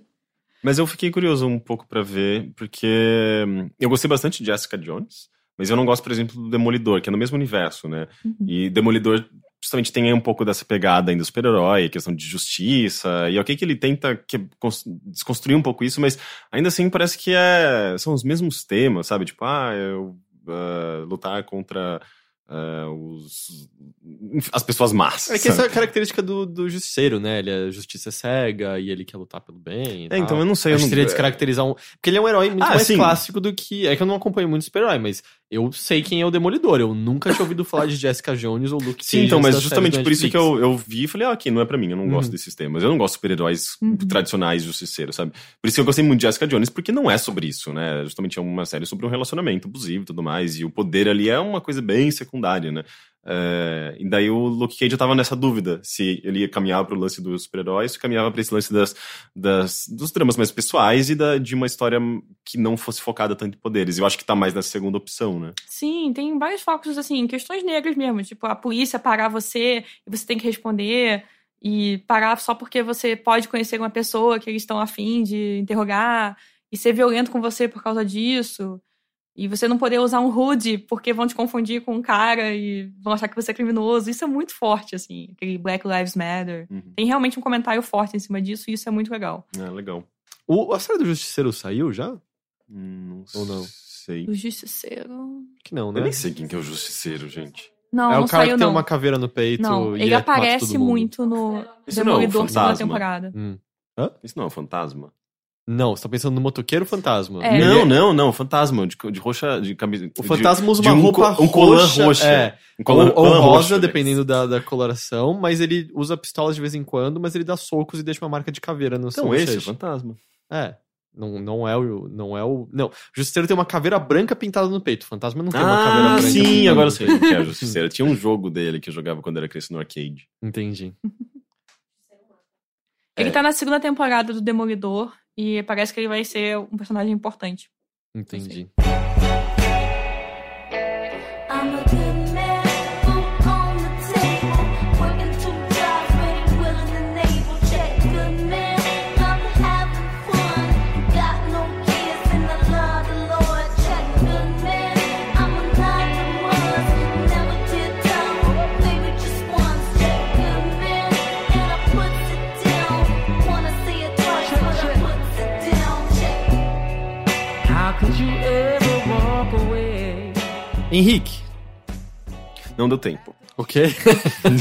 Mas eu fiquei curioso um pouco pra ver, porque hum, eu gostei bastante de Jessica Jones, Mas eu não gosto, por exemplo, do Demolidor, que é no mesmo universo, né? Uhum. E Demolidor justamente tem aí um pouco dessa pegada ainda do super-herói, questão de justiça, e ok que ele tenta que, cons- desconstruir um pouco isso, mas ainda assim parece que é, são os mesmos temas, sabe? Tipo, ah, eu, ah, lutar contra ah, os, as pessoas más. É que essa é a característica do, do justiceiro, né? Ele é justiça cega e ele quer lutar pelo bem. É, então eu não sei. Eu Acho não, seria descaracterizar um. Porque ele é um herói muito Ah, mais sim. clássico do que. É que eu não acompanho muito super-herói, mas eu sei quem é o Demolidor. Eu nunca tinha ouvido falar de Jessica Jones ou Luke Sim, Cage então, mas justamente por isso que eu, eu vi e falei, ah, aqui não é pra mim, eu não Uhum. gosto desses temas. Eu não gosto de super-heróis Uhum. tradicionais justiceiros, sabe? Por isso que eu gostei muito de Jessica Jones, porque não é sobre isso, né? Justamente é uma série sobre um relacionamento abusivo e tudo mais, e o poder ali é uma coisa bem secundária, né? É, e daí o Luke Cage eu tava nessa dúvida se ele ia caminhar pro lance dos super-heróis, se caminhava pra esse lance das, das, dos dramas mais pessoais e da, de uma história que não fosse focada tanto em poderes. Eu acho que tá mais na segunda opção, né? Sim, tem vários focos, assim, questões negras mesmo. Tipo, a polícia parar você e você tem que responder. E parar só porque você pode conhecer uma pessoa que eles estão afim de interrogar. E ser violento com você por causa disso. E você não poder usar um hoodie porque vão te confundir com um cara e vão achar que você é criminoso. Isso é muito forte, assim. Aquele Black Lives Matter. Uhum. Tem realmente um comentário forte em cima disso e isso é muito legal. É, legal. O, a série do Justiceiro saiu já? Hum, Ou não? sei. O Justiceiro. Que não, Eu né? nem sei quem que é o justiceiro, gente. Não, é não o cara saiu, que tem não. uma caveira no peito Não, e ele é- aparece todo mundo. muito no Isso não é Demolidor segunda fantasma? temporada. Hum. Isso não é um fantasma? Não, você tá pensando no motoqueiro fantasma. É. Não, Ele- não, não, fantasma, de, de roxa, de camisa. O de- fantasma usa de uma um roupa co- um colã roxa, roxa. É, Um colã, ou, rosa, roxo, né? dependendo da, da coloração, mas ele usa pistolas de vez em quando, mas ele dá socos e deixa uma marca de caveira no seu Então esse é o fantasma. É. Não, não é o. Não é o. Não. O Justiceiro tem uma caveira branca pintada no peito. O fantasma não tem uma caveira Ah, branca. sim, agora eu sei quem que é o justiceiro. Tinha um jogo dele que eu jogava quando era criança no arcade. Entendi. Ele É. tá na segunda temporada do Demolidor e parece que ele vai ser um personagem importante. Entendi. I'm Henrique. Não deu tempo. O quê?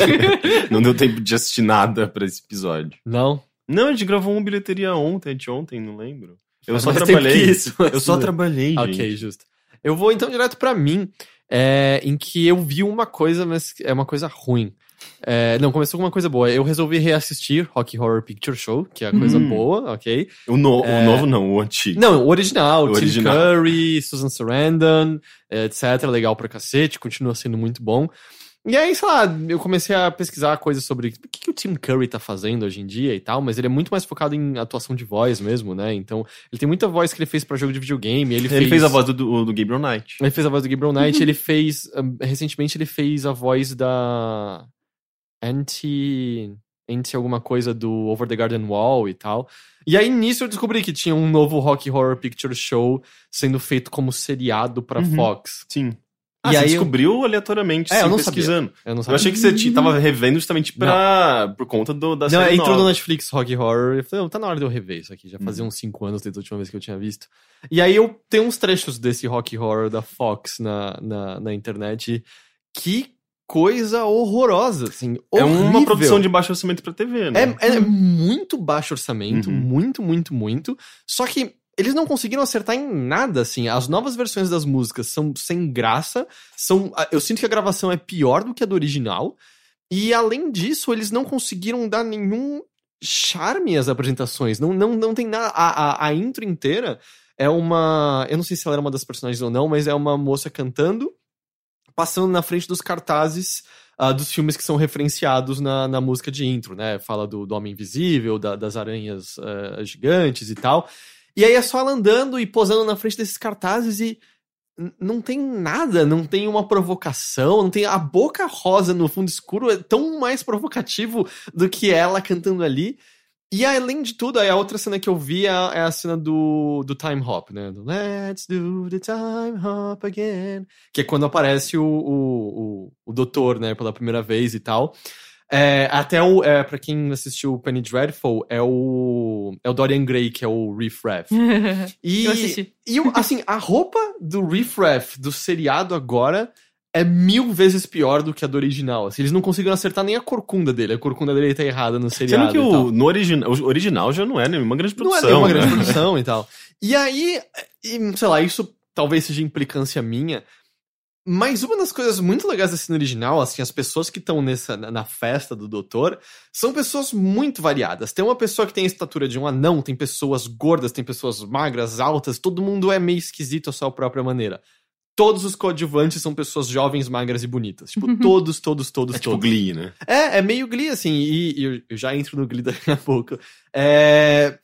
não deu tempo de assistir nada pra esse episódio. Não. Não, a gente gravou uma bilheteria ontem, de ontem, não lembro. Eu só trabalhei. isso, eu só trabalhei, gente. Ok, justo. Eu vou então direto pra mim, é, em que eu vi uma coisa, mas é uma coisa ruim. É, não, começou com uma coisa boa. Eu resolvi reassistir Rocky Horror Picture Show, que é a coisa Hum. boa, ok? O, no- É. o novo não, o antigo. Não, o original, O Tim original. Curry, Susan Sarandon, eh, etc. Legal pra cacete, continua sendo muito bom. E aí, sei lá, eu comecei a pesquisar coisas sobre o que, que o Tim Curry tá fazendo hoje em dia e tal, mas ele é muito mais focado em atuação de voz mesmo, né? Então, ele tem muita voz que ele fez pra jogo de videogame. Ele, Ele fez, a voz do, do, Gabriel Knight. Ele fez a voz do Gabriel Knight, ele fez. um, recentemente ele fez a voz da. Anti. Anti alguma coisa do Over the Garden Wall e tal. E aí nisso eu descobri que tinha um novo Rocky Horror Picture Show sendo feito como seriado pra Uhum. Fox. Sim. E Ah, você aí eu- descobriu aleatoriamente, É, eu não pesquisando. Eu não Eu sabia. achei que você t- tava revendo justamente pra, por conta do, da Não, série entrou nova. no Netflix Rocky Horror e eu falei, "Não, tá na hora de eu rever isso aqui. Já fazia uns 5 anos desde a última vez que eu tinha visto. E aí eu tenho uns trechos desse Rocky Horror da Fox na, na, na internet. Que coisa horrorosa, assim. É uma horrível. produção de baixo orçamento pra TV, né? É, é muito baixo orçamento, Uhum. muito, muito, muito. Só que eles não conseguiram acertar em nada, assim. As novas versões das músicas são sem graça. São, eu sinto que a gravação é pior do que a do original. E além disso, eles não conseguiram dar nenhum charme às apresentações. Não, não, não tem nada. A, a, a intro inteira é uma. Eu não sei se ela era uma das personagens ou não, mas é uma moça cantando, passando na frente dos cartazes ah, dos filmes que são referenciados na, na música de intro, né? Fala do, do Homem Invisível, da- das aranhas ah, gigantes e tal. E aí é só ela andando e posando na frente desses cartazes e não tem nada, não tem uma provocação, não tem a boca rosa no fundo escuro é tão mais provocativo do que ela cantando ali. E além de tudo, a outra cena que eu vi é a, é a cena do, do time hop, né? Do Let's do the time hop again. Que é quando aparece o, o, o, o doutor, né, pela primeira vez e tal. É, até o, é, pra quem assistiu o Penny Dreadful, é o, é o Dorian Gray, que é o Riff Raff. E, Eu assisti. e assim, a roupa do Riff Raff do seriado agora é mil vezes pior do que a do original. Assim, eles não conseguiram acertar nem a corcunda dele. A corcunda dele tá errada no seriado. Sendo que e o, no original, o original já não é nenhuma grande Não é produção. nenhuma né? grande produção e tal. E aí, e, sei lá, isso talvez seja implicância minha. Mas uma das coisas muito legais da cena original, assim, as pessoas que estão nessa na na festa do doutor são pessoas muito variadas. Tem uma pessoa que tem a estatura de um anão, tem pessoas gordas, tem pessoas magras, altas, todo mundo é meio esquisito à sua própria maneira. Todos os coadjuvantes são pessoas jovens, magras e bonitas. Tipo, todos, todos, todos, É tipo todos. Glee, né? É, é meio Glee, assim, e, e eu- já entro no Glee daqui a pouco. É,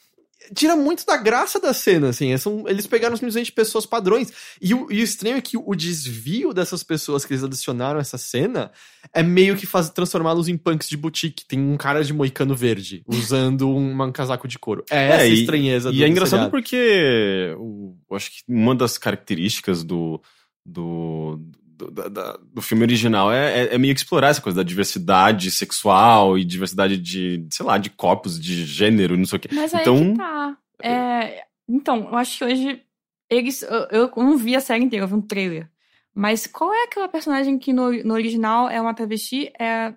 Tira muito da graça da cena, assim. São, eles pegaram simplesmente pessoas padrões. E o, e o estranho é que o desvio dessas pessoas que eles adicionaram a essa cena é meio que faz transformá-los em punks de boutique. Tem um cara de moicano verde usando um, um casaco de couro. É essa a e- estranheza do E é engraçado seriado. porque o- eu acho que uma das características do, do, do, da- do filme original é, é, é meio que explorar essa coisa da diversidade sexual e diversidade de, sei lá, de corpos, de gênero, não sei o quê. Mas aí Então- que tá. É, então, eu acho que hoje eles. Eu, eu não vi a série inteira, eu vi um trailer. Mas qual é aquela personagem que no, no original é uma travesti? É.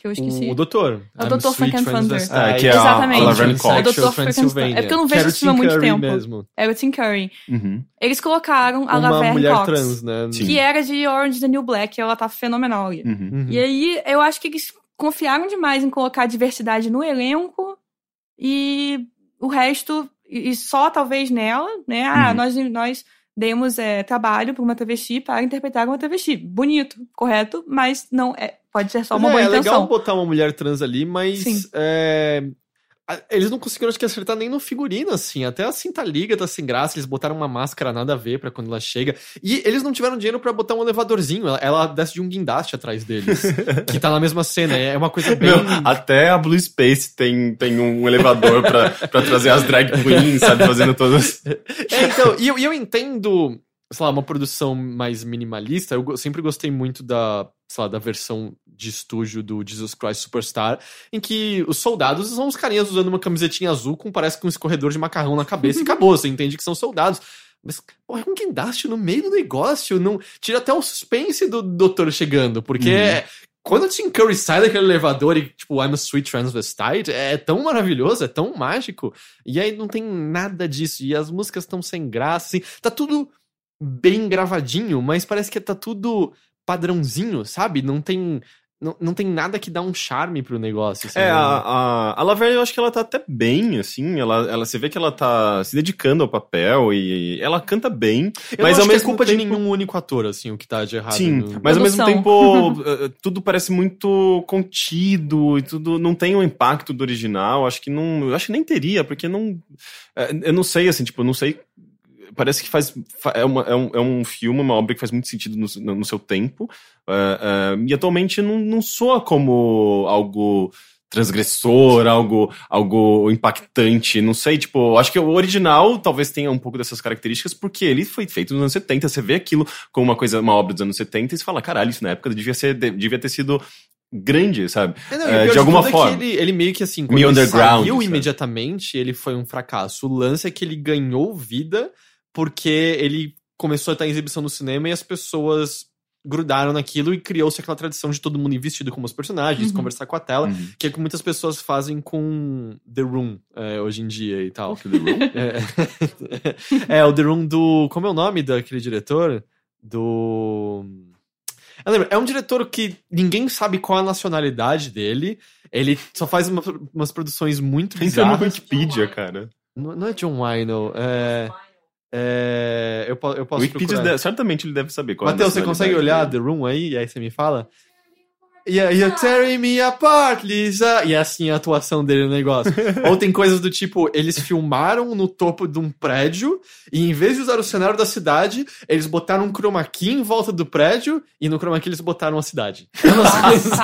Que eu esqueci. O, o doutor. É o Dr. Frankenfunder. Ah, que é Exatamente. a Laverne É o. Dr. Frankenstein. É porque eu não vejo esse filme há muito Curry tempo. mesmo. Era o Tim Curry. Uhum. Eles colocaram a Uma Laverne mulher Cox. trans, né? Sim. Que era de Orange the New Black, e ela tá fenomenal ali. Uhum. Uhum. E aí, eu acho que eles confiaram demais em colocar diversidade no elenco e o resto, e e só talvez nela, né? Ah, Uhum. nós, nós demos é, trabalho para uma travesti para interpretar uma travesti. Bonito, correto, mas não é. Pode ser só uma Mas boa é, é intenção. legal botar uma mulher trans ali, mas é, eles não conseguiram acho que acertar nem no figurino, assim. Até a cinta liga tá sem graça, eles botaram uma máscara nada a ver pra quando ela chega. E eles não tiveram dinheiro pra botar um elevadorzinho. Ela, ela desce de um guindaste atrás deles, que tá na mesma cena. É uma coisa bem. Meu, até a Blue Space tem, tem um elevador pra, pra trazer as drag queens, sabe? Fazendo todas. É, então, e eu, e eu entendo, sei lá, uma produção mais minimalista. Eu sempre gostei muito da, sei lá, da versão de estúdio do Jesus Christ Superstar, em que os soldados são os carinhas usando uma camisetinha azul com parece que um escorredor de macarrão na cabeça e acabou. Você entende que são soldados. Mas, pô, é um guindaste no meio do negócio. Não, tira até o suspense do doutor chegando, porque. Uhum. Quando o Tim Curry sai daquele elevador e, tipo, I'm a sweet transvestite, é tão maravilhoso, é tão mágico. E aí não tem nada disso. E as músicas estão sem graça, assim. Tá tudo bem gravadinho, mas parece que tá tudo padrãozinho, sabe? Não tem. Não, não tem nada que dá um charme pro negócio. sabe? É, a, a, a Laverne, eu acho que ela tá até bem, assim. Ela, ela, você vê que ela tá se dedicando ao papel e ao canta bem. Eu mas não acho é mesmo culpa de tempo- nenhum único ator, assim, o que tá de errado. Sim, no- mas ao mesmo Produção. tempo eh, tudo parece muito contido e tudo não tem o impacto do original. Acho que não, eu acho que nem teria, porque não, eh, eu não sei assim, tipo, eu não sei. Parece que faz fa- é, uma- é um, é um filme, uma obra que faz muito sentido no, no- seu tempo eh, eh, e atualmente não, não soa como algo transgressor, algo, algo impactante, não sei, tipo, acho que o original talvez tenha um pouco dessas características, porque ele foi feito nos anos 70, você vê aquilo como uma coisa, uma obra dos anos 70 e você fala, caralho, isso na época devia, ser, de- devia ter sido grande, sabe? É, não, É, de alguma tudo é forma. ele, ele meio que assim, quando Meio ele saiu sabe? imediatamente, ele foi um fracasso. O lance é que ele ganhou vida porque ele começou a estar em exibição no cinema e as pessoas grudaram naquilo e criou-se aquela tradição de todo mundo ir vestido como os personagens, Uhum. conversar com a tela, Uhum. que é o que muitas pessoas fazem com The Room é, hoje em dia e tal. É The Room? É, é, o The Room do. Como é o nome daquele diretor? Do. Eu lembro, é um diretor que ninguém sabe qual é a nacionalidade dele. Ele só faz uma- umas produções muito Entra no bizarras. Wikipedia, cara. Não, não é John Wino, é. É eu, eu posso Wikipedia, procurar. deve- certamente ele deve saber qual é a Matheus, você consegue olhar The Room aí? E aí você me fala? Yeah, you're tearing me apart, Lisa. E é assim a atuação dele no negócio. Ou tem coisas do tipo, eles filmaram no topo de um prédio e em vez de usar o cenário da cidade, eles botaram um chroma key em volta do prédio e no chroma key eles botaram a cidade. É umas coisas-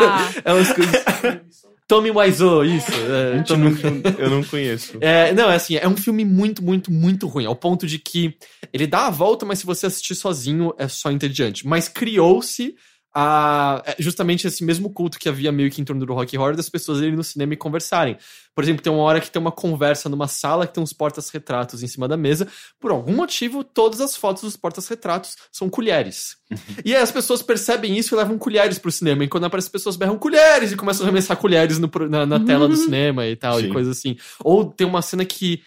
é umas coisas Tommy Wiseau, isso. É, Eu não, eu não conheço. É, não, é assim, é um filme muito, muito, muito ruim, ao ponto de que ele dá a volta, mas se você assistir sozinho é só entediante. Mas criou-se a, é, justamente esse mesmo culto que havia meio que em torno do Rock Horror das pessoas irem no cinema e conversarem. Por exemplo, tem uma hora que tem uma conversa numa sala que tem uns portas-retratos em cima da mesa. Por algum motivo, todas as fotos dos portas-retratos são colheres. e aí as pessoas percebem isso e levam colheres pro cinema. E quando aparece, as pessoas berram colheres e começam a arremessar colheres no na, na tela do cinema e tal, e Sim. coisa assim. Ou tem uma cena que.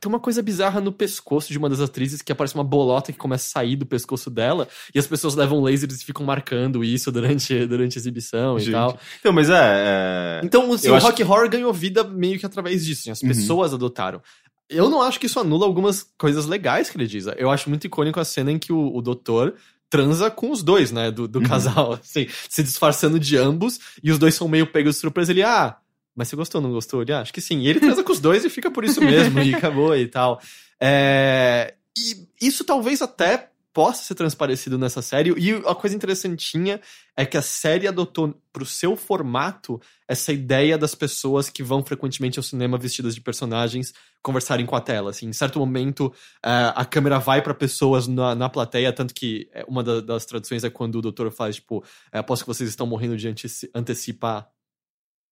Tem uma coisa bizarra no pescoço de uma das atrizes que aparece uma bolota que começa a sair do pescoço dela e as pessoas levam lasers e ficam marcando isso durante, durante a exibição e Gente. tal. Então, mas é. é... Então, assim, o acho rock horror ganhou vida meio que através disso. assim, as Uhum. pessoas adotaram. Eu não acho que isso anula algumas coisas legais que ele diz. Eu acho muito icônico a cena em que o, o doutor transa com os dois, né? Do, do Uhum. casal, assim, se disfarçando de ambos, e os dois são meio pegos de surpresa. Ele, ah, mas você gostou, não gostou? Ele, ah, acho que sim. E ele transa com os dois e fica por isso mesmo, e acabou e tal. É, E isso talvez até possa ser transparecido nessa série. E a coisa interessantinha é que a série adotou pro seu formato essa ideia das pessoas que vão frequentemente ao cinema vestidas de personagens conversarem com a tela. Assim, em certo momento, eh, a câmera vai pra pessoas na, na plateia, tanto que eh, uma da- das traduções é quando o doutor faz, tipo, eh, aposto que vocês estão morrendo de anteci antecipa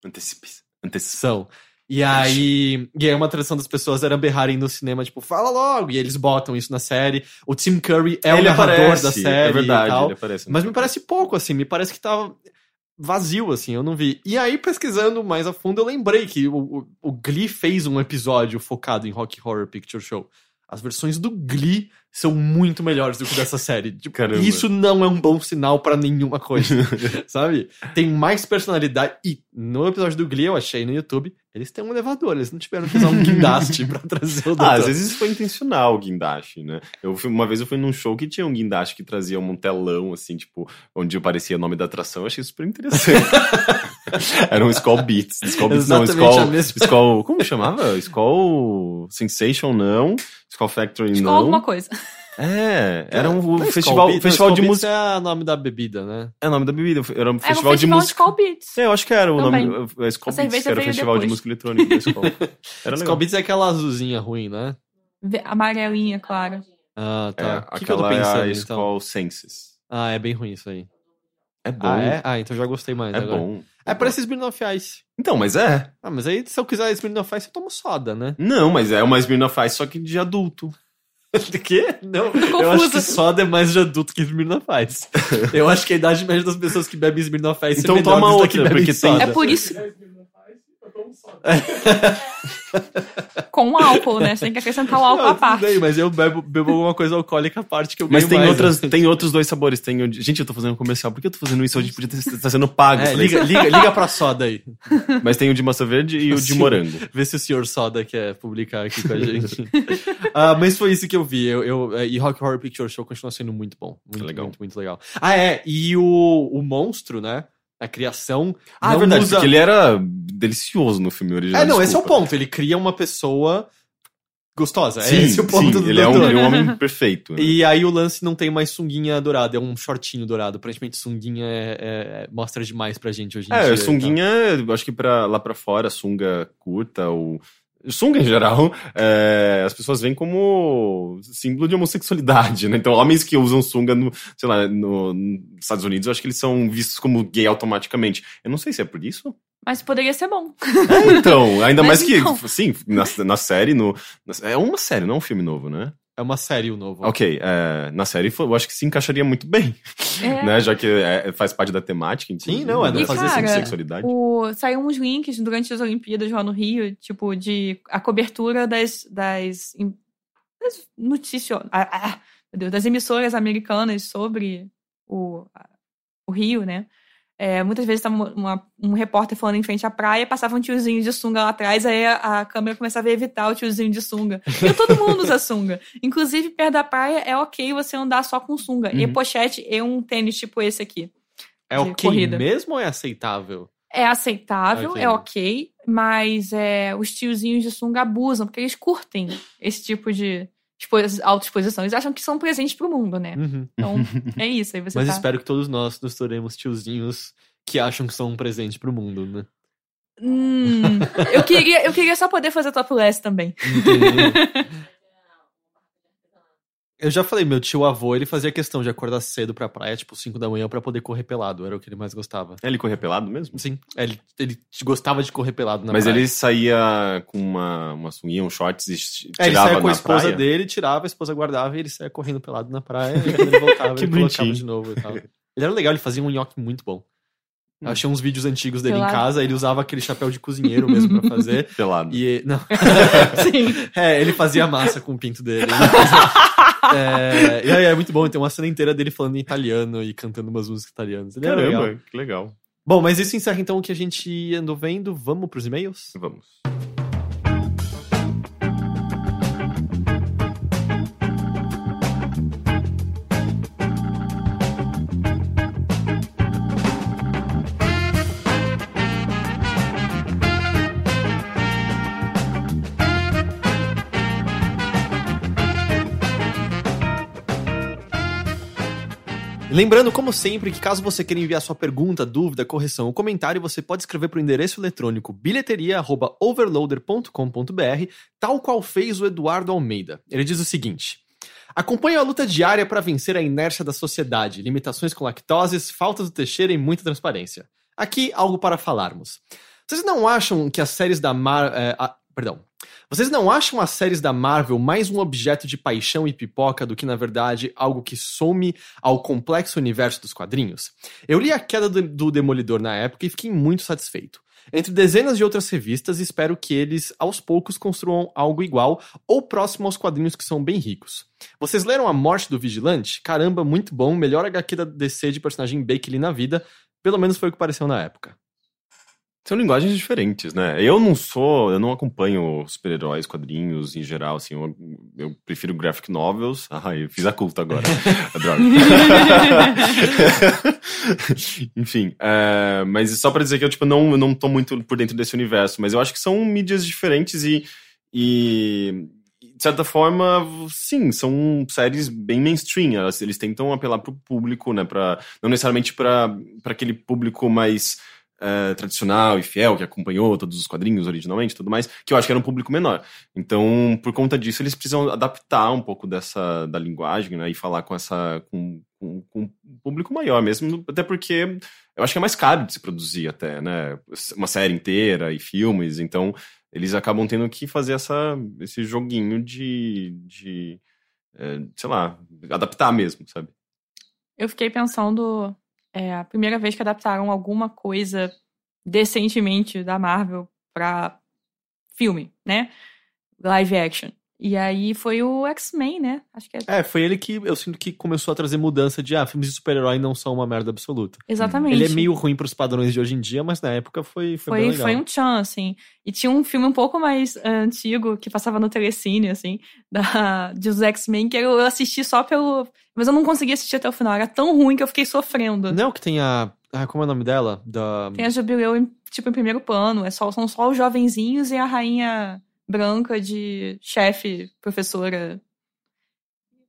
Antecipe- antecipação. são. E aí, e aí uma tradição das pessoas era berrarem no cinema, tipo, fala logo, e eles botam isso na série. O Tim Curry é o ele narrador aparece, da série É verdade, e aparece. Mas me parece pouco, assim, me parece que tava vazio, assim, eu não vi. E aí, pesquisando mais a fundo, eu lembrei que o, o, o Glee fez um episódio focado em Rock Horror Picture Show. As versões do Glee são muito melhores do que dessa série. Tipo, Caramba. Isso não é um bom sinal pra nenhuma coisa, sabe? Tem mais personalidade. E no episódio do Glee, eu achei no YouTube, eles têm um elevador, eles não tiveram que usar um guindaste pra trazer o doutor. Ah, às vezes isso foi intencional, o guindaste, né? Eu fui- uma vez eu fui num show que tinha um guindaste que trazia um telão, assim, tipo, onde aparecia o nome da atração. Eu achei super interessante. Era um Skull Beats. Skull Beats não, Skull, a mesma. Skull... Como chamava? Skull Sensation, não. Skull Factory, Escola não. alguma coisa. É, era um Não é Skull festival, Beats, festival não, de Skull música. Beats é o nome da bebida, né? É o nome da bebida. Era um Era um festival, de festival de música. Skull Beats. É, eu acho que era o Também. nome. É Skull A Beats, era o festival de depois. música eletrônica da Skull. Era Skull. Beats é aquela azulzinha ruim, né? Amarelinha, claro. Ah, É, tá. O que, que eu tô aquela é pensando, a então? Skull Senses. Ah, é bem ruim isso aí. É bom. Ah, é? Ah, então já gostei mais É agora. bom. É, parece Smirnoff Ice. Então, mas é. Ah, mas aí se eu quiser Smirnoff Ice, eu tomo soda, né? Não, mas é uma Smirnoff Ice, só que de adulto. De quê? Não, eu acho que soda é mais de adulto que Smirnoff Ice. eu acho que a idade média das pessoas que bebem Smirnoff Ice Então é menor toma das que outra, bebem porque tem- soda. É por isso. Com álcool, né? Você tem que acrescentar o álcool Não, à parte. mas eu bebo, bebo alguma coisa alcoólica à parte que eu Mas ganho tem, mais, outras, né? tem outros dois sabores. Tem Gente, eu tô fazendo um comercial. Por que eu tô fazendo isso? Hoje podia estar sendo pago. É, isso. liga, liga, liga pra soda aí. Mas tem o de massa verde e o de morango. Vê se o senhor Soda quer publicar aqui com a gente. Ah, mas foi isso que eu vi. Eu, eu- é, e Rock Horror Picture Show continua sendo muito bom. Muito, Legal. muito, muito legal. Ah, é. E o, o monstro, né? A criação. Ah, é verdade, usa- porque ele era delicioso no filme original. É, não, esse é o desculpa. ponto. Ele cria uma pessoa gostosa. Sim, é esse o ponto sim, do ele é um, ele é um homem perfeito. né? E aí o lance não tem mais sunguinha dourada, é um shortinho dourado. Aparentemente sunguinha é- é- mostra demais pra gente hoje em dia. É, sunguinha, acho que pra, lá pra fora, sunga curta ou. Sunga em geral, é, as pessoas veem como símbolo de homossexualidade, né? Então, homens que usam sunga, no, sei lá, no, nos Estados Unidos, eu acho que eles são vistos como gay automaticamente. Eu não sei se é por isso. Mas poderia ser bom. É, então, ainda mais que, não. sim, na, na série, no, na- é uma série, não é um filme novo, né? É uma série o novo. Ok, é, na série eu acho que se encaixaria muito bem, É. né? Já que é, faz parte da temática. inclusive, não, é, né? não fazia Sobre sentido. sexualidade. O, saíram uns links durante as Olimpíadas lá no Rio, tipo, de a cobertura das, das, das notícias, ah, ah, meu Deus, das emissoras americanas sobre o, o Rio, né? É, muitas vezes tava uma- uma- um repórter falando em frente à praia, passava um tiozinho de sunga lá atrás, aí a, a câmera começava a evitar o tiozinho de sunga. E todo mundo usa sunga. Inclusive, perto da praia é ok você andar só com sunga. E Uhum. pochete e um tênis tipo esse aqui. É ok corrida. mesmo ou é aceitável? É aceitável, Ok. é ok, mas é, os tiozinhos de sunga abusam, porque eles curtem esse tipo de autoexposição. Eles acham que são presentes pro mundo, né? Uhum. Então, é isso. Aí você Mas tá... espero que todos nós nos tornemos tiozinhos que acham que são um presente pro mundo, né? Hum, eu, queria, eu queria só poder fazer topless também. Eu já falei, meu tio avô, ele fazia questão de acordar cedo pra praia, tipo 5 da manhã, pra poder correr pelado. Era o que ele mais gostava. Ele corria pelado mesmo? Sim, ele, ele gostava de correr pelado na Mas praia. ele saía com uma, uma sunguinha, um shorts e É, ele tirava saía com a esposa praia? dele, tirava, a esposa guardava e ele saía correndo pelado na praia. e quando ele voltava, Que ele colocava bonitinho. de novo e tal. Ele era legal, ele fazia um nhoque muito bom. Eu Hum. achei uns vídeos antigos dele Pelado. em casa, ele usava aquele chapéu de cozinheiro mesmo pra fazer. Pelado. E não. Sim. É, ele fazia massa com o pinto dele. É, e aí é muito bom, tem uma cena inteira dele falando em italiano e cantando umas músicas italianas. Ele legal. Caramba, que legal. Bom, mas isso encerra então o que a gente andou vendo. Vamos pros e-mails? Vamos. Lembrando, como sempre, que caso você queira enviar sua pergunta, dúvida, correção ou comentário, você pode escrever para o endereço eletrônico bilheteria.overloader.com.br, tal qual fez o Eduardo Almeida. Ele diz o seguinte: Acompanho a luta diária para vencer a inércia da sociedade, limitações com lactoses, faltas do Teixeira e muita transparência. Aqui, algo para falarmos. Vocês não acham que as séries da Mar... Perdão. Vocês não acham as séries da Marvel mais um objeto de paixão e pipoca do que, na verdade, algo que some ao complexo universo dos quadrinhos? Eu li a queda do, do Demolidor na época e fiquei muito satisfeito. Entre dezenas de outras revistas, espero que eles, aos poucos, construam algo igual ou próximo aos quadrinhos que são bem ricos. Vocês leram A Morte do Vigilante? Caramba, muito bom, melhor HQ da DC de personagem B que li na vida, pelo menos foi o que pareceu na época. São linguagens diferentes, né? Eu não sou, eu não acompanho super-heróis, quadrinhos em geral, assim, eu, eu prefiro graphic novels. Ah, eu fiz a culta agora. Droga. Enfim, é, mas só pra dizer que eu, tipo, não, não tô muito por dentro desse universo, mas eu acho que são mídias diferentes e, e de certa forma, sim, são séries bem mainstream. Elas, eles tentam apelar pro público, né? Pra, não necessariamente para aquele público mais eh, tradicional e fiel, que acompanhou todos os quadrinhos originalmente e tudo mais, que eu acho que era um público menor. Então, por conta disso, eles precisam adaptar um pouco dessa da linguagem, né? E falar com essa. com, com, com um público maior mesmo, até porque eu acho que é mais caro de se produzir até, né? Uma série inteira e filmes, então eles acabam tendo que fazer essa, esse joguinho de, de eh, sei lá, adaptar mesmo, sabe? Eu fiquei pensando, é, a primeira vez que adaptaram alguma coisa decentemente da Marvel pra filme, né? Live action. E aí foi o X-Men, né? Acho que é. É, foi ele que eu sinto que começou a trazer mudança de, ah, filmes de super-herói não são uma merda absoluta. Exatamente. Ele é meio ruim pros padrões de hoje em dia, mas na época foi, foi, bem Foi, legal. foi um tchan, assim. E tinha um filme um pouco mais eh, antigo, que passava no Telecine, assim, da, dos X-Men, que eu assisti só pelo. Mas eu não consegui assistir até o final. Era tão ruim que eu fiquei sofrendo. Não, que tem a... Ah, como é o nome dela? Da... Tem a Jubileu, tipo, em primeiro plano. É só, são só os jovenzinhos e a rainha branca de chefe, professora.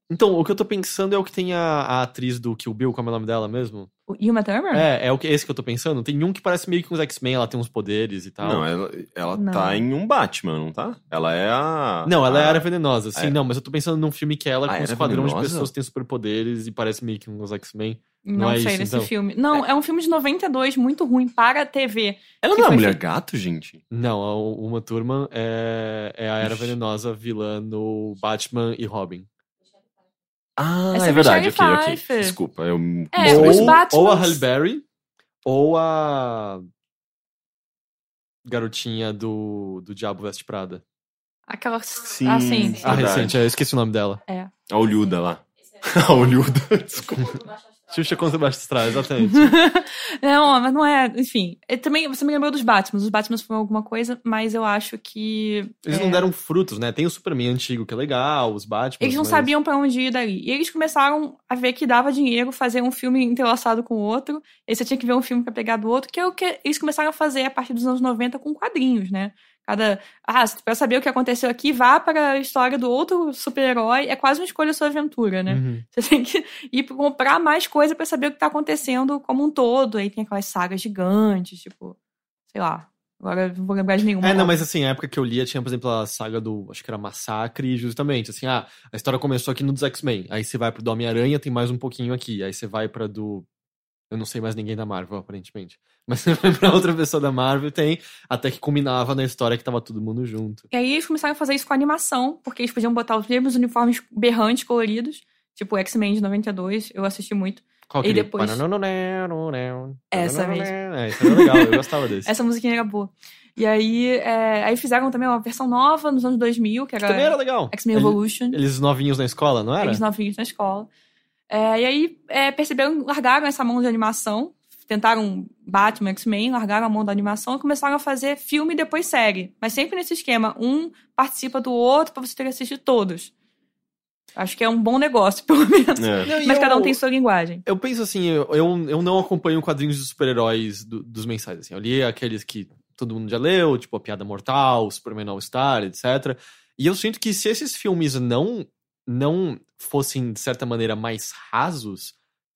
Então, o que eu tô pensando é o que tem a, a atriz do Kill Bill, como é o nome dela mesmo? O Uma Thurman? É, é o que, esse que eu tô pensando. Tem um que parece meio que uns X-Men, ela tem uns poderes e tal. Não, ela, ela Não. tá em um Batman, não tá? Ela é a. Não, ela é a- a Era Venenosa, sim, É. não, mas eu tô pensando num filme que é ela Ah, com um Era esquadrão de pessoas que têm superpoderes e parece meio que uns X-Men. Não, Não é sei isso, desse então? filme. Não, é. um filme de 92, muito ruim, para a TV. Ela não é a mulher feito. gato, gente? Não, a Uma Turma é, é a Era Ixi. Venenosa vilã no Batman e Robin. Ah, Essa é é verdade, ok, ok. Desculpa, eu. É, ou, os Batmans- ou a Halle Berry, ou a garotinha do, do Diabo Veste Prada. Aquela. Sim, Ah, sim. A Verdade. recente, eu esqueci o nome dela. A olhuda lá. É A olhuda, desculpa. Xuxa contra Baixo Astral, exatamente. não, mas não é. Enfim. Eu também, você me lembrou dos Batmans. Os Batmans foram alguma coisa, mas eu acho que. Eles é, não deram frutos, né? Tem o Superman antigo, que é legal, os Batman. Eles não sabiam pra onde ir dali. E eles começaram a ver que dava dinheiro fazer um filme entrelaçado com o outro. Aí você tinha que ver um filme pra pegar do outro, que é o que eles começaram a fazer a partir dos anos 90 com quadrinhos, né? Cada. Ah, pra saber o que aconteceu aqui, vá para a história do outro super-herói. É quase uma escolha sua aventura, né? Uhum. Você tem que ir comprar mais coisa pra saber o que tá acontecendo como um todo. Aí tem aquelas sagas gigantes, tipo, sei lá, Agora não vou lembrar de nenhuma. É, não, mas assim, a época que eu lia tinha, por exemplo, a saga do, acho que era Massacre, justamente, assim, ah, a história começou aqui no dos X-Men, aí você vai pro do Homem-Aranha, tem mais um pouquinho aqui, aí você vai pra do, eu não sei mais ninguém da Marvel, aparentemente, mas pra outra pessoa da Marvel, tem, até que combinava na história que tava todo mundo junto. E aí eles começaram a fazer isso com animação, porque eles podiam botar os mesmos uniformes berrantes, coloridos, tipo o X-Men de 92, eu assisti muito. Qual E que depois- Essa mesmo. É, isso era legal, eu gostava desse. Essa musiquinha era boa. E aí, é, aí fizeram também uma versão nova nos anos 2000, que era, Também era legal. X-Men Evolution. Eles novinhos na escola, não era? Eles novinhos na escola. É, e aí é, perceberam, largaram essa mão de animação, tentaram Batman, X-Men, largaram a mão da animação e começaram a fazer filme e depois série. Mas sempre nesse esquema, um participa do outro pra você ter que assistir todos. Acho que é um bom negócio, pelo menos. É. Não, Mas cada um eu- tem sua linguagem. Eu penso assim, eu, eu, eu não acompanho quadrinhos de super-heróis do- dos mensais. Assim. Eu li aqueles que todo mundo já leu, tipo A Piada Mortal, Superman All-Star, etc. E eu sinto que se esses filmes não, não fossem, de certa maneira, mais rasos,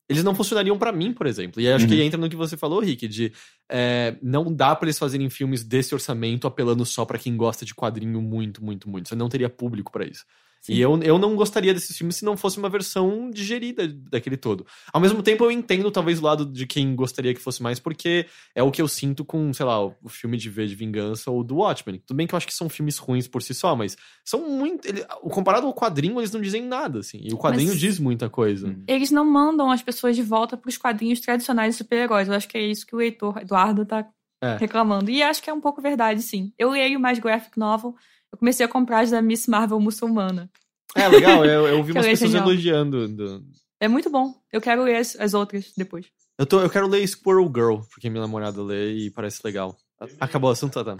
eles não funcionariam pra mim, por exemplo. E acho que Uhum. entra no que você falou, Rick, de é, não dá pra eles fazerem filmes desse orçamento apelando só pra quem gosta de quadrinho muito, muito, muito. Você não teria público pra isso. E eu, eu não gostaria desses filmes se não fosse uma versão digerida daquele todo. Ao mesmo tempo, eu entendo talvez o lado de quem gostaria que fosse mais, porque é o que eu sinto com, sei lá, o filme de V de Vingança ou do Watchmen. Tudo bem que eu acho que são filmes ruins por si só, mas são muito. Ele, comparado ao quadrinho, eles não dizem nada, assim. E o quadrinho Mas- diz muita coisa. Hum. Eles não mandam as pessoas de volta pros quadrinhos tradicionais de super-heróis. Eu acho que é isso que o Heitor Eduardo tá É. reclamando. E acho que é um pouco verdade, sim. Eu leio mais graphic novel. Eu comecei a comprar as da Miss Marvel muçulmana. É, legal, eu, eu ouvi umas pessoas genial. elogiando. do- É muito bom. Eu quero ler as, as outras depois. Eu, tô, eu quero ler Squirrel Girl, porque minha namorada lê e parece legal. Acabou o assunto, tá?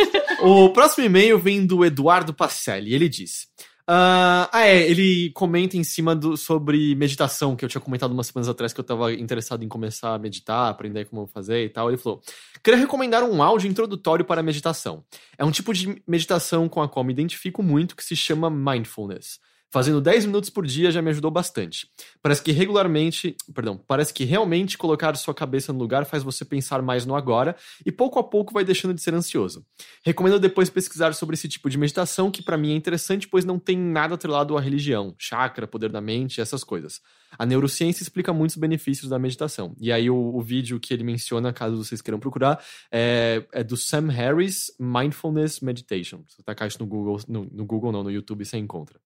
o próximo e-mail vem do Eduardo Pacelli. Ele diz: ah, ah, é, ele comenta em cima do, sobre meditação, que eu tinha comentado umas semanas atrás que eu tava interessado em começar a meditar, aprender como fazer e tal. Ele falou: Queria recomendar um áudio introdutório para meditação. É um tipo de meditação com a qual me identifico muito que se chama mindfulness. Fazendo 10 minutos por dia já me ajudou bastante. Parece que regularmente, perdão, parece que realmente colocar sua cabeça no lugar faz você pensar mais no agora e pouco a pouco vai deixando de ser ansioso. Recomendo depois pesquisar sobre esse tipo de meditação que para mim é interessante, pois não tem nada atrelado à religião, chakra, poder da mente, essas coisas. A neurociência explica muitos benefícios da meditação. E aí o, o vídeo que ele menciona, caso vocês queiram procurar, é, é do Sam Harris Mindfulness Meditation. Se você tacar isso no Google, no, no Google não, no YouTube você encontra.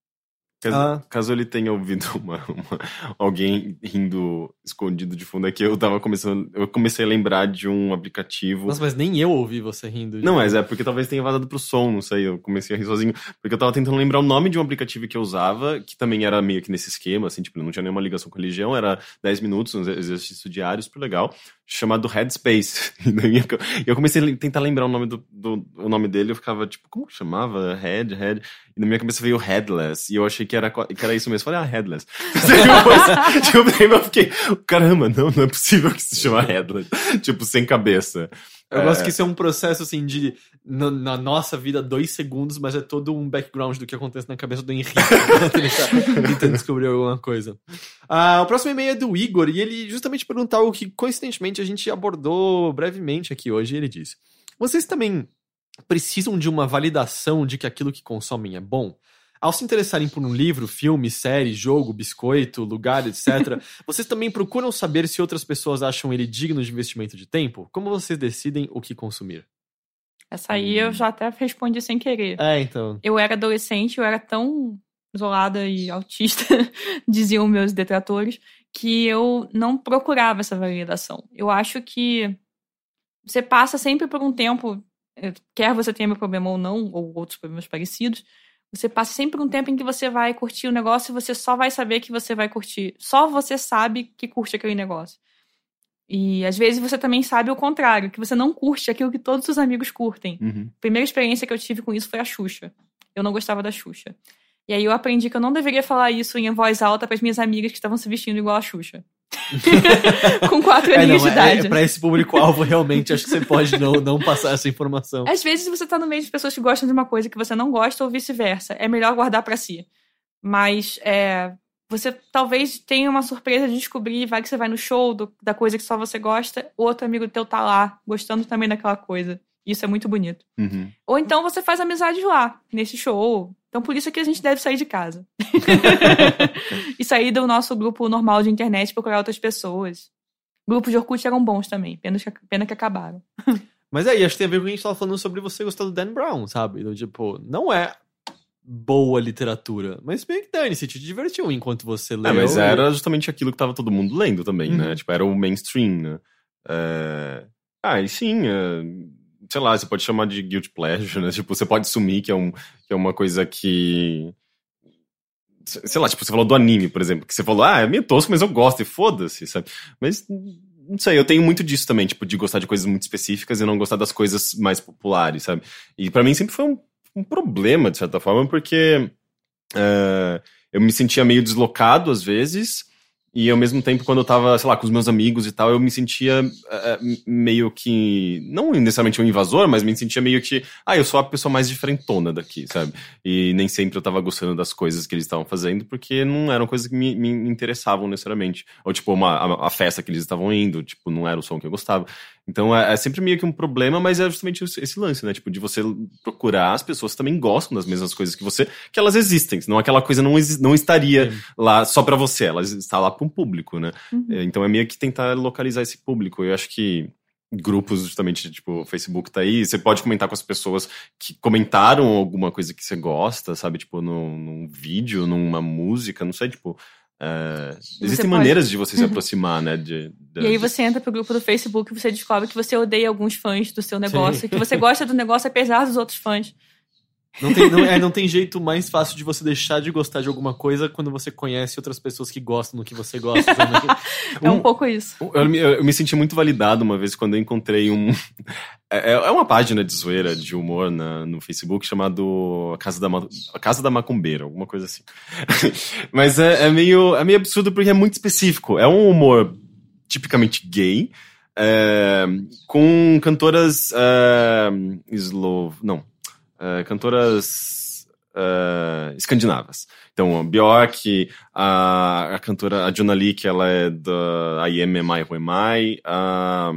Caso, Ah. caso ele tenha ouvido uma, uma- alguém rindo escondido de fundo aqui, eu tava começando. Eu comecei a lembrar de um aplicativo. Nossa, mas nem eu ouvi você rindo. Não, mas é porque talvez tenha vazado pro som, não sei. Eu comecei a rir sozinho. Porque eu tava tentando lembrar o nome de um aplicativo que eu usava, que também era meio que nesse esquema, assim, tipo, não tinha nenhuma ligação com religião, era 10 minutos, um exercício diário, super legal, chamado Headspace. E eu- comecei a tentar lembrar o nome do, do- o nome dele, eu ficava, tipo, como que chamava? Head, Head. E na minha cabeça veio Headless. E eu achei que era, que era isso mesmo. Falei, ah, Headless. Depois, tipo, eu fiquei, caramba, não, não é possível que se chama Headless. tipo, sem cabeça. Eu É. gosto que isso é um processo, assim, de. no- na nossa vida, dois segundos, mas é todo um background do que acontece na cabeça do Henrique. tentando descobrir alguma coisa. Ah, o próximo e-mail é do Igor, e ele justamente perguntou algo que, coincidentemente, a gente abordou brevemente aqui hoje. E ele diz: Vocês também precisam de uma validação de que aquilo que consomem é bom? Ao se interessarem por um livro, filme, série, jogo, biscoito, lugar, etc., vocês também procuram saber se outras pessoas acham ele digno de investimento de tempo? Como vocês decidem o que consumir? Essa aí eu já até respondi sem querer. É, então. Eu era adolescente, eu era tão isolada e autista, diziam meus detratores, que eu não procurava essa validação. Eu acho que você passa sempre por um tempo, eh, quer você tenha meu problema ou não, ou outros problemas parecidos, você passa sempre um tempo em que você vai curtir o negócio e você só vai saber que você vai curtir. Só você sabe que curte aquele negócio. E às vezes você também sabe o contrário, que você não curte aquilo que todos os amigos curtem. Uhum. A primeira experiência que eu tive com isso foi a Xuxa. Eu não gostava da Xuxa. E aí eu aprendi que eu não deveria falar isso em voz alta para as minhas amigas que estavam se vestindo igual a Xuxa. com quatro É, aninhos não, de é, idade. é pra esse público-alvo, realmente, acho que você pode não, não passar essa informação. Às vezes você tá no meio de pessoas que gostam de uma coisa que você não gosta ou vice-versa. É melhor guardar pra si. Mas é, você talvez tenha uma surpresa de descobrir, vai que você vai no show do- da coisa que só você gosta, outro amigo teu tá lá, gostando também daquela coisa. Isso é muito bonito. Uhum. Ou então você faz amizades lá, nesse show. Então por isso é que a gente deve sair de casa. e sair do nosso grupo normal de internet e procurar outras pessoas. Grupos de Orkut eram bons também, pena que, pena que acabaram. Mas aí, acho que tem a ver com o que a gente tava falando sobre você gostar do Dan Brown, sabe? Do, tipo, não é boa literatura, mas meio que dane-se, te divertiu enquanto você leu. É, mas era justamente aquilo que tava todo mundo lendo também, Uhum. né? Tipo, era o mainstream, né? É... Ah, e sim, é, sei lá, você pode chamar de guilt pleasure, né? Tipo, você pode sumir que é, um, que é uma coisa que... Sei lá, tipo, você falou do anime, por exemplo, que você falou, ah, é meio tosco, mas eu gosto, e foda-se, sabe? Mas, não sei, eu tenho muito disso também, tipo, de gostar de coisas muito específicas e não gostar das coisas mais populares, sabe? E pra mim sempre foi um, um problema, de certa forma, porque é, eu me sentia meio deslocado às vezes, e ao mesmo tempo, quando eu tava, sei lá, com os meus amigos e tal, eu me sentia é, meio que. Não necessariamente um invasor, mas me sentia meio que. Ah, eu sou a pessoa mais diferentona daqui, sabe? E nem sempre eu tava gostando das coisas que eles estavam fazendo, porque não eram coisas que me, me interessavam necessariamente. Ou, tipo, uma, a, a festa que eles estavam indo, tipo, não era o som que eu gostava. Então é, é sempre meio que um problema, mas é justamente esse lance, né? Tipo, de você procurar as pessoas que também gostam das mesmas coisas que você, que elas existem, senão aquela coisa não, não estaria Sim. lá só pra você, ela está lá para um público, né? Uhum. É, Então é meio que tentar localizar esse público. Eu acho que grupos, justamente, tipo, o Facebook tá aí, você pode comentar com as pessoas que comentaram alguma coisa que você gosta, sabe? Tipo, num, num vídeo, numa música, não sei, tipo. É, existem pode- maneiras de você se aproximar, né? De, de- E aí você entra pro grupo do Facebook e você descobre que você odeia alguns fãs do seu negócio, que você gosta do negócio apesar dos outros fãs. Não tem, não, é, não tem jeito mais fácil de você deixar de gostar de alguma coisa quando você conhece outras pessoas que gostam do que você gosta. sabe? É um Um- pouco isso. Eu, me- eu me senti muito validado uma vez quando eu encontrei um. É, é uma página de zoeira, de humor na- no Facebook chamado A Casa da, A Casa da Macumbeira, alguma coisa assim. Mas é, é meio, é meio absurdo porque é muito específico. É um humor tipicamente gay, é, com cantoras é, eslo... Não. É, cantoras é, escandinavas. Então, a Bjork, a, a cantora, a Juna Lee, que ela é da IMMI Ruemai, a,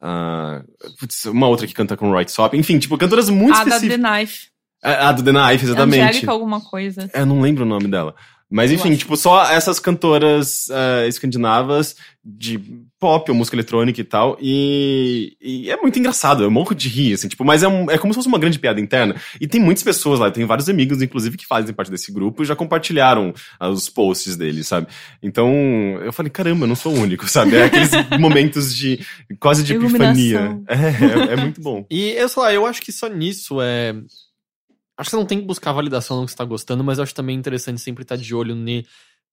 a, putz, uma outra que canta com Right Sop, enfim, tipo, cantoras muito a da The específicas. Knife. A, a do The Knife, exatamente. Angélica alguma coisa. Eu não lembro o nome dela. Mas enfim, tipo, só essas cantoras eh, escandinavas de pop ou música eletrônica e tal. E, e é muito engraçado, eu morro de rir, assim, tipo, mas é, um- é como se fosse uma grande piada interna. E tem muitas pessoas lá, eu tenho vários amigos, inclusive, que fazem parte desse grupo e já compartilharam ah, os posts deles, sabe? Então, eu falei, caramba, eu não sou o único, sabe? É aqueles momentos de quase de epifania. É, é, é muito bom. E eu sei lá, eu acho que só nisso é. Acho que você não tem que buscar validação no que você tá gostando, mas eu acho também interessante sempre estar de olho ne.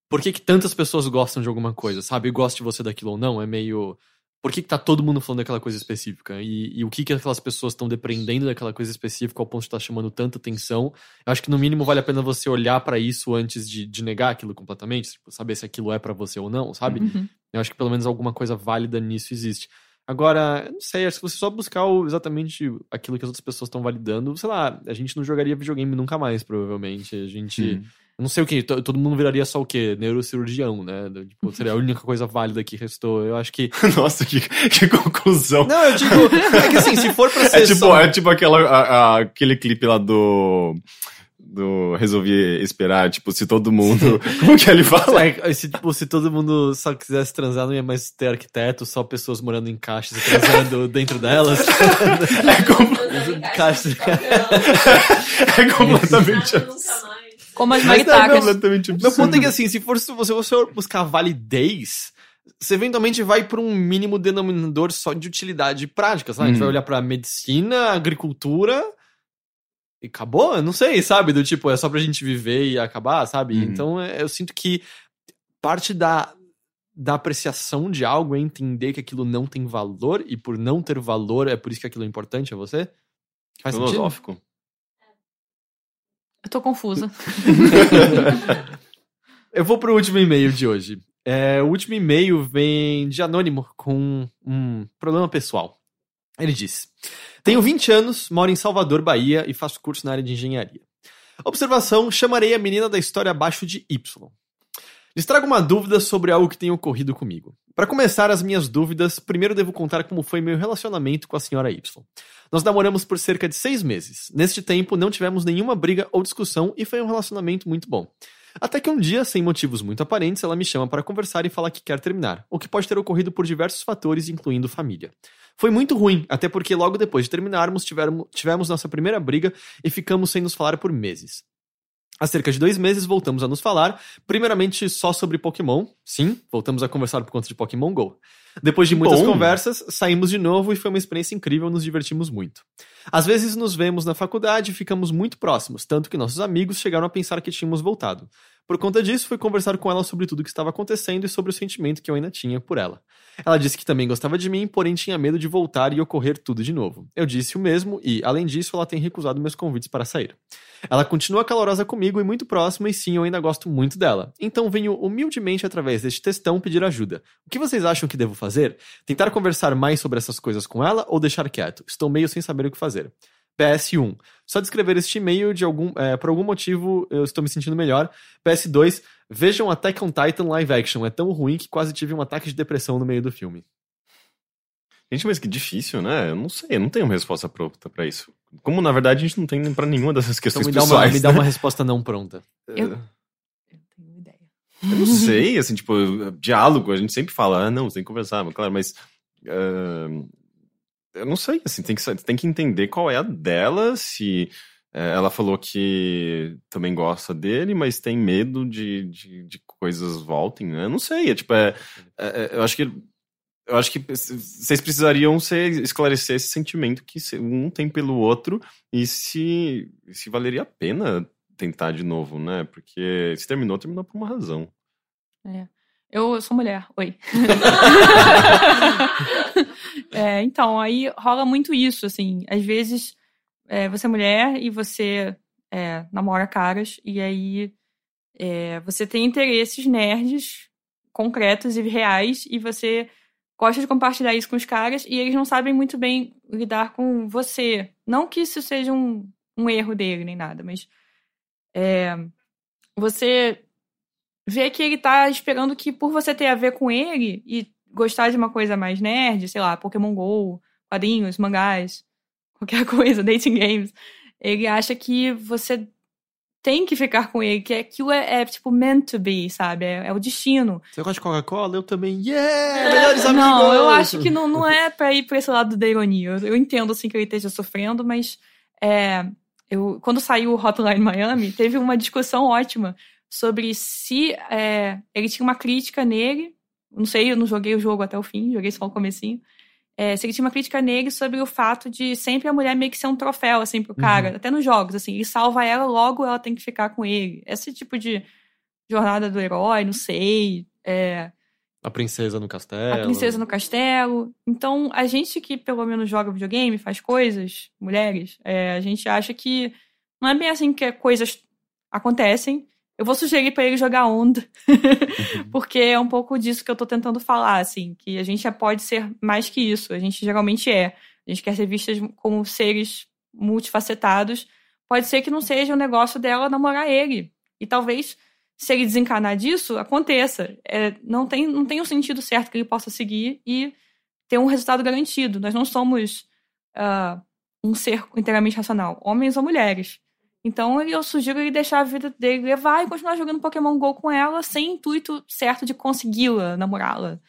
Por que, que tantas pessoas gostam de alguma coisa, sabe? E gosta de você daquilo ou não? É meio. Por que, que tá todo mundo falando daquela coisa específica? E, e o que, que aquelas pessoas estão depreendendo daquela coisa específica ao ponto de estar chamando tanta atenção? Eu acho que no mínimo vale a pena você olhar pra isso antes de, de negar aquilo completamente, tipo, saber se aquilo é pra você ou não, sabe? Uhum. Eu acho que pelo menos alguma coisa válida nisso existe. Agora, não sei, acho que você só buscar o- exatamente aquilo que as outras pessoas estão validando, sei lá, a gente não jogaria videogame nunca mais, provavelmente. A gente. Hum. Eu não sei o que, todo mundo viraria só o quê? Neurocirurgião, né? Tipo, seria a única coisa válida que restou. Eu acho que. Nossa, que, que conclusão. Não, eu digo. É que assim, se for pra ser. É tipo, só- é tipo aquela, a- a- aquele clipe lá do. Do Resolvi Esperar, tipo, se todo mundo. Como que ele fala? É, se, tipo, se todo mundo só quisesse transar, não ia mais ter arquiteto, só pessoas morando em caixas e transando dentro delas. É, com- Caixas. é completamente. Como as É maritacas. completamente Meu ponto é que assim, se for se você, você for buscar validez, você eventualmente vai para um mínimo denominador só de utilidade prática, sabe? A gente Uhum. vai olhar pra medicina, agricultura acabou? Eu não sei, sabe? Do tipo, é só pra gente viver e acabar, sabe? Uhum. Então é, eu sinto que parte da, da apreciação de algo é entender que aquilo não tem valor e por não ter valor é por isso que aquilo é importante a você? Faz sentido? Filosófico. Eu tô confusa. Eu vou pro último e-mail de hoje. É, o último e-mail vem de anônimo com um problema pessoal. Ele diz: Tenho 20 anos, moro em Salvador, Bahia e faço curso na área de engenharia. Observação: chamarei a menina da história abaixo de Y. Lhes trago uma dúvida sobre algo que tem ocorrido comigo. Para começar as minhas dúvidas, primeiro devo contar como foi meu relacionamento com a senhora Y. Nós namoramos por cerca de seis meses. Neste tempo, não tivemos nenhuma briga ou discussão e foi um relacionamento muito bom. Até que um dia, sem motivos muito aparentes, ela me chama para conversar e fala que quer terminar, o que pode ter ocorrido por diversos fatores, incluindo família. Foi muito ruim, até porque logo depois de terminarmos, tivermo- tivemos nossa primeira briga e ficamos sem nos falar por meses. Há cerca de dois meses voltamos a nos falar, primeiramente só sobre Pokémon. Sim, voltamos a conversar por conta de Pokémon GO. Depois de muitas Bom. conversas, saímos de novo e foi uma experiência incrível, nos divertimos muito. Às vezes nos vemos na faculdade e ficamos muito próximos, tanto que nossos amigos chegaram a pensar que tínhamos voltado. Por conta disso, fui conversar com ela sobre tudo o que estava acontecendo e sobre o sentimento que eu ainda tinha por ela. Ela disse que também gostava de mim, porém tinha medo de voltar e ocorrer tudo de novo. Eu disse o mesmo e, além disso, ela tem recusado meus convites para sair. Ela continua calorosa comigo e muito próxima, e sim, eu ainda gosto muito dela. Então venho humildemente através deste textão pedir ajuda. O que vocês acham que devo fazer? Tentar conversar mais sobre essas coisas com ela ou deixar quieto? Estou meio sem saber o que fazer. PS1. Só de escrever este e-mail, de algum, é, por algum motivo, eu estou me sentindo melhor. PS2. Vejam Attack on Titan live action. É tão ruim que quase tive um ataque de depressão no meio do filme. Gente, mas que difícil, né? Eu não sei, eu não tenho uma resposta pronta pra isso. Como, na verdade, a gente não tem pra nenhuma dessas Então questões me dá, uma, pessoais. me dá né? uma resposta não pronta. Eu- Eu tenho ideia. Eu não sei, assim, tipo, diálogo, a gente sempre fala, ah, não, você tem que conversar, mas claro, mas. ah, eu não sei, assim, tem que, tem que entender qual é a dela, se. eh, ela falou que também gosta dele, mas tem medo de, de, de coisas voltem, né? Eu não sei, é tipo, é, é- é- eu acho que. Eu acho que vocês precisariam ser, esclarecer esse sentimento que um tem pelo outro e se, se valeria a pena tentar de novo, né? Porque se terminou, terminou por uma razão. Eu, eu sou mulher, oi. É, então, aí rola muito isso, assim. Às vezes é, você é mulher e você é, namora caras, e aí é, você tem interesses nerds concretos e reais, e você gosta de compartilhar isso com os caras, e eles não sabem muito bem lidar com você. Não que isso seja um, um erro dele, nem nada, mas é, você vê que ele tá esperando que por você ter a ver com ele e gostar de uma coisa mais nerd, sei lá, Pokémon GO, quadrinhos, mangás, qualquer coisa, dating games, ele acha que você tem que ficar com ele, que aquilo é, é, tipo meant to be, sabe? É, é o destino. Você gosta de Coca-Cola? Eu também. Yeah! Melhores amigos! Não, eu acho que não, não é pra ir pra esse lado da ironia. Eu, eu entendo, assim, que ele esteja sofrendo, mas é, eu, quando saiu o Hotline Miami, teve uma discussão ótima sobre se é, ele tinha uma crítica nele, não sei, eu não joguei o jogo até o fim, joguei só o comecinho, é, se ele tinha uma crítica nele sobre o fato de sempre a mulher meio que ser um troféu, assim, pro cara, até nos jogos, assim, ele salva ela, logo ela tem que ficar com ele. Esse tipo de jornada do herói, não sei, é, A princesa no castelo. a princesa no castelo. Então, a gente que pelo menos joga videogame, faz coisas, mulheres, é, a gente acha que não é bem assim que coisas acontecem. Eu vou sugerir pra ele jogar Onda, porque é um pouco disso que eu tô tentando falar, assim, que a gente já pode ser mais que isso. A gente geralmente é. A gente quer ser vistas como seres multifacetados. Pode ser que não seja o negócio dela namorar ele. E talvez, se ele desencanar disso, aconteça. É, não, tem, não tem um sentido certo que ele possa seguir e ter um resultado garantido. Nós não somos ah, um ser inteiramente racional, homens ou mulheres. Então eu sugiro ele deixar a vida dele levar e continuar jogando Pokémon GO com ela sem intuito certo de consegui-la, namorá-la.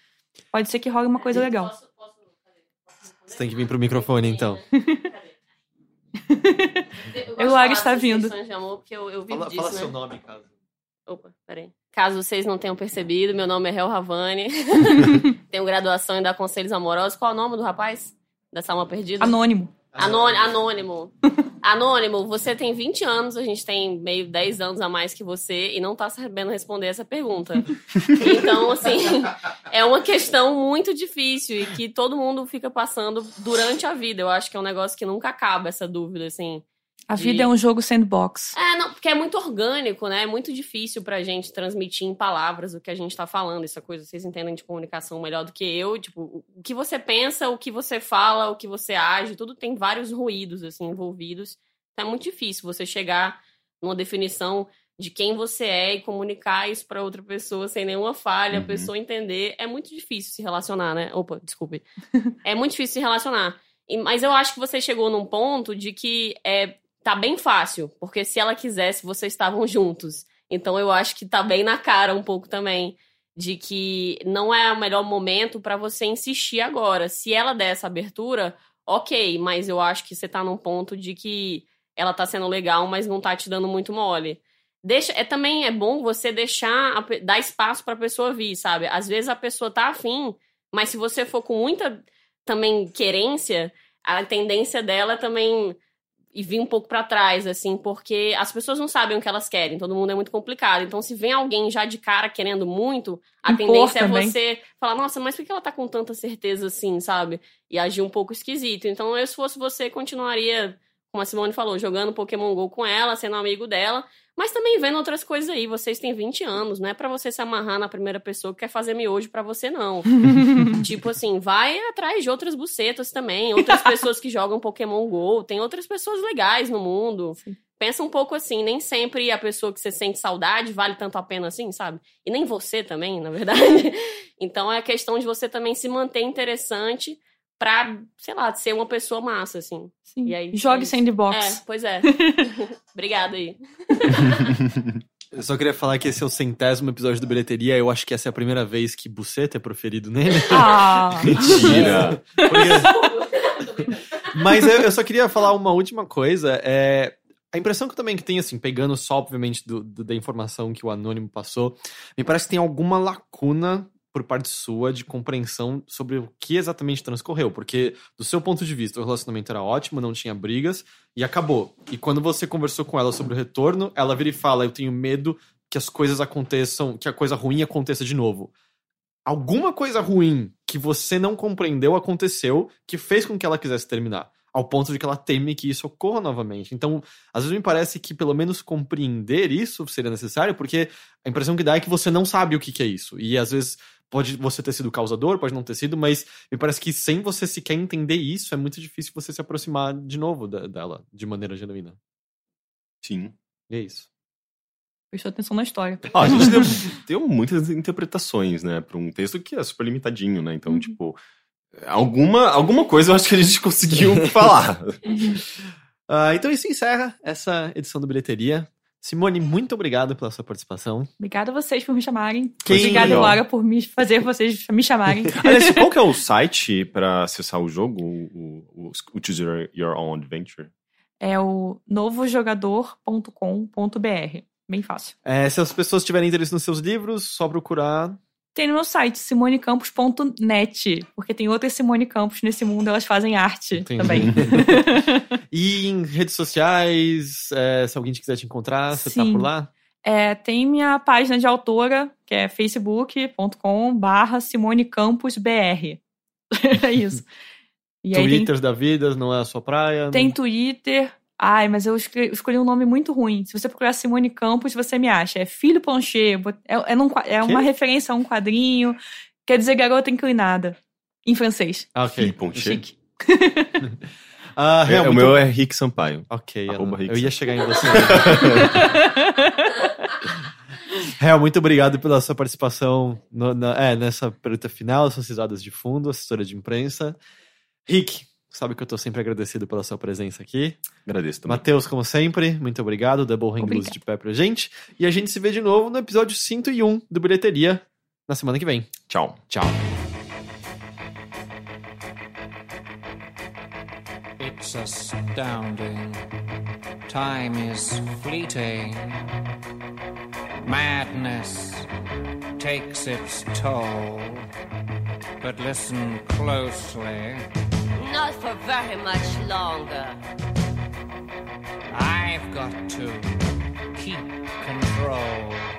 Pode ser que role uma coisa legal. Posso, posso, cadê? Posso Você tem que vir pro microfone, então. Eu, Eu, Lara, está vindo. De amor, porque eu, eu Fala, disso, fala né? seu nome, caso. Opa, peraí. Caso vocês não tenham percebido, meu nome é Hel Ravani. Tenho graduação em dar conselhos amorosos. Qual é o nome do rapaz? Dessa alma perdida? Anônimo. Anônimo. Anônimo. Você tem 20 anos, a gente tem meio 10 anos a mais que você e não tá sabendo responder essa pergunta. Então, assim, é uma questão muito difícil e que todo mundo fica passando durante a vida. Eu acho que é um negócio que nunca acaba essa dúvida, assim. A De- vida é um jogo sandbox. É, não, porque é muito orgânico, né? É muito difícil pra gente transmitir em palavras o que a gente tá falando. Essa coisa, vocês entendem de comunicação melhor do que eu. Tipo, o- que você pensa, o que você fala, o que você age, tudo tem vários ruídos, assim, envolvidos. Então é muito difícil você chegar numa definição de quem você é e comunicar isso pra outra pessoa sem nenhuma falha, a Uhum. pessoa entender. É muito difícil se relacionar, né? Opa, desculpe. é muito difícil se relacionar. Mas eu acho que você chegou num ponto de que é, tá bem fácil, porque se ela quisesse, vocês estavam juntos. Então eu acho que tá bem na cara um pouco também de que não é o melhor momento pra você insistir agora. Se ela der essa abertura, ok, mas eu acho que você tá num ponto de que ela tá sendo legal, mas não tá te dando muito mole. Deixa, é também é bom você deixar a dar espaço pra pessoa vir, sabe? Às vezes a pessoa tá afim, mas se você for com muita também querência, a tendência dela é também e vir um pouco pra trás, assim, porque as pessoas não sabem o que elas querem, todo mundo é muito complicado. Então, se vem alguém já de cara querendo muito, a Impor tendência é também. você falar, nossa, mas por que ela tá com tanta certeza assim, sabe? E agir um pouco esquisito. Então, eu, se fosse você, continuaria, como a Simone falou, jogando Pokémon GO com ela, sendo amigo dela, mas também vendo outras coisas aí. Vocês têm 20 anos, não é pra você se amarrar na primeira pessoa que quer fazer miojo pra você, não. tipo assim, vai atrás de outras bucetas também, outras pessoas que jogam Pokémon GO, tem outras pessoas legais no mundo. Sim. Pensa um pouco assim, nem sempre a pessoa que você sente saudade vale tanto a pena assim, sabe? E nem você também, na verdade. Então é a questão de você também se manter interessante pra, sei lá, ser uma pessoa massa, assim. Sim. E aí, é Jogue isso. sandbox. É, pois é. Obrigada aí. Eu só queria falar que esse é o centésimo episódio do Bilheteria. Eu acho que essa é a primeira vez que buceta é proferido nele. Ah, Mentira. Mas eu, eu só queria falar uma última coisa. É, a impressão que eu também que tenho, assim, pegando só, obviamente, do- do- da informação que o Anônimo passou, me parece que tem alguma lacuna por parte sua de compreensão sobre o que exatamente transcorreu. Porque, do seu ponto de vista, o relacionamento era ótimo, não tinha brigas, e acabou. E quando você conversou com ela sobre o retorno, ela vira e fala: Eu tenho medo que as coisas aconteçam, que a coisa ruim aconteça de novo. Alguma coisa ruim que você não compreendeu aconteceu que fez com que ela quisesse terminar. Ao ponto de que ela teme que isso ocorra novamente. Então, às vezes me parece que pelo menos compreender isso seria necessário, porque a impressão que dá é que você não sabe o que, que é isso. E às vezes pode você ter sido causador, pode não ter sido, mas me parece que sem você sequer entender isso, é muito difícil você se aproximar de novo da- dela, de maneira genuína. Sim. E é isso. prestou atenção na história. Ah, a gente deu, deu muitas interpretações, né, pra um texto que é super limitadinho, né? Então, tipo, alguma, alguma coisa eu acho que a gente conseguiu falar. Ah, então isso encerra essa edição do Bilheteria. Simone, muito obrigado pela sua participação. Obrigada a vocês por me chamarem. Quem- Obrigada. Laura, por me fazer vocês me chamarem. Aliás, qual que é o site pra acessar o jogo, o, o, o Choose Your, Your Own Adventure? É o novojogador.com.br. Bem fácil. É, se as pessoas tiverem interesse nos seus livros, só procurar. Tem no meu site, simonecampos.net, porque tem outras Simone Campos nesse mundo, elas fazem arte Entendi. também. E em redes sociais, é, se alguém quiser te encontrar, você tá Sim. por lá? É, tem minha página de autora, que é facebook.com barra Simone Campos BR. é isso. E tem, Twitter da vida, não é a sua praia? tem não- Twitter. Ai, mas eu escolhi um nome muito ruim. Se você procurar Simone Campos, você me acha. É Filho Plancher. É, é, num é uma referência a um quadrinho. Quer dizer garota inclinada. Em francês. Ah, ok. Ih, Poncher. Chique. Ah, É, o meu é Rick Sampaio. Ok, Arroba Ana, eu ia chegar em você. Real, muito obrigado pela sua participação no- na- é, nessa pergunta final, suas risadas de fundo, assessora de imprensa. Rick, sabe que eu tô sempre agradecido pela sua presença aqui. Agradeço também. Matheus, como sempre, muito obrigado. Double Hang Luz de pé pra gente. E a gente se vê de novo no episódio 101 do Bilheteria na semana que vem. Tchau. Tchau. It's astounding. Time is fleeting. Madness takes its toll. But listen closely. Very much longer. I've got to keep control.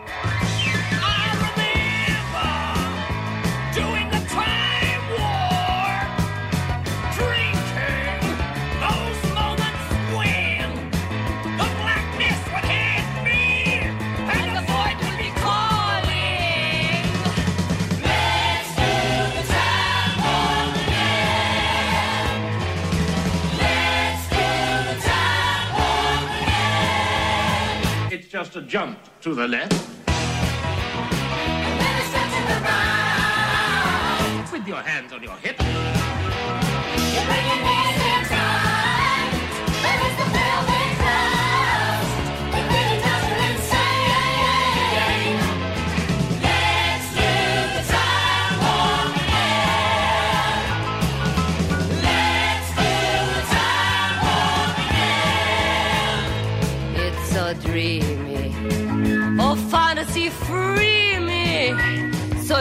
A jump to the left. With your hands on your hips. It's